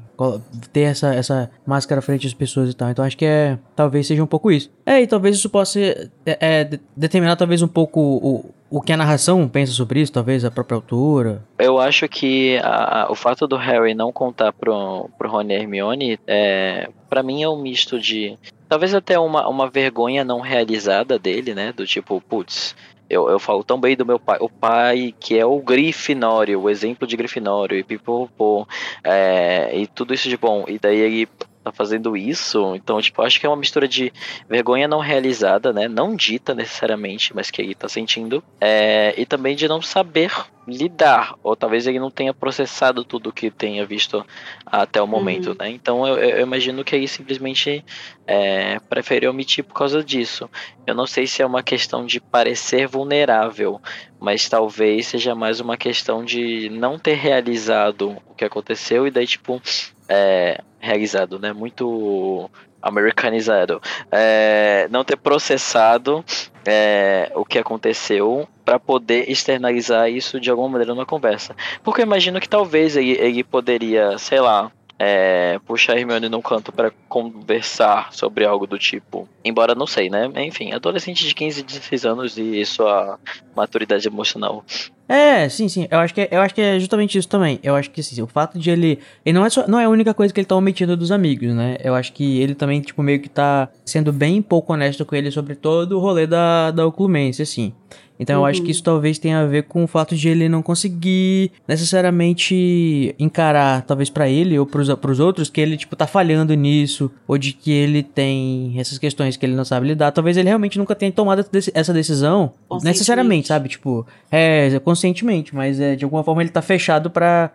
ter essa, essa máscara frente às pessoas e tal. Então acho que é. Talvez seja um pouco isso. É, e talvez isso possa é, é, de- determinar talvez um pouco o, o que a narração pensa sobre isso, talvez a própria autora. Eu acho que a- o fato do Harry não contar pro, pro Rony e Hermione, é, para mim é um misto de. Talvez até uma, uma vergonha não realizada dele, né? Do tipo, putz, eu, eu falo tão bem do meu pai. O pai que é o Grifinório, o exemplo de Grifinório, e pipopô, é, e tudo isso de bom. E daí ele tá fazendo isso. Então, tipo, acho que é uma mistura de vergonha não realizada, né? Não dita necessariamente, mas que ele tá sentindo. É, e também de não saber lidar, ou talvez ele não tenha processado tudo que tenha visto até o momento, Uhum. né? Então eu, eu imagino que ele simplesmente é, preferiu omitir por causa disso. Eu não sei se é uma questão de parecer vulnerável, mas talvez seja mais uma questão de não ter realizado o que aconteceu e daí tipo é, realizado, né? Muito americanizado. É, não ter processado é, o que aconteceu para poder externalizar isso de alguma maneira numa conversa. Porque eu imagino que talvez ele, ele poderia, sei lá, é, puxar a Hermione num canto para conversar sobre algo do tipo. Embora não sei, né? Enfim, adolescente de 15, 16 anos e sua maturidade emocional. É, sim, sim. Eu acho que é, eu acho que é justamente isso também. Eu acho que assim, o fato de ele. Ele não é, só, não é a única coisa que ele tá omitindo dos amigos, né? Eu acho que ele também, tipo, meio que tá sendo bem pouco honesto com ele sobre todo o rolê da, da oclumência, assim. Então uhum. eu acho que uhum. isso talvez tenha a ver com o fato de ele não conseguir necessariamente encarar, talvez para ele ou pros, pros outros, que ele, tipo, tá falhando nisso, ou de que ele tem essas questões que ele não sabe lidar. Talvez ele realmente nunca tenha tomado essa decisão necessariamente, sabe? Tipo, é, conscientemente, mas é, de alguma forma ele tá fechado para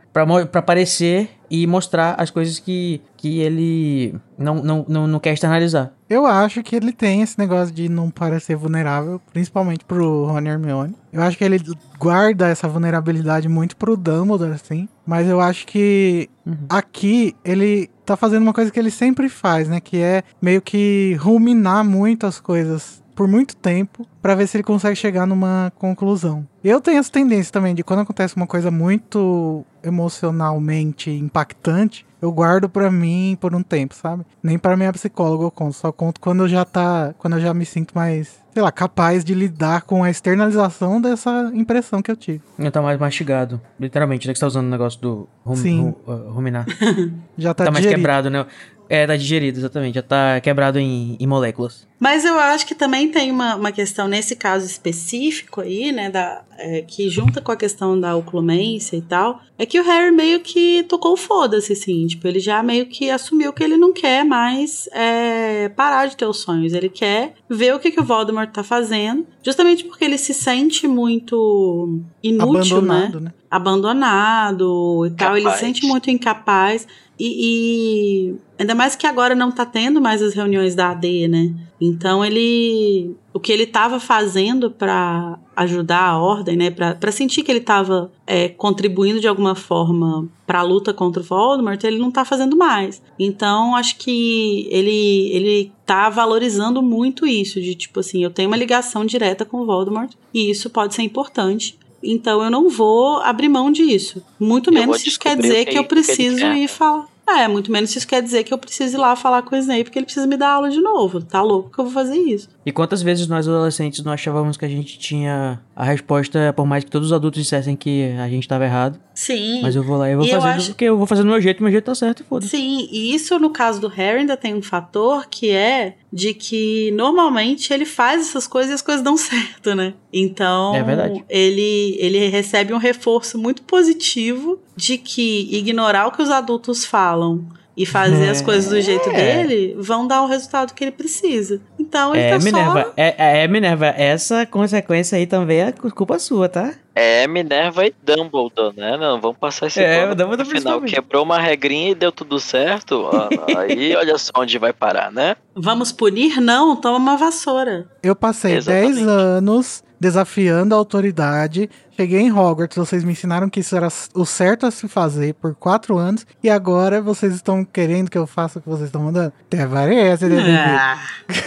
aparecer e mostrar as coisas que, que ele não, não, não, não quer externalizar. Eu acho que ele tem esse negócio de não parecer vulnerável, principalmente pro Rony Hermione. Eu acho que ele guarda essa vulnerabilidade muito pro Dumbledore, assim. Mas eu acho que uhum. aqui ele tá fazendo uma coisa que ele sempre faz, né? Que é meio que ruminar muito as coisas por muito tempo para ver se ele consegue chegar numa conclusão. Eu tenho essa tendência também de quando acontece uma coisa muito emocionalmente impactante, eu guardo para mim por um tempo, sabe? Nem para minha psicóloga eu conto, só conto quando eu já tá, quando eu já me sinto mais, sei lá, capaz de lidar com a externalização dessa impressão que eu tive. Já tá mais mastigado, literalmente, já que você tá usando o negócio do rum, Sim. Rum, uh, ruminar. já tá, tá mais quebrado, né? É, tá digerido, exatamente. Já tá quebrado em, em moléculas. Mas eu acho que também tem uma, uma questão nesse caso específico aí, né, da, é, que junta com a questão da oclumência e tal, é que o Harry meio que tocou foda-se, assim, tipo, ele já meio que assumiu que ele não quer mais é, parar de ter os sonhos, ele quer ver o que, que o Voldemort tá fazendo, justamente porque ele se sente muito inútil, né? Abandonado, né? né? Abandonado e tal, ele se sente muito incapaz. E, e, ainda mais que agora não tá tendo mais as reuniões da AD, né? Então ele. O que ele tava fazendo para ajudar a ordem, né? Pra, sentir que ele tava é, contribuindo de alguma forma para a luta contra o Voldemort, ele não tá fazendo mais. Então acho que ele, ele tá valorizando muito isso, de tipo assim, eu tenho uma ligação direta com o Voldemort e isso pode ser importante. Então eu não vou abrir mão disso. Muito menos se isso quer dizer que, que eu preciso que ir falar. É, muito menos isso quer dizer que eu preciso ir lá falar com o Snape porque ele precisa me dar aula de novo. Tá louco que eu vou fazer isso. E quantas vezes nós adolescentes não achávamos que a gente tinha a resposta, por mais que todos os adultos dissessem que a gente estava errado? Sim. Mas eu vou lá e vou fazer acho... porque eu vou fazer do meu jeito, meu jeito tá certo e foda-se. Sim, e isso no caso do Harry ainda tem um fator que é de que normalmente ele faz essas coisas e as coisas dão certo, né? Então, é verdade. ele ele recebe um reforço muito positivo de que ignorar o que os adultos falam e fazer é, as coisas do jeito é. dele vão dar o resultado que ele precisa. Então ele é, tá Minerva, só... É, é, Minerva, essa consequência aí também é culpa sua, tá? É, Minerva e Dumbledore, né? Não, vamos passar esse é, o Dumbledore no final. Quebrou uma regrinha e deu tudo certo. aí olha só onde vai parar, né? Vamos punir? Não, toma uma vassoura. Eu passei 10 anos desafiando a autoridade. Cheguei em Hogwarts, vocês me ensinaram que isso era o certo a se fazer por quatro anos, e agora vocês estão querendo que eu faça o que vocês estão mandando? Até parece, né? Ah,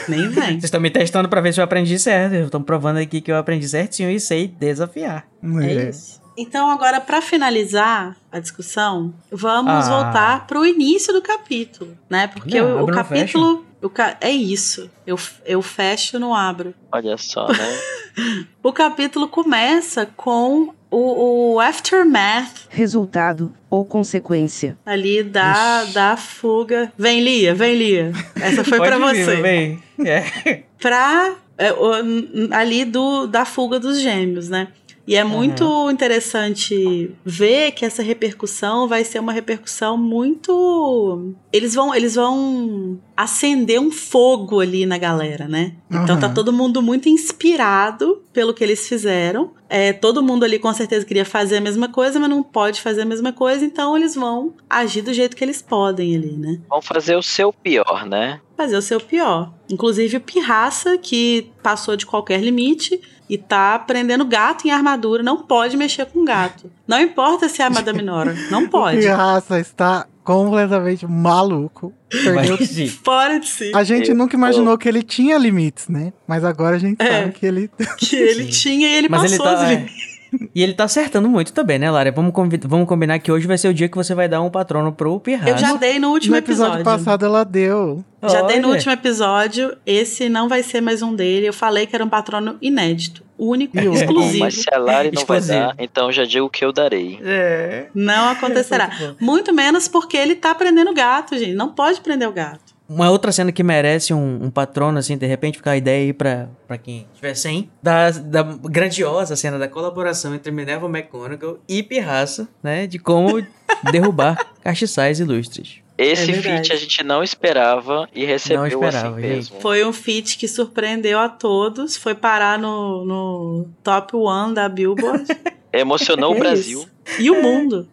nem vem. Vocês estão me testando pra ver se eu aprendi certo. Estão provando aqui que eu aprendi certinho e sei desafiar. É, é isso. Então, agora, para finalizar a discussão, vamos ah. voltar para o início do capítulo, né? Porque não, o, o capítulo. O ca... É isso. Eu, eu fecho não abro. Olha só, né? o capítulo começa com o, o, aftermath. Resultado ou consequência. Ali da, da fuga. Vem, Lia, vem, Lia. Essa foi para você. Vem. É. Pra. É, ali do, da fuga dos gêmeos, né? E é muito uhum. interessante ver que essa repercussão vai ser uma repercussão muito. Eles vão, eles vão acender um fogo ali na galera, né? Uhum. Então tá todo mundo muito inspirado pelo que eles fizeram. É, todo mundo ali com certeza queria fazer a mesma coisa, mas não pode fazer a mesma coisa, então eles vão agir do jeito que eles podem ali, né? Vão fazer o seu pior, né? Fazer o seu pior. Inclusive o Pirraça, que passou de qualquer limite, e tá prendendo gato em armadura, não pode mexer com gato. Não importa se é a Madame Nora, não pode. Que raça está completamente maluco. Perdeu. Fora de si. A gente Eu- nunca imaginou que ele tinha limites, né? Mas agora a gente É. sabe que ele. Que ele Sim. tinha e ele Mas ele passou tá. as é. E ele tá acertando muito também, né, Lara? Vamos, vamos combinar que hoje vai ser o dia que você vai dar um patrono pro Pirraça. Eu já dei no último No episódio, passado ela deu. Já dei no Olha. último episódio. Esse não vai ser mais um dele. Eu falei que era um patrono inédito. Único, E exclusivo. Mas se a Lari não vai Exclusivo. dar, então já digo que eu darei. É. Não acontecerá. Muito menos porque ele tá prendendo o gato, gente. Não pode prender o gato. Uma outra cena que merece um, um patrono, assim, de repente ficar a ideia aí pra, pra quem tiver sem, da, da grandiosa cena da colaboração entre Minerva McGonagall e Pirraça, né? De como derrubar castiçais ilustres. Esse É feat a gente não esperava e recebeu Não esperava, assim mesmo. Foi um feat que surpreendeu a todos. Foi parar no, no top one da Billboard. Emocionou É o Brasil. isso. E o mundo.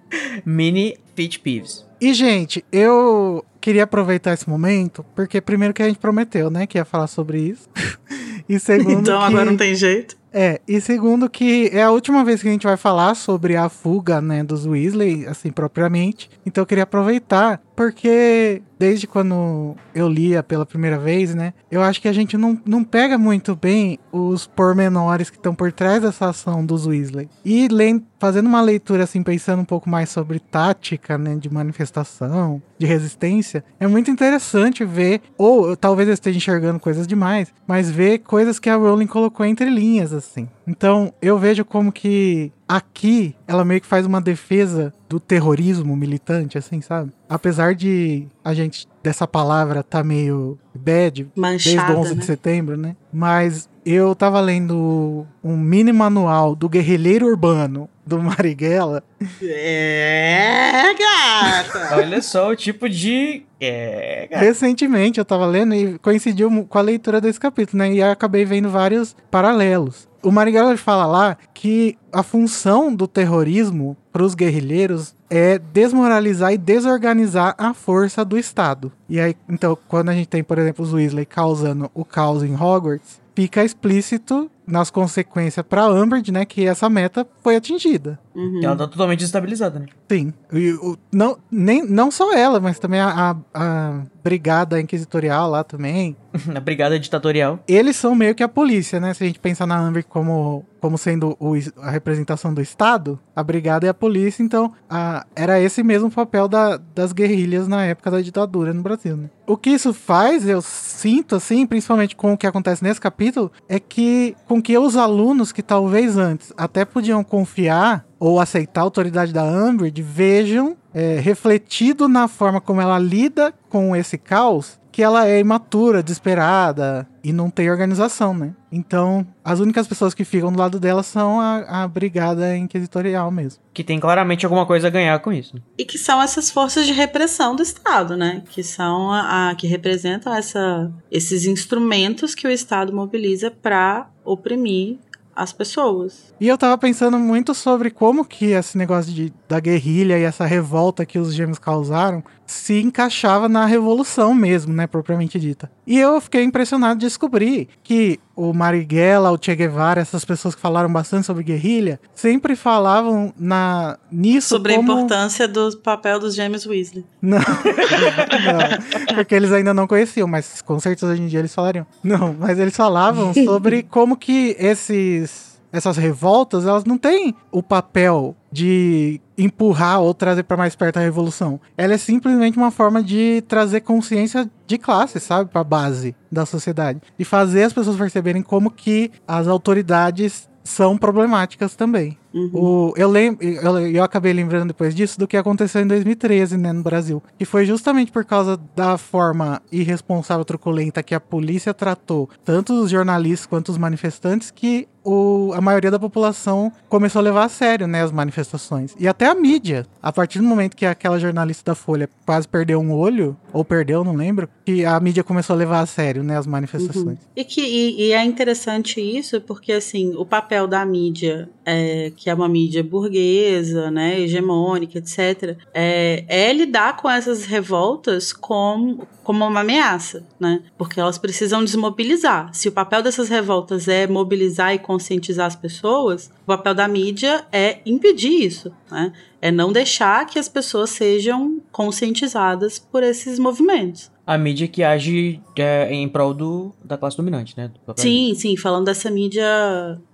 Mini Fit Peeves. E, gente, eu queria aproveitar esse momento, porque primeiro que a gente prometeu, né, que ia falar sobre isso. e segundo Então que... agora não tem jeito. É, e segundo que é a última vez que a gente vai falar sobre a fuga, né, dos Weasley, assim, propriamente. Então eu queria aproveitar, porque desde quando eu lia pela primeira vez, né, eu acho que a gente não, não pega muito bem os pormenores que estão por trás dessa ação dos Weasley. E lendo, fazendo uma leitura, assim, pensando um pouco mais sobre tática, né, de manifestação, de resistência, é muito interessante ver, ou talvez eu esteja enxergando coisas demais, mas ver coisas que a Rowling colocou entre linhas, assim. Então, eu vejo como que aqui ela meio que faz uma defesa do terrorismo militante, assim, sabe? Apesar de a gente, dessa palavra, tá meio bad desde Manchada, o 11 né? de setembro, né? Mas eu tava lendo um mini manual do guerrilheiro urbano do Marighella. É, gata. Olha só o tipo de. É, cara. Recentemente eu tava lendo e coincidiu com a leitura desse capítulo, né? E eu acabei vendo vários paralelos. O Marighella fala lá que a função do terrorismo para os guerrilheiros é desmoralizar e desorganizar a força do Estado. E aí, então, quando a gente tem, por exemplo, os Weasley causando o caos em Hogwarts, fica explícito nas consequências para Umbridge, né, que essa meta foi atingida. Uhum. Ela tá totalmente desestabilizada, né? Sim. E o- não, nem, não só ela, mas também a, a- a brigada inquisitorial lá também. Na brigada ditatorial. Eles são meio que a polícia, né? Se a gente pensar na Amber como, como sendo o a representação do Estado, a brigada é a polícia, então a- era esse mesmo papel da- das guerrilhas na época da ditadura no Brasil, né? O que isso faz, eu sinto, assim, principalmente com o que acontece nesse capítulo, é que com que os alunos que talvez antes até podiam confiar ou aceitar a autoridade da Umbridge vejam é, refletido na forma como ela lida com esse caos que ela é imatura, desesperada e não tem organização, né? Então, as únicas pessoas que ficam do lado dela são a, a brigada inquisitorial mesmo. Que tem claramente alguma coisa a ganhar com isso. E que são essas forças de repressão do Estado, né? Que são a, a- que representam essa, esses instrumentos que o Estado mobiliza para oprimir as pessoas. E eu tava pensando muito sobre como que esse negócio de, da guerrilha e essa revolta que os gêmeos causaram se encaixava na revolução mesmo, né, propriamente dita. E eu fiquei impressionado de descobrir que o Marighella, o Che Guevara, essas pessoas que falaram bastante sobre guerrilha, sempre falavam na nisso Sobre como... a importância do papel dos gêmeos Weasley. Não. não. Porque eles ainda não conheciam, mas com certeza hoje em dia eles falariam. Não, mas eles falavam sobre como que esses essas revoltas, elas não têm o papel de empurrar ou trazer para mais perto a revolução. Ela é simplesmente uma forma de trazer consciência de classe, sabe, para base da sociedade e fazer as pessoas perceberem como que as autoridades são problemáticas também. Uhum. O, eu, lembro, eu, eu acabei lembrando depois disso do que aconteceu em 2013, né, no Brasil. Que foi justamente por causa da forma irresponsável, truculenta que a polícia tratou tanto os jornalistas quanto os manifestantes que o, a maioria da população começou a levar a sério, né, as manifestações. E até a mídia. A partir do momento que aquela jornalista da Folha quase perdeu um olho, ou perdeu, não lembro, que a mídia começou a levar a sério, né, as manifestações. E, que, e, e é interessante isso porque, assim, o papel da mídia, é, que é uma mídia burguesa, né, hegemônica, etc., é, é lidar com essas revoltas com, como uma ameaça, né? Porque elas precisam desmobilizar. Se o papel dessas revoltas é mobilizar e conscientizar as pessoas, o papel da mídia é impedir isso, né? É não deixar que as pessoas sejam conscientizadas por esses movimentos. A mídia que age é, em prol do, da classe dominante, né? Do Sim, sim, falando dessa mídia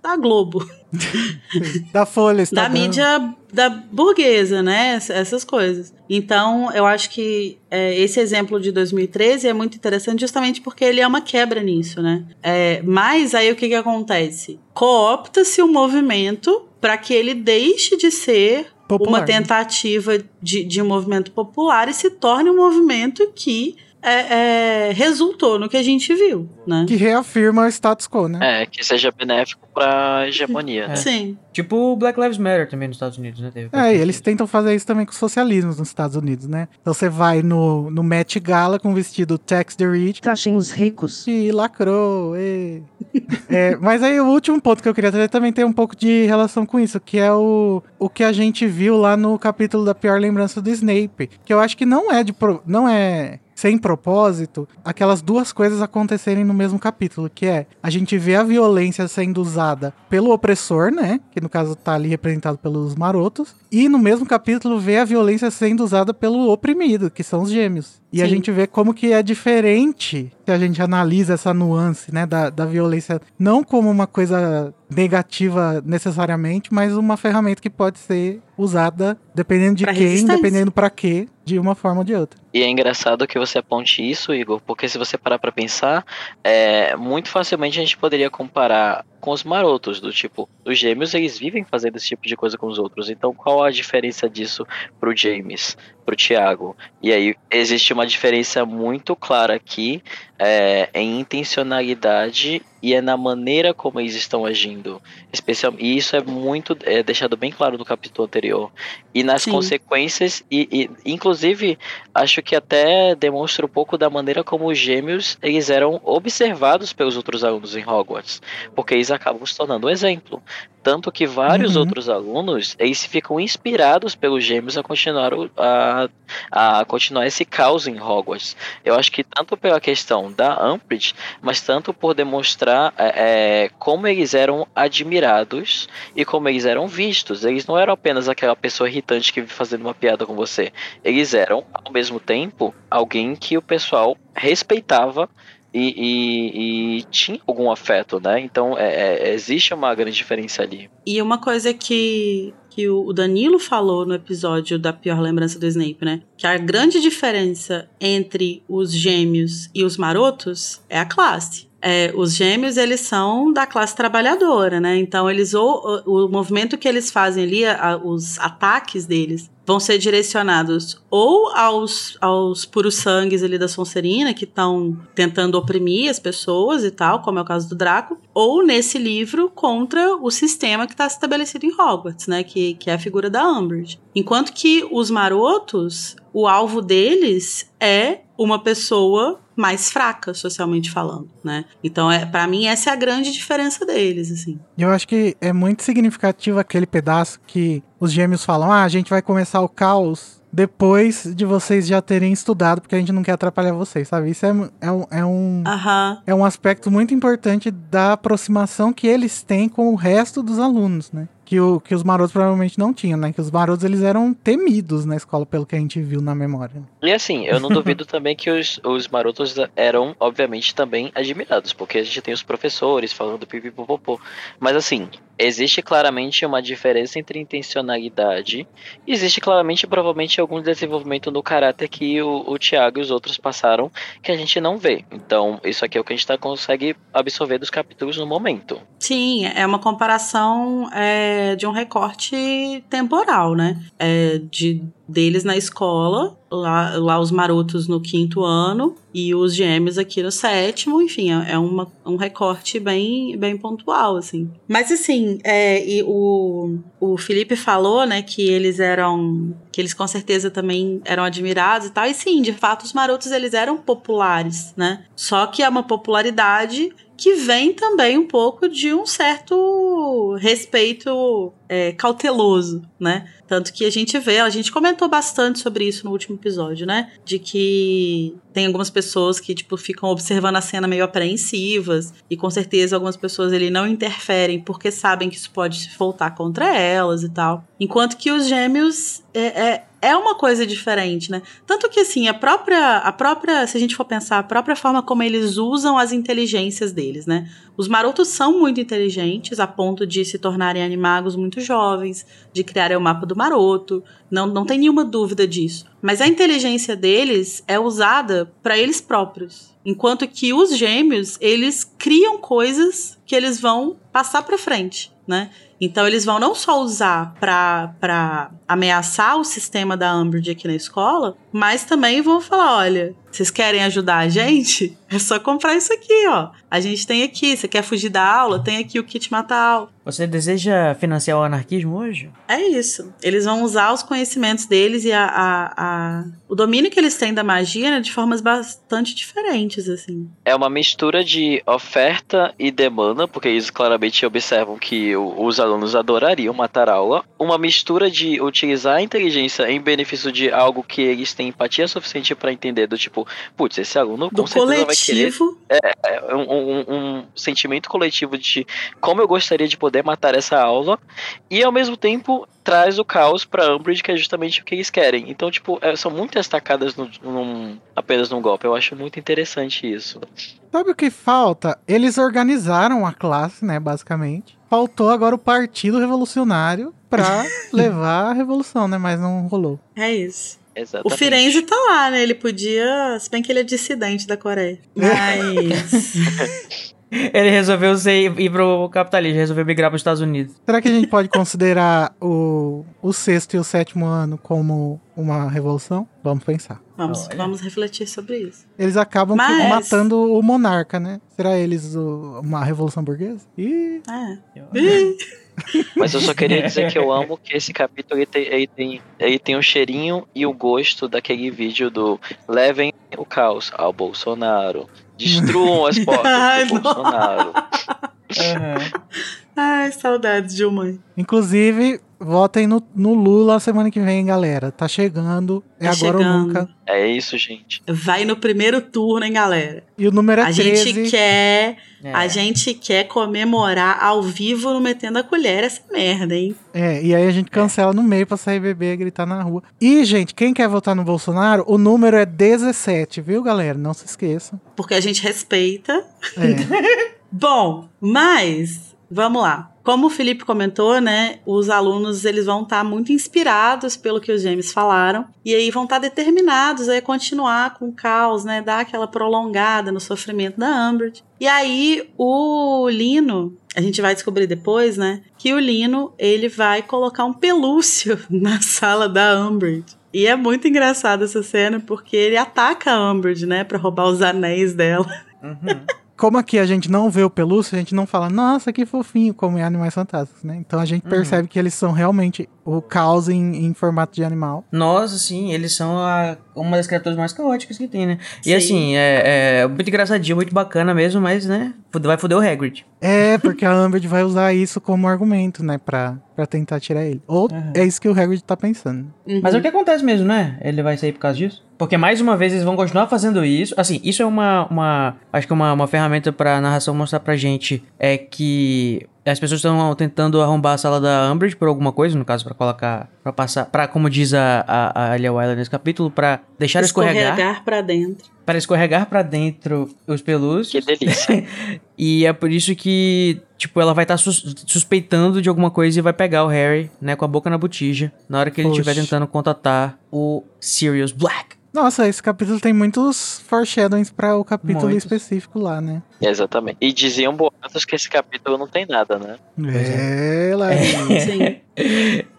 da Globo, Da Folha, da Estadão. mídia da burguesa, né? Ess- Essas coisas. Então, eu acho que é, esse exemplo de 2013 é muito interessante justamente porque ele é uma quebra nisso, né? É, mas aí o que, que acontece? Coopta-se o movimento para que ele deixe de ser Popular, uma né? tentativa de, de um movimento popular e se torne um movimento que é, é, resultou no que a gente viu, né? Que reafirma o status quo, né? É, que seja benéfico pra hegemonia, né? Sim. Tipo o Black Lives Matter também nos Estados Unidos, né? Teve É, e eles tentam fazer isso também com o socialismo nos Estados Unidos, né? Então você vai no, no Met Gala com o vestido Tax the Rich Taxem os ricos. e lacrou. e- É, mas aí o último ponto que eu queria trazer também tem um pouco de relação com isso, que é o, o que a gente viu lá no capítulo da pior lembrança do Snape, que eu acho que não é de pro- não é sem propósito aquelas duas coisas acontecerem no mesmo capítulo, que é a gente vê a violência sendo usada pelo opressor, né, que no caso tá ali representado pelos marotos, e no mesmo capítulo vê a violência sendo usada pelo oprimido, que são os gêmeos. E a Sim. gente vê como que é diferente se a gente analisa essa nuance, né, da, da violência, não como uma coisa negativa necessariamente, mas uma ferramenta que pode ser usada dependendo de Pra quem, dependendo pra quê, de uma forma ou de outra. E é engraçado que você aponte isso, Igor, porque se você parar pra pensar, é, muito facilmente a gente poderia comparar com os marotos, do tipo, os gêmeos eles vivem fazendo esse tipo de coisa com os outros. Então qual a diferença disso pro James, pro Thiago? E aí existe uma diferença muito clara aqui é, em intencionalidade e é na maneira como eles estão agindo. Especial, e isso é muito é, deixado bem claro no capítulo anterior. E nas Sim. consequências, e, e inclusive acho que até demonstra um pouco da maneira como os gêmeos eles eram observados pelos outros alunos em Hogwarts, porque eles acabam se tornando um exemplo. Tanto que vários Uhum. outros alunos eles ficam inspirados pelos gêmeos a continuar, a, a continuar esse caos em Hogwarts. Eu acho que tanto pela questão da Umbridge, mas tanto por demonstrar é, é, como eles eram admirados e como eles eram vistos. Eles não eram apenas aquela pessoa irritante que vive fazendo uma piada com você. Eles eram, ao mesmo tempo, alguém que o pessoal respeitava e, e- e tinha algum afeto, né? Então é- é- existe uma grande diferença ali. E uma coisa que, que o Danilo falou no episódio da pior lembrança do Snape, né? Que a grande diferença entre os gêmeos e os marotos é a classe. É, os gêmeos, eles são da classe trabalhadora, né? Então, eles o, o, o movimento que eles fazem ali, a- os ataques deles, vão ser direcionados ou aos, aos puros sangues ali da Sonserina, que estão tentando oprimir as pessoas e tal, como é o caso do Draco, ou nesse livro contra o sistema que está estabelecido em Hogwarts, né? Que, que é a figura da Umbridge. Enquanto que os marotos, o alvo deles é uma pessoa mais fraca, socialmente falando, né? Então, é, para mim, essa é a grande diferença deles, assim. Eu acho que é muito significativo aquele pedaço que os gêmeos falam: ah, a gente vai começar o caos depois de vocês já terem estudado, porque a gente não quer atrapalhar vocês, sabe? Isso é, é, um, é, um, Aham. é um aspecto muito importante da aproximação que eles têm com o resto dos alunos, né? Que, o, que os marotos provavelmente não tinham, né? Que os marotos eles eram temidos na escola, pelo que a gente viu na memória. E assim, eu não duvido também que os, os marotos eram, obviamente, também admirados, porque a gente tem os professores falando pipipopopô. Mas assim, existe claramente uma diferença entre intencionalidade, existe claramente, provavelmente, algum desenvolvimento no caráter que o, o Thiago e os outros passaram que a gente não vê. Então, isso aqui é o que a gente tá, consegue absorver dos capítulos no momento. Sim, é uma comparação é, de um recorte temporal, né? É, de deles na escola, lá, lá os marotos no quinto ano e os gêmeos aqui no sétimo, enfim, é, é uma, um recorte bem, bem pontual, assim. Mas assim, é, e o, o Felipe falou, né, que eles eram, que eles com certeza também eram admirados e tal, e sim, de fato os marotos eles eram populares, né? Só que é uma popularidade que vem também um pouco de um certo respeito é, cauteloso, né? Tanto que a gente vê, a gente comentou bastante sobre isso no último episódio, né? De que tem algumas pessoas que, tipo, ficam observando a cena meio apreensivas. E com certeza algumas pessoas ele não interferem porque sabem que isso pode se voltar contra elas e tal. Enquanto que os gêmeos é, é, é uma coisa diferente, né? Tanto que, assim, a própria, a própria, se a gente for pensar, a própria forma como eles usam as inteligências deles, né? Os marotos são muito inteligentes, a ponto de se tornarem animagos muito jovens, de criarem o mapa do maroto. Não, não tem nenhuma dúvida disso. Mas a inteligência deles é usada para eles próprios. Enquanto que os gêmeos, eles criam coisas que eles vão passar para frente, né? Então eles vão não só usar para ameaçar o sistema da Umbridge aqui na escola, mas também vão falar, olha, vocês querem ajudar a gente? É só comprar isso aqui, ó. A gente tem aqui. Você quer fugir da aula? Tem aqui o kit matal. Você deseja financiar o anarquismo hoje? É isso. Eles vão usar os conhecimentos deles e a, a, a... o domínio que eles têm da magia né, de formas bastante diferentes, assim. É uma mistura de oferta e demanda, porque eles claramente observam que os alunos adorariam matar a aula. Uma mistura de utilizar a inteligência em benefício de algo que eles têm empatia suficiente para entender, do tipo, putz, esse aluno com Do certeza vai querer coletivo. é, é um, um- um sentimento coletivo de como eu gostaria de poder matar essa aula e ao mesmo tempo traz o caos pra Umbridge que é justamente o que eles querem então tipo é, são muitas tacadas no- num- apenas num golpe eu acho muito interessante isso Sabe o que falta? Eles organizaram a classe, né, basicamente. Faltou agora o Partido Revolucionário pra levar a revolução, né, mas não rolou. É isso. O exatamente Firenze tá lá, né? Ele podia. Se bem que ele é dissidente da Coreia. Mas. Ele resolveu ser, ir pro capitalismo, resolveu migrar pros Estados Unidos. Será que a gente pode considerar o, o sexto e o sétimo ano como uma revolução? Vamos pensar. vamos, Olha. vamos refletir sobre isso. Eles acabam que- Mas- matando o monarca, né? Será eles o- uma revolução burguesa? Ih, É. Ih, mas eu só queria dizer que eu amo que esse capítulo ele tem, ele tem, ele tem o cheirinho e o gosto daquele vídeo do levem o caos ao Bolsonaro. Destruam as portas do. Bolsonaro Ai, saudades de mãe. Inclusive, votem no, no Lula semana que vem, galera. Tá chegando. É Tá agora ou chegando. nunca. é isso gente Vai no primeiro turno, hein, galera? E o número é A 13. gente quer. É. A gente quer comemorar ao vivo no Metendo a Colher essa merda, hein? É, e aí a gente cancela no meio pra sair beber e gritar na rua. E, gente, quem quer votar no Bolsonaro, o número é 17, viu, galera? Não se esqueçam. Porque a gente respeita. É. Bom, mas vamos lá. Como o Felipe comentou, né, os alunos eles vão estar muito inspirados pelo que os gêmeos falaram e aí vão estar determinados a continuar com o caos, né, dar aquela prolongada no sofrimento da Umbridge. E aí o Lino, a gente vai descobrir depois, né, que o Lino ele vai colocar um pelúcio na sala da Umbridge. E é muito engraçado essa cena porque ele ataca a Umbridge, né, para roubar os anéis dela. Uhum. Como aqui a gente não vê o pelúcio, a gente não fala, nossa, que fofinho, como em Animais Fantásticos, né? Então a gente Uhum. percebe que eles são realmente o caos em, em formato de animal. Nossa, sim, eles são a- uma das criaturas mais caóticas que tem, né? Sim. E assim, é, é muito engraçadinho, muito bacana mesmo, mas, né, vai foder o Hagrid. É, porque a Umbridge vai usar isso como argumento, né, pra, pra tentar tirar ele. Ou Uhum. é isso que o Hagrid tá pensando. Mas é o que acontece mesmo, né? Ele vai sair por causa disso? Porque mais uma vez eles vão continuar fazendo isso. Assim, isso é uma. uma acho que é uma, uma ferramenta pra narração mostrar pra gente é que as pessoas estão tentando arrombar a sala da Umbridge por alguma coisa, no caso, pra colocar. pra passar. pra, como diz a, a, a Alia Wyler nesse capítulo, pra deixar escorregar. escorregar pra dentro. Para escorregar pra dentro os pelúcios. que delícia E é por isso que, tipo, ela vai estar suspeitando de alguma coisa e vai pegar o Harry, né, com a boca na botija, na hora que ele estiver tentando contatar o Sirius Black. Nossa, esse capítulo tem muitos foreshadowings pra o capítulo Muitos. específico lá, né? exatamente e diziam boatos que esse capítulo não tem nada né É, Larissa. Sim.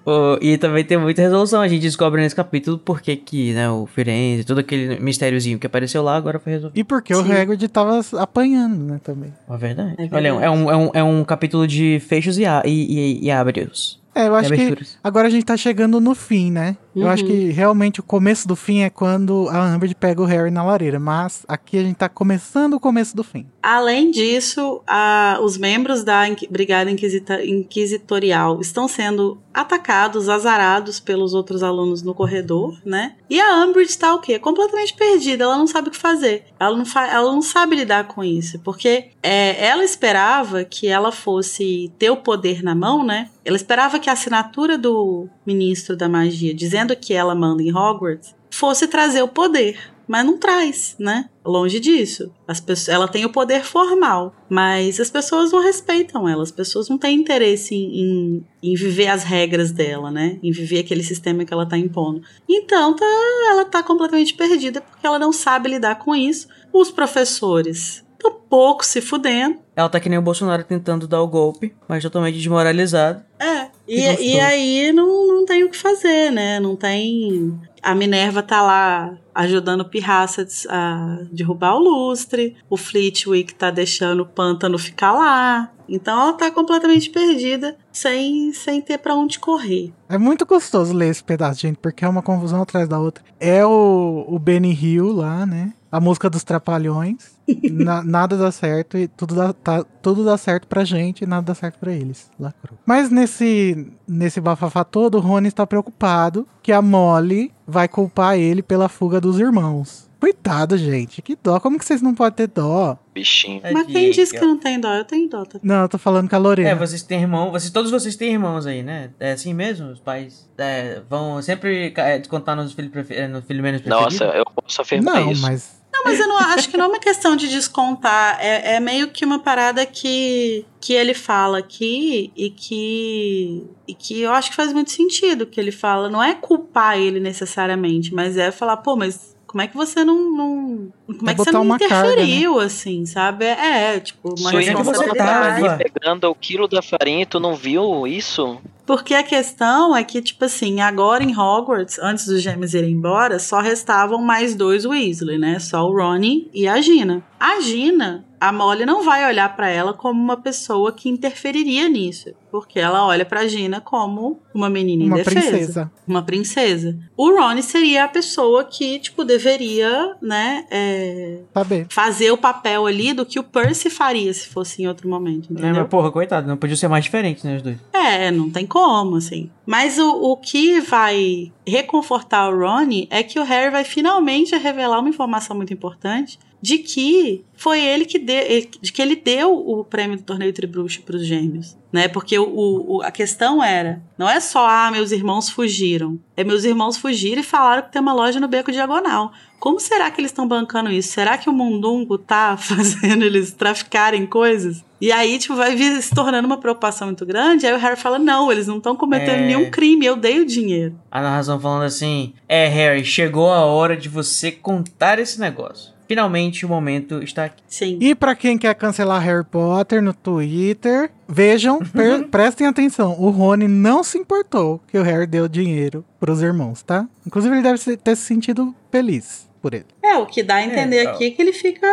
O- e também tem muita resolução. A gente descobre nesse capítulo porque que, né, o Firenze, todo aquele mistériozinho que apareceu lá, agora foi resolvido. E porque o Sim. Hagrid tava apanhando, né, também. É verdade. É Olha, verdade. é um, é, um, é um capítulo de fechos e, a, e, e, e ábrios. É, eu acho que agora a gente tá chegando no fim, né? Eu acho Uhum. que realmente o começo do fim é quando a Amber pega o Harry na lareira. Mas aqui a gente tá começando o começo do fim. Além disso, a- os membros da Inqui- Brigada Inquisita- Inquisitorial estão sendo atacados, azarados pelos outros alunos no corredor, né? E a Umbridge tá o quê? Completamente perdida, ela não sabe o que fazer. Ela não, fa- ela não sabe lidar com isso, porque é, ela esperava que ela fosse ter o poder na mão, né? Ela esperava que a assinatura do ministro da magia dizendo que ela manda em Hogwarts fosse trazer o poder, mas não traz, né? Longe disso. As pessoas, ela tem o poder formal, mas as pessoas não respeitam ela. As pessoas não têm interesse em, em, em viver as regras dela, né? Em viver aquele sistema que ela tá impondo. Então, tá, ela tá completamente perdida porque ela não sabe lidar com isso. Os professores estão pouco se fudendo. Ela tá que nem o Bolsonaro tentando dar o golpe, mas totalmente desmoralizado. É, e, e aí não, não tem o que fazer, né? Não tem. A Minerva tá lá ajudando o Pirraça a derrubar o lustre, o Fleetwick tá deixando o pântano ficar lá. Então ela tá completamente perdida, sem, sem ter pra onde correr. É muito gostoso ler esse pedaço, gente, porque é uma confusão atrás da outra. É o, o Benny Hill lá, né? A música dos Trapalhões. Na- nada dá certo e tudo dá, tá- tudo dá certo pra gente e nada dá certo pra eles. Lacrou. Mas nesse, nesse bafafá todo, o Rony está preocupado que a Molly vai culpar ele pela fuga dos irmãos. Coitado, gente. Que dó. Como que vocês não podem ter dó? Bichinho. Mas quem disse que não tem dó? Eu tenho dó. Tá? Não, eu tô falando com a Lorena. É, vocês têm irmão, vocês, todos vocês têm irmãos aí, né? É assim mesmo? Os pais é, vão sempre é, descontar nos filhos é, no filho menos preferido? Nossa, eu posso afirmar não, isso. mas Não, mas eu não acho que não é uma questão de descontar. É, é meio que uma parada que, que ele fala aqui e que, e que eu acho que faz muito sentido que ele fala. Não é culpar ele necessariamente, mas é falar, pô, mas como é que você não. não como é É que você não uma carga, né? interferiu, assim, sabe? É, é, tipo, uma Sua é que você tava. ali pegando o quilo da farinha e tu não viu isso? Porque a questão é que, tipo assim, agora em Hogwarts, antes dos gêmeos irem embora, só restavam mais dois Weasley, né? Só o Ronnie e a Gina. A Gina, a Molly não vai olhar pra ela como uma pessoa que interferiria nisso. Porque ela olha pra Gina como uma menina uma indefesa. princesa. Uma princesa. O Ronnie seria a pessoa que, tipo, deveria, né, é, Saber. fazer o papel ali do que o Percy faria se fosse em outro momento, Né, entendeu? mas porra, coitado, não podia ser mais diferente, né, os dois. É, não tem como, assim. Mas o, o que vai reconfortar o Ronnie é que o Harry vai finalmente revelar uma informação muito importante de que foi ele que deu, de que ele deu o prêmio do torneio Tribruxo para os gêmeos, né? Porque o, o- a questão era, não é só ah, meus irmãos fugiram, é meus irmãos fugiram e falaram que tem uma loja no Beco Diagonal. Como será que eles estão bancando isso? Será que o Mundungo tá fazendo eles traficarem coisas? E aí, tipo, vai se tornando uma preocupação muito grande. Aí o Harry fala: Não, eles não estão cometendo É. nenhum crime, eu dei o dinheiro. A narração falando assim: É, Harry, chegou a hora de você contar esse negócio. Finalmente o momento está aqui. Sim. E pra quem quer cancelar Harry Potter no Twitter, vejam, per- prestem atenção. O Rony não se importou que o Harry deu dinheiro pros irmãos, tá? Inclusive ele deve ter se sentido feliz por ele. É, o que dá a entender É, aqui é que ele fica.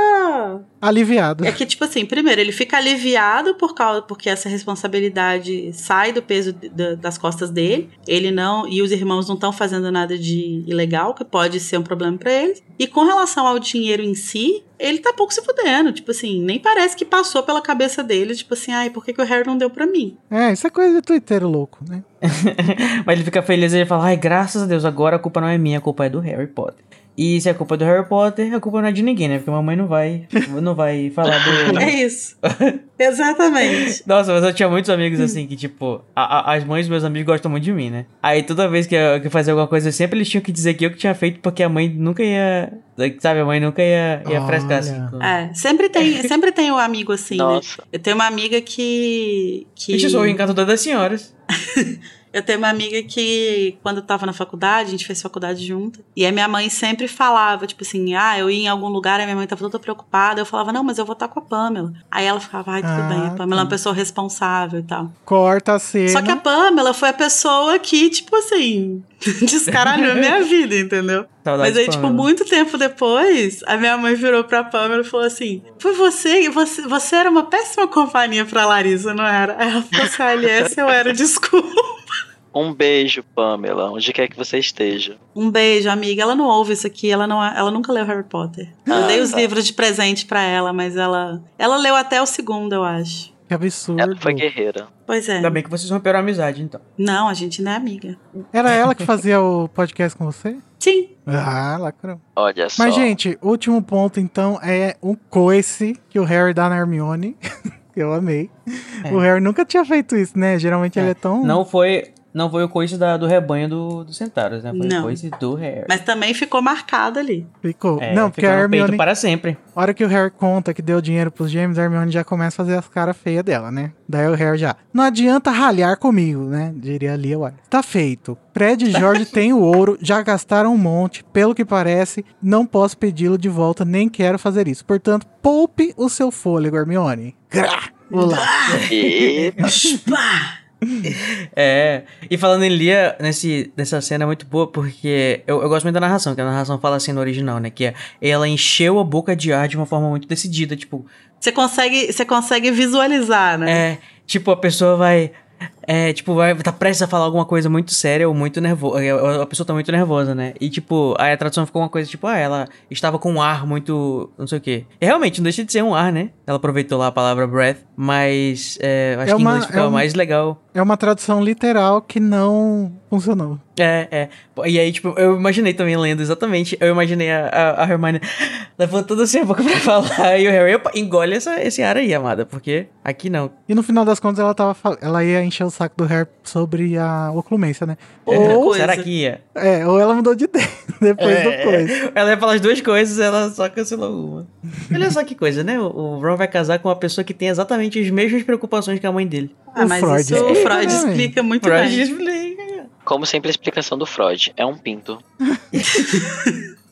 Aliviado. É que, tipo assim, primeiro, ele fica aliviado por causa porque essa responsabilidade sai do peso de- da- das costas dele. Ele não. E os irmãos não estão fazendo nada de ilegal, que pode ser um problema pra eles. E com relação ao dinheiro em si, ele tá pouco se fudendo. Tipo assim, nem parece que passou pela cabeça dele, tipo assim, ai, por que, que o Harry não deu pra mim? É, isso é coisa de Twitter louco, né? Mas ele fica feliz e ele fala: Ai, graças a Deus, agora a culpa não é minha, a culpa é do Harry Potter. E se a culpa é do Harry Potter, a culpa não é de ninguém, né? Porque a mamãe não vai, não vai falar do. É isso. Exatamente. Nossa, mas eu tinha muitos amigos assim que, tipo, a- a- as mães dos meus amigos gostam muito de mim, né? Aí toda vez que eu, que eu fazia alguma coisa, sempre eles tinham que dizer que eu que tinha feito, porque a mãe nunca ia. Sabe, a mãe nunca ia, ia frescar assim. Olha. com- É, sempre tem, sempre tem um amigo assim, né? Nossa. Eu tenho uma amiga que. que... Eu sou o encantador das senhoras. Eu tenho uma amiga que, quando eu tava na faculdade, a gente fez faculdade junto. E a minha mãe sempre falava, tipo assim, ah, eu ia em algum lugar, a minha mãe tava toda preocupada. Eu falava, não, mas eu vou estar com a Pamela. Aí ela ficava, ai, tudo Ah, bem, a Pamela é uma tá. pessoa responsável e tal. Corta a cena. Só que a Pamela foi a pessoa que, tipo assim, descaralhou a minha vida, entendeu? Saudades Mas aí, tipo, muito tempo depois, a minha mãe virou pra Pamela e falou assim: Foi você, você, você era uma péssima companhia pra Larissa, não era? Aí ela falou assim: "Ah, aliás, eu era, desculpa. Um beijo, Pamela, onde quer que você esteja. Um beijo, amiga. Ela não ouve isso aqui, ela, não, ela nunca leu Harry Potter. Eu Ah, dei os tá. livros de presente pra ela, mas ela. Ela leu até o segundo, eu acho. Que absurdo. Ela foi guerreira. Pois é. Ainda bem que vocês romperam a amizade, então. Não, a gente não é amiga. Era ela que fazia o podcast com você? Sim. Ah, lacrou. Olha só. Mas, gente, último ponto, então, é um coice que o Harry dá na Hermione. eu amei. É. O Harry nunca tinha feito isso, né? Geralmente ele é tão. Não foi, não foi o coice da, do rebanho do, do Centauros, né? Foi Não. o coice do Harry. Mas também ficou marcado ali. Ficou. É, não, porque ficou a Hermione. para sempre. A hora que o Harry conta que deu dinheiro pros gêmeos, a Hermione já começa a fazer as caras feias dela, né? Daí o Harry já. Não adianta ralhar comigo, né? Diria ali, uai. Tá feito. Fred e George têm o ouro, já gastaram um monte. Pelo que parece, não posso pedi-lo de volta, nem quero fazer isso. Portanto, poupe o seu fôlego, Hermione. Grá! Olá. E... É, e falando em Lia, nesse, nessa cena é muito boa, porque eu, eu gosto muito da narração, que a narração fala assim no original, né? Que é, ela encheu a boca de ar de uma forma muito decidida, tipo, Você consegue, você consegue visualizar, né? é, tipo, a pessoa vai, é, tipo, vai, tá prestes a falar alguma coisa muito séria ou muito nervosa, a pessoa tá muito nervosa, né? E, tipo, aí a tradução ficou uma coisa, tipo, ah, ela estava com um ar muito, não sei o quê. E realmente, não deixa de ser um ar, né? Ela aproveitou lá a palavra breath, mas, é, acho É que em inglês ficava é um- mais legal. É uma tradução literal que não funcionou. É, é. E aí, tipo, eu imaginei também lendo exatamente. Eu imaginei a, a, a Hermione levantando assim a boca pra falar. E o Harry, opa, engole essa, esse ar aí, amada. Porque aqui não. E no final das contas, ela tava ela ia encher o saco do Harry sobre a oclumência, né? Ou, coisa. Será que ia? é, ou ela mudou de ideia depois É, do coisa. Ela ia falar as duas coisas, ela só cancelou uma. Olha só que coisa, né? O, o Ron vai casar com uma pessoa que tem exatamente as mesmas preocupações que a mãe dele. Ah, O mas Freud isso o explica Freud explica muito Freud bem. explica. Como sempre a explicação do Freud. É um pinto.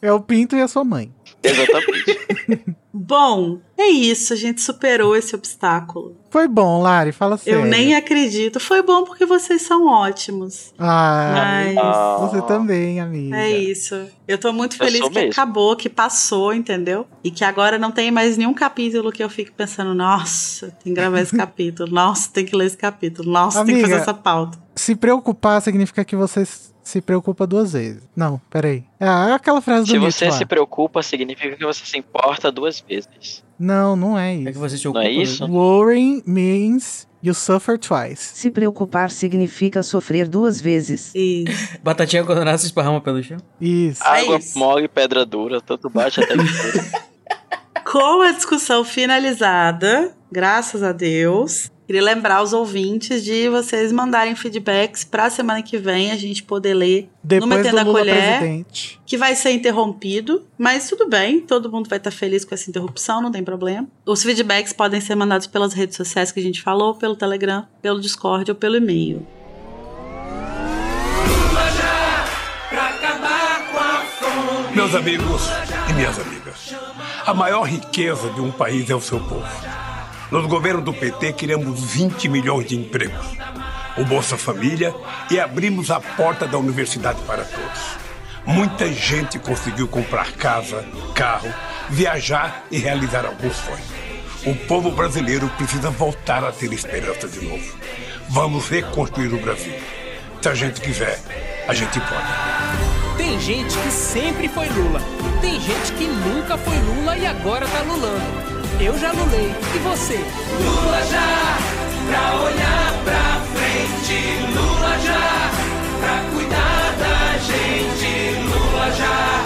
É o Pinto e a sua mãe. Exatamente. Bom, é isso. A gente superou esse obstáculo. Foi bom, Lari, fala sério. Eu nem acredito. Foi bom porque vocês são ótimos. Ah, Mas Ah. você também, amiga. é isso. Eu tô muito feliz que mesmo. acabou, que passou, entendeu? E que agora não tem mais nenhum capítulo que eu fique pensando, nossa, tem que gravar esse capítulo. Nossa, tem que ler esse capítulo. Nossa, tem que Amiga, fazer essa pauta. Se preocupar significa que você s- se preocupa duas vezes. Não, peraí. É aquela frase do Se Nietzsche você lá. se preocupa, significa que você se importa duas vezes. Não, não é É que isso. você se Não ocupa. é isso? Worrying means you suffer twice. Se preocupar significa sofrer duas vezes. Isso. Batatinha quando nasce esparrama pelo chão. Isso. Água isso. mole, pedra dura, tanto bate até que. Com a discussão finalizada, graças a Deus, queria lembrar os ouvintes de vocês mandarem feedbacks pra semana que vem a gente poder ler Depois Metendo do a Lula Colher. presidente. que vai ser interrompido, mas tudo bem, todo mundo vai estar feliz com essa interrupção, não tem problema. Os feedbacks podem ser mandados pelas redes sociais que a gente falou, pelo Telegram, pelo Discord ou pelo e-mail. Meus amigos e minhas amigas, a maior riqueza de um país é o seu povo. No governo do PT, criamos 20 milhões de empregos, o Bolsa Família e abrimos a porta da universidade para todos. Muita gente conseguiu comprar casa, carro, viajar e realizar alguns sonhos. O povo brasileiro precisa voltar a ter esperança de novo. Vamos reconstruir o Brasil. Se a gente quiser, a gente pode. Tem gente que sempre foi Lula. Tem gente que nunca foi Lula e agora tá lulando. Eu já lulei. E você? Lula já, pra olhar pra frente. Lula já, pra cuidar da gente. Lula já,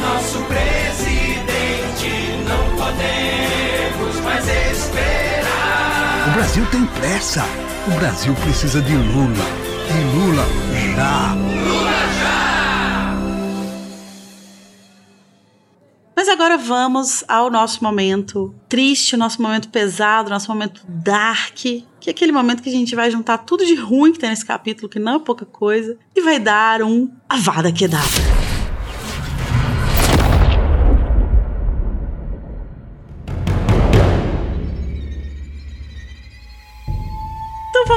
nosso presidente. Não podemos mais esperar. O Brasil tem pressa. O Brasil precisa de Lula. E Lula já. Mas agora vamos ao nosso momento triste, nosso momento pesado, nosso momento dark, que é aquele momento que a gente vai juntar tudo de ruim que tem nesse capítulo, que não é pouca coisa, e vai dar um Avada Kedavra.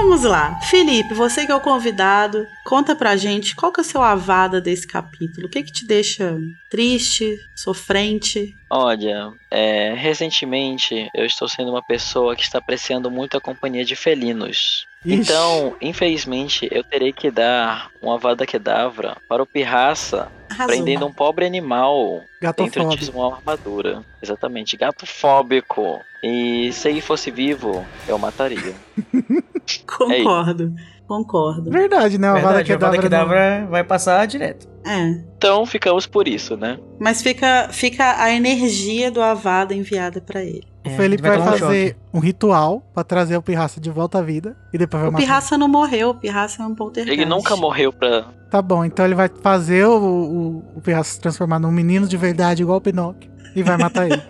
Vamos lá. Felipe, você que é o convidado, conta pra gente qual que é o seu avada desse capítulo. O que que te deixa triste, sofrente? Olha, é, recentemente eu estou sendo uma pessoa que está apreciando muito a companhia de felinos. Ixi. Então, infelizmente, eu terei que dar uma vada kedavra para o Pirraça, Arrasou. prendendo um pobre animal dentro de uma armadura. Exatamente, gato fóbico. E se ele fosse vivo, eu mataria. Concordo. Concordo. Verdade, né? A Avada Kedavra. não- Kedavra vai passar direto. É. Então, ficamos por isso, né? Mas fica, fica a energia do Avada enviada pra ele. O É, Felipe vai vai, um fazer choque. um ritual pra trazer o Pirraça de volta à vida. E depois vai O matar. Pirraça não morreu, o Pirraça é um poltergeist. Ele nunca morreu pra. Tá bom, então ele vai fazer o, o, o Pirraça se transformar num menino de verdade igual o Pinóquio. E vai matar ele.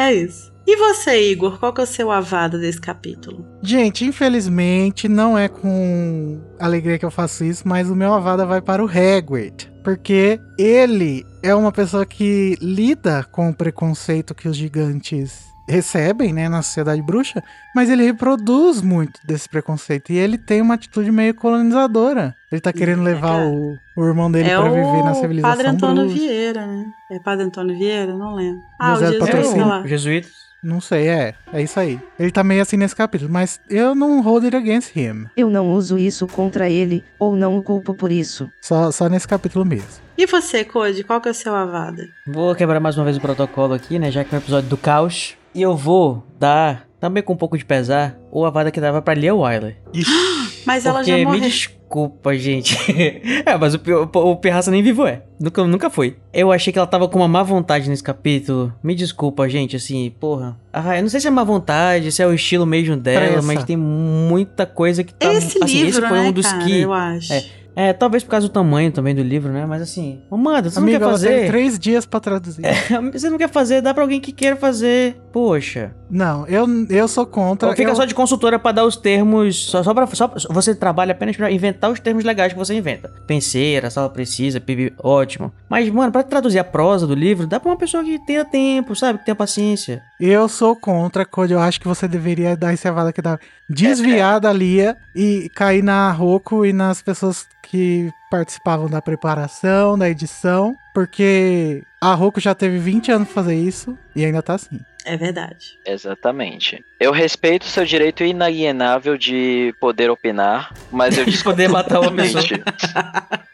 É isso. E você, Igor, qual que é o seu Avada desse capítulo? Gente, infelizmente não é com alegria que eu faço isso, mas o meu Avada vai para o Hagrid. Porque ele é uma pessoa que lida com o preconceito que os gigantes recebem, né, na sociedade bruxa, mas ele reproduz muito desse preconceito. E ele tem uma atitude meio colonizadora. Ele tá querendo levar o, o irmão dele é pra o viver na civilização Padre Antônio bruxa. Vieira, né? É Padre Antônio Vieira? Não lembro. Ah, José o Patrocínio. sei lá. Jesuítas. Não sei, é. É isso aí. Ele tá meio assim nesse capítulo, mas eu não hold it against him. Eu não uso isso contra ele, ou não o culpo por isso. Só, só nesse capítulo mesmo. E você, Code, qual que é o seu Avada? Vou quebrar mais uma vez o protocolo aqui, né? Já que é um episódio do caos. E eu vou dar, também com um pouco de pesar, o Avada que dava pra Lia Wyler. Mas ela já me morreu. desculpa, gente. é, mas o, o, o Pirraça nem vivo é. Nunca, nunca foi. Eu achei que ela tava com uma má vontade nesse capítulo. Me desculpa, gente, assim, porra. Ah, eu não sei se é má vontade, se é o estilo mesmo dela, Pressa. mas tem muita coisa que tá. Esse assim, livro, esse foi né, um dos cara, que. eu acho. É. É, talvez por causa do tamanho também do livro, né? Mas assim, Amanda, você não quer ela teve fazer? três dias pra traduzir. Você não quer fazer, dá pra alguém que queira fazer. Poxa. Não, eu, eu sou contra. Ou fica eu, só de consultora pra dar os termos. Só, só pra. Só, você trabalha apenas pra inventar os termos legais que você inventa. Penseira, sala precisa, PIB, ótimo. Mas, mano, pra traduzir a prosa do livro, dá pra uma pessoa que tenha tempo, sabe? Que tenha paciência. Eu sou contra, Code. Eu acho que você deveria dar esse avada que dá. Desviar da Lia e cair na Roku e nas pessoas que participavam da preparação, da edição. Porque a Roku já teve 20 anos pra fazer isso e ainda tá assim. É verdade. Exatamente. Eu respeito o seu direito inalienável de poder opinar, mas eu De poder matar uma pessoa.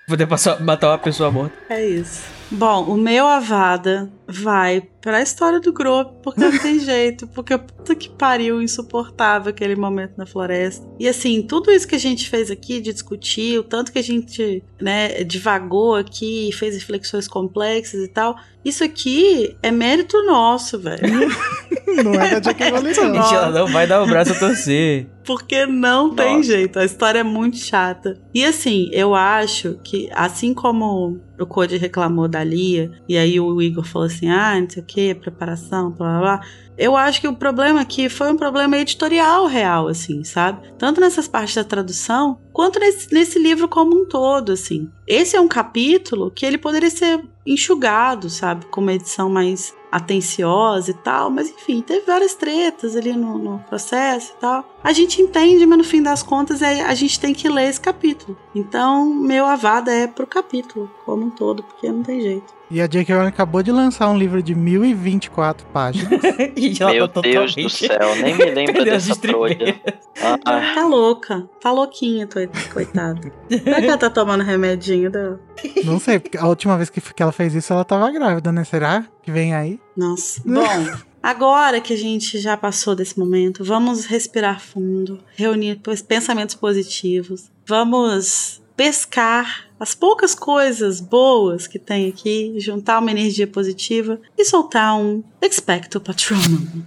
Poder passar, matar uma pessoa morta. É isso. Bom, o meu Avada vai pra história do grupo, porque não tem jeito, porque puta que pariu, insuportável aquele momento na floresta. E assim, tudo isso que a gente fez aqui de discutir, o tanto que a gente, né, divagou aqui, fez reflexões complexas e tal, isso aqui é mérito nosso, velho. Não é da J.K. Rowling, não. Ela não vai dar o braço a torcer. Porque não tem Nossa. jeito, a história é muito chata. E assim, eu acho que, assim como o Code reclamou da Lia, e aí o Igor falou assim: ah, não sei o que, preparação, blá blá blá. Eu acho que o problema aqui foi um problema editorial real, assim, sabe? Tanto nessas partes da tradução, quanto nesse, nesse livro como um todo, assim. Esse é um capítulo que ele poderia ser enxugado, sabe? Com uma edição mais atenciosa e tal, mas enfim, teve várias tretas ali no, no processo e tal. A gente entende, mas no fim das contas é, a gente tem que ler esse capítulo. Então, meu avada é pro capítulo como um todo, porque não tem jeito. E a J.K. Rowling acabou de lançar um livro de 1024 páginas. E ela Meu tá Deus do céu, nem me lembro dessa trolha. estribeiras. Ah, Tá louca, tá louquinha, coitada. Será que ela tá tomando remedinho dela? Não sei, porque a última vez que, que ela fez isso, ela tava grávida, né? Será que vem aí? Nossa. Bom, agora que a gente já passou desse momento, vamos respirar fundo, reunir pensamentos positivos, vamos pescar as poucas coisas boas que tem aqui, juntar uma energia positiva e soltar um Expecto Patronum.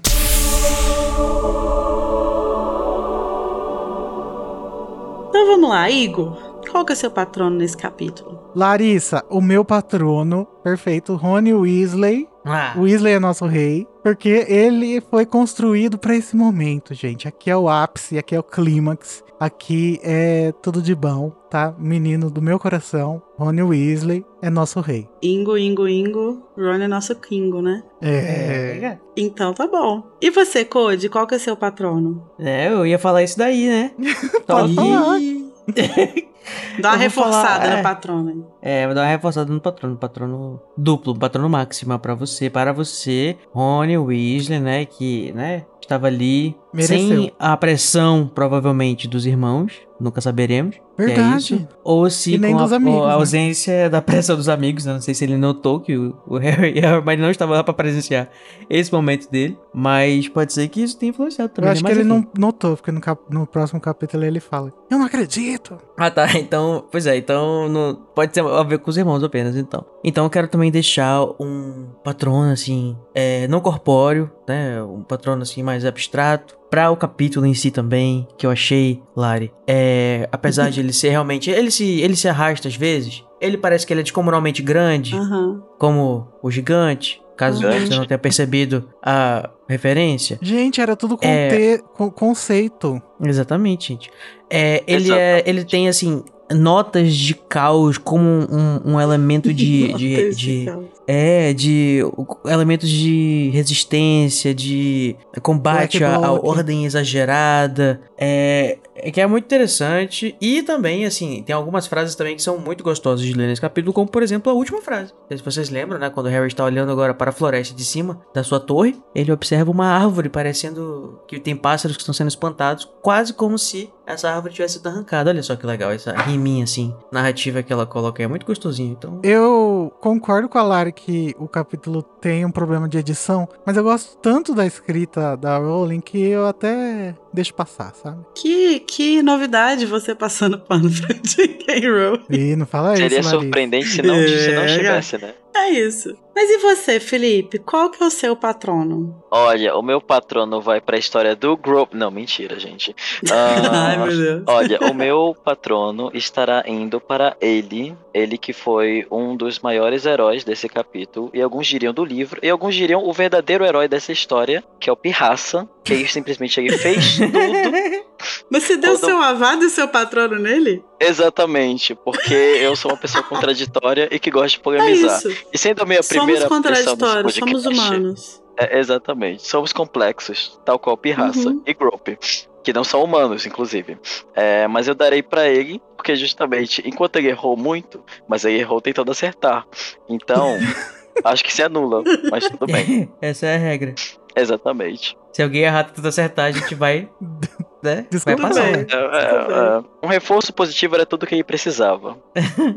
Então vamos lá, Igor. Qual que é seu patrono nesse capítulo? Larissa, o meu patrono, perfeito, Rony Weasley. Ah, O Weasley é nosso rei, porque ele foi construído pra esse momento, gente. Aqui é o ápice, aqui é o clímax, aqui é tudo de bom, tá? Menino do meu coração, Rony Weasley é nosso rei. Ingo, Ingo, Ingo. Ron é nosso Kingo, né? É. Então tá bom. E você, Code, qual que é seu patrono? É, eu ia falar isso daí, né? Pode falar. Dá uma reforçada falar, no é. patrono. hein? É, vou dar uma reforçada no patrono, patrono duplo, patrono máxima pra você, para você, Rony Weasley, né, que, né, estava ali Mereceu. sem a pressão, provavelmente, dos irmãos. Nunca saberemos. é Verdade. isso. Ou se E nem com a, amigos, a né? ausência da pressão dos amigos. né? Não sei se ele notou que o, o Harry e a Hermione não estavam lá pra presenciar esse momento dele. Mas pode ser que isso tenha influenciado também. Eu acho né? que ele não notou, porque no, cap- no próximo capítulo ele fala: Eu não acredito. Ah, tá. Então, pois é, então não, pode ter a ver com os irmãos apenas, então. Então eu quero também deixar um patrono, assim, é, não corpóreo, né? Um patrono, assim, mais abstrato. Pra o capítulo em si também, que eu achei, Lari. É, apesar de ele ser realmente. Ele se, ele se arrasta às vezes. Ele parece que ele é descomunalmente grande, Aham. como o gigante. Caso Gigante. você não tenha percebido a referência. Gente, era tudo É. conte- con- conceito. Exatamente, gente. É, ele, é, Exatamente. ele tem, assim, notas de caos como um, um elemento de. de, de- de é, de elementos de resistência, de combate à, ordem exagerada. É, é que é muito interessante. E também, assim, tem algumas frases também que são muito gostosas de ler nesse capítulo, como por exemplo a última frase. Não sei Se vocês lembram, né? Quando o Harry está olhando agora para a floresta de cima da sua torre, ele observa uma árvore parecendo que tem pássaros que estão sendo espantados, quase como se essa árvore tivesse sido arrancada. Olha só que legal, essa riminha, assim, narrativa que ela coloca. É muito gostosinho. Então, Eu concordo com a Lara que o capítulo tem um problema de edição, mas eu gosto tanto da escrita da Rowling que eu até deixo passar, sabe? Que, que novidade você passando pano pra J.K. Rowling. E não fala isso, Seria surpreendente se não, se não É, tivesse, né? É isso. Mas e você, Felipe? Qual que é o seu patrono? Olha, o meu patrono vai pra história do Group. Não, mentira, gente. Ah, Ai, meu Deus. Olha, o meu patrono estará indo para ele, ele que foi um dos maiores heróis desse capítulo, e alguns diriam do livro, e alguns diriam o verdadeiro herói dessa história, que é o Pirraça, que ele simplesmente ele fez tudo Mas você deu Todo- seu avado e seu patrono nele? exatamente, porque eu sou uma pessoa contraditória e que gosta de É polemizar. isso. E sendo a minha Somos primeira nesse contraditórios, somos humanos. É, exatamente. Somos complexos, tal qual Pirraça Uhum. e Grope, que não são humanos, inclusive. É, mas eu darei pra ele, porque justamente, enquanto ele errou muito, mas ele errou tentando acertar. Então, acho que se anula, mas tudo bem. essa é a regra. Exatamente. Se alguém errar tentando acertar, a gente vai. Né? Vai Desculpa, passar. bem. né? É, é, é, um reforço positivo era tudo que ele precisava.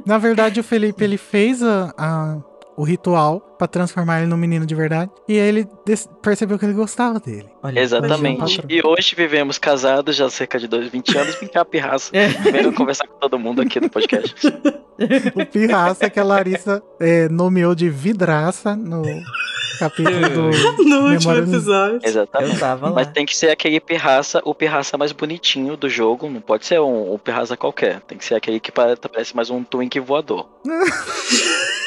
Na verdade, o Felipe ele fez a, a- o ritual pra transformar ele num menino de verdade. E aí ele percebeu que ele gostava dele. Olha, Exatamente. patrão. E hoje vivemos casados já há cerca de dois, 20 anos, brincar pirraça. É. Primeiro conversar com todo mundo aqui no podcast. O pirraça que a Larissa é, nomeou de vidraça no capítulo do. No último episódio. Exatamente. Eu tava lá. Mas tem que ser aquele pirraça, o pirraça mais bonitinho do jogo. Não pode ser um, um pirraça qualquer. Tem que ser aquele que pare- parece mais um twink voador.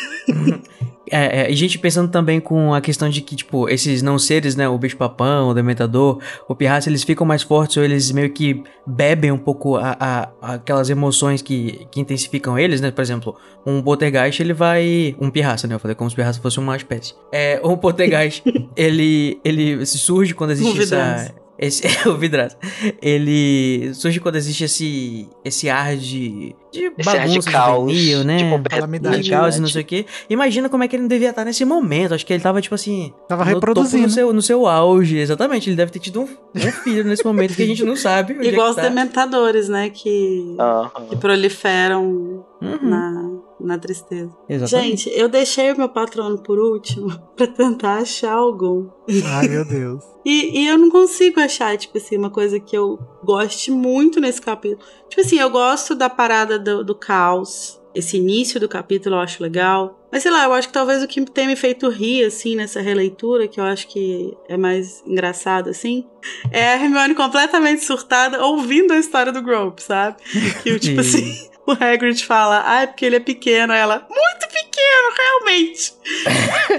É, é, e gente pensando também com a questão de que, tipo, esses não seres, né, o bicho-papão, o dementador, o pirraça, eles ficam mais fortes ou eles meio que bebem um pouco a, a- aquelas emoções que, que intensificam eles, né? Por exemplo, um poltergeist, ele vai... Um pirraça, né? Eu falei como se o pirraça fosse uma espécie. É, um poltergeist, ele, ele surge quando existe essa... Esse, é o vidraça. Ele surge quando existe esse, esse ar de, de Esse ar de bagunça caos, juvenil, né? tipo, calamidade. de caos e não sei o que. Imagina como é que ele não devia estar nesse momento. Acho que ele tava, tipo assim. Tava no reproduzindo. No seu, no seu auge, exatamente. Ele deve ter tido um, um filho nesse momento que a gente não sabe. é Igual que os tá. dementadores, né? Que, Aham. que proliferam Uhum, na, na tristeza. Exatamente. Gente, eu deixei o meu patrono por último pra tentar achar algum. Ai, meu Deus. E, e eu não consigo achar, tipo assim, uma coisa que eu goste muito nesse capítulo. Tipo assim, eu gosto da parada do, do caos. Esse início do capítulo eu acho legal. Mas sei lá, eu acho que talvez o que tem me feito rir, assim, nessa releitura, que eu acho que é mais engraçado, assim, é a Hermione completamente surtada ouvindo a história do Grope, sabe? Que eu, tipo Sim. assim, o Hagrid fala, ah, é porque ele é pequeno. Aí ela, muito pequeno, realmente.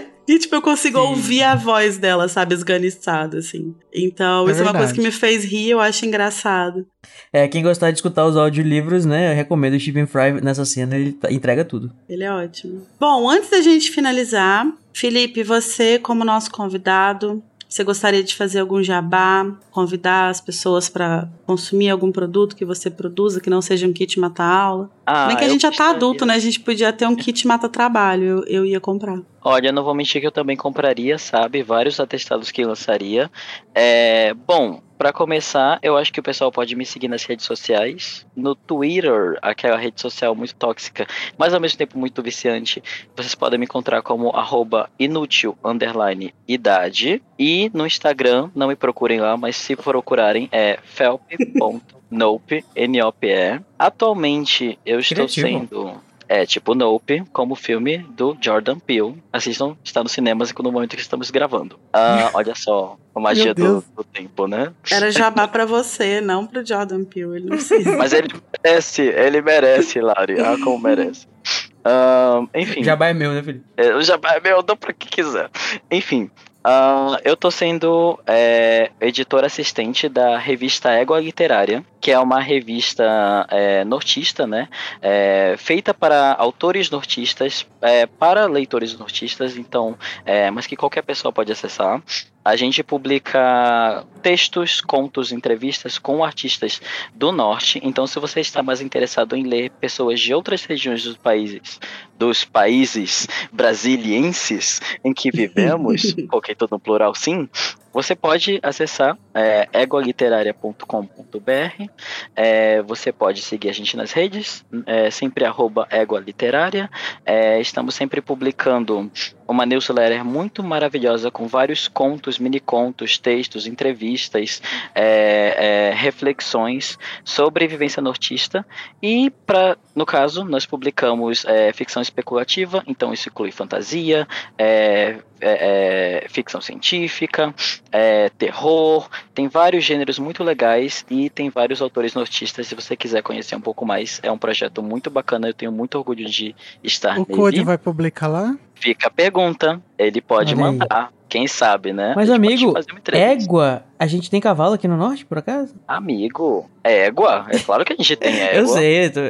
E, tipo, eu consigo Sim. ouvir a voz dela, sabe, esganiçada, assim. Então, É isso é uma coisa verdade. que me fez rir, eu acho engraçado. É, quem gostar de escutar os audiolivros, né? Eu recomendo o Stephen Fry nessa cena, ele tá- entrega tudo. Ele é ótimo. Bom, antes da gente finalizar, Felipe, você, como nosso convidado, você gostaria de fazer algum jabá, convidar as pessoas para consumir algum produto que você produza, que não seja um kit mata-aula? Ah, Bem que a gente já tá adulto, né? A gente podia ter um kit mata-trabalho, eu, eu ia comprar. Olha, não vou mentir que eu também compraria, sabe? Vários atestados que lançaria. É, bom, para começar, eu acho que o pessoal pode me seguir nas redes sociais. No Twitter, aquela rede social muito tóxica, mas ao mesmo tempo muito viciante. Vocês podem me encontrar como arroba inútil, underline, idade. E no Instagram, não me procurem lá, mas se procurarem é felp.nope, N-O-P-E. Atualmente, eu estou Criativo. sendo... É tipo Nope, como filme do Jordan Peele. Assistam, está nos cinemas no momento que estamos gravando. Ah, olha só, a magia do, do tempo, né? Era jabá pra você, não pro Jordan Peele. Ele não precisa. Mas ele merece, ele merece, Lari. Ah, como merece. Ahn, enfim, Jabá é meu, né, Felipe? é, o jabá é meu, dou pra quem quiser. Enfim, ah, eu tô sendo é, editor assistente da revista Égua Literária, que é uma revista é, nortista, né? É, feita para autores nortistas, é, para leitores nortistas, então, é, mas que qualquer pessoa pode acessar. A gente publica textos, contos, entrevistas com artistas do norte. Então, se você está mais interessado em ler pessoas de outras regiões dos países, dos países brasilienses em que vivemos, coloquei tudo no plural sim, você pode acessar é, egualiteraria.com.br. É, você pode seguir a gente nas redes, é, sempre arroba Égua Literária. É, estamos sempre publicando uma newsletter muito maravilhosa com vários contos, mini contos, textos, entrevistas, é, é, reflexões sobre vivência nortista. E, no caso, nós publicamos é, ficção especulativa, então isso inclui fantasia, é, é, ficção científica, é, terror, tem vários gêneros muito legais e tem vários autores nortistas. Se você quiser conhecer um pouco mais, é um projeto muito bacana. Eu tenho muito orgulho de estar O nele. Code vai publicar lá? Fica a pergunta. Ele pode Olha aí. mandar. Quem sabe, né? Mas, amigo, fazer uma entrevista. Égua, a gente tem cavalo aqui no norte, por acaso? Égua? Égua? É claro que a gente tem égua. Eu sei. tô-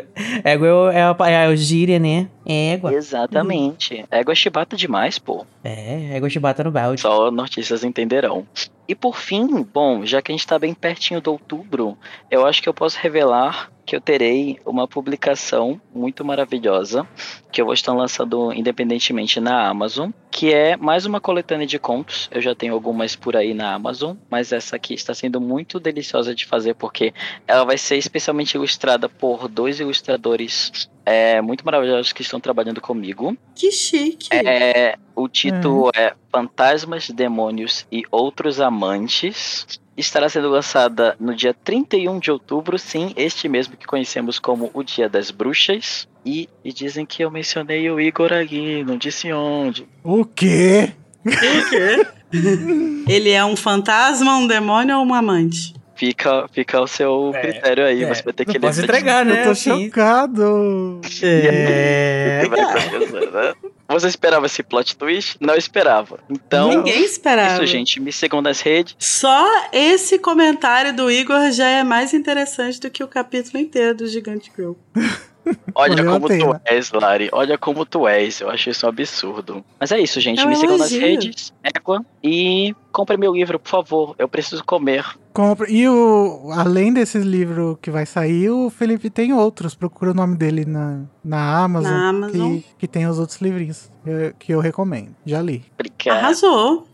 Égua é o- é, a- é o gíria, né? É égua. Exatamente. Égua é chibata demais, pô. É, égua chibata no balde. Só nortistas entenderão. E por fim, bom, já que a gente está bem pertinho do outubro, eu acho que eu posso revelar que eu terei uma publicação muito maravilhosa que eu vou estar lançando independentemente na Amazon, que é mais uma coletânea de contos. Eu já tenho algumas por aí na Amazon, mas essa aqui está sendo muito deliciosa de fazer porque ela vai ser especialmente ilustrada por dois ilustradores é, muito maravilhosos que estão trabalhando comigo. Que chique. É, o título é Fantasmas, Demônios e Outros Amantes. Estará sendo lançada no dia 31 de outubro, sim, este mesmo que conhecemos como o Dia das Bruxas. E, e dizem que eu mencionei o Igor ali, não disse onde. O quê? Ele é um fantasma, um demônio ou um amante? Fica, fica ao seu É, critério aí, é, você vai ter que ler. entregar, né? Eu tô assim. chocado. É, né? Você esperava esse plot twist? Não esperava. Então, Ninguém esperava. isso, gente. Me sigam nas redes. Só esse comentário do Igor já é mais interessante do que o capítulo inteiro do Gigante Girl. Olha Valeu como tu és, Lari. Olha como tu és. Eu acho isso um absurdo. Mas é isso, gente. É Me sigam nas redes, Égua. E compre meu livro, por favor. Eu preciso comer. Compre. E o, além desse livro que vai sair, o Felipe tem outros. Procura o nome dele na, na Amazon. Na Amazon. Que, que tem os outros livrinhos eh, que eu recomendo. Já li. Obrigado. Arrasou.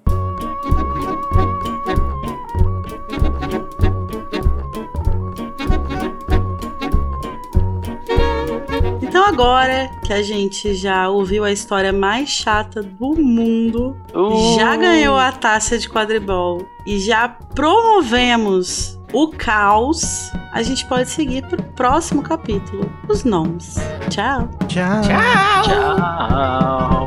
Agora que a gente já ouviu a história mais chata do mundo, Uh. já ganhou a taça de quadribol e já promovemos o caos, a gente pode seguir pro próximo capítulo, os nomes. Tchau. Tchau. Tchau.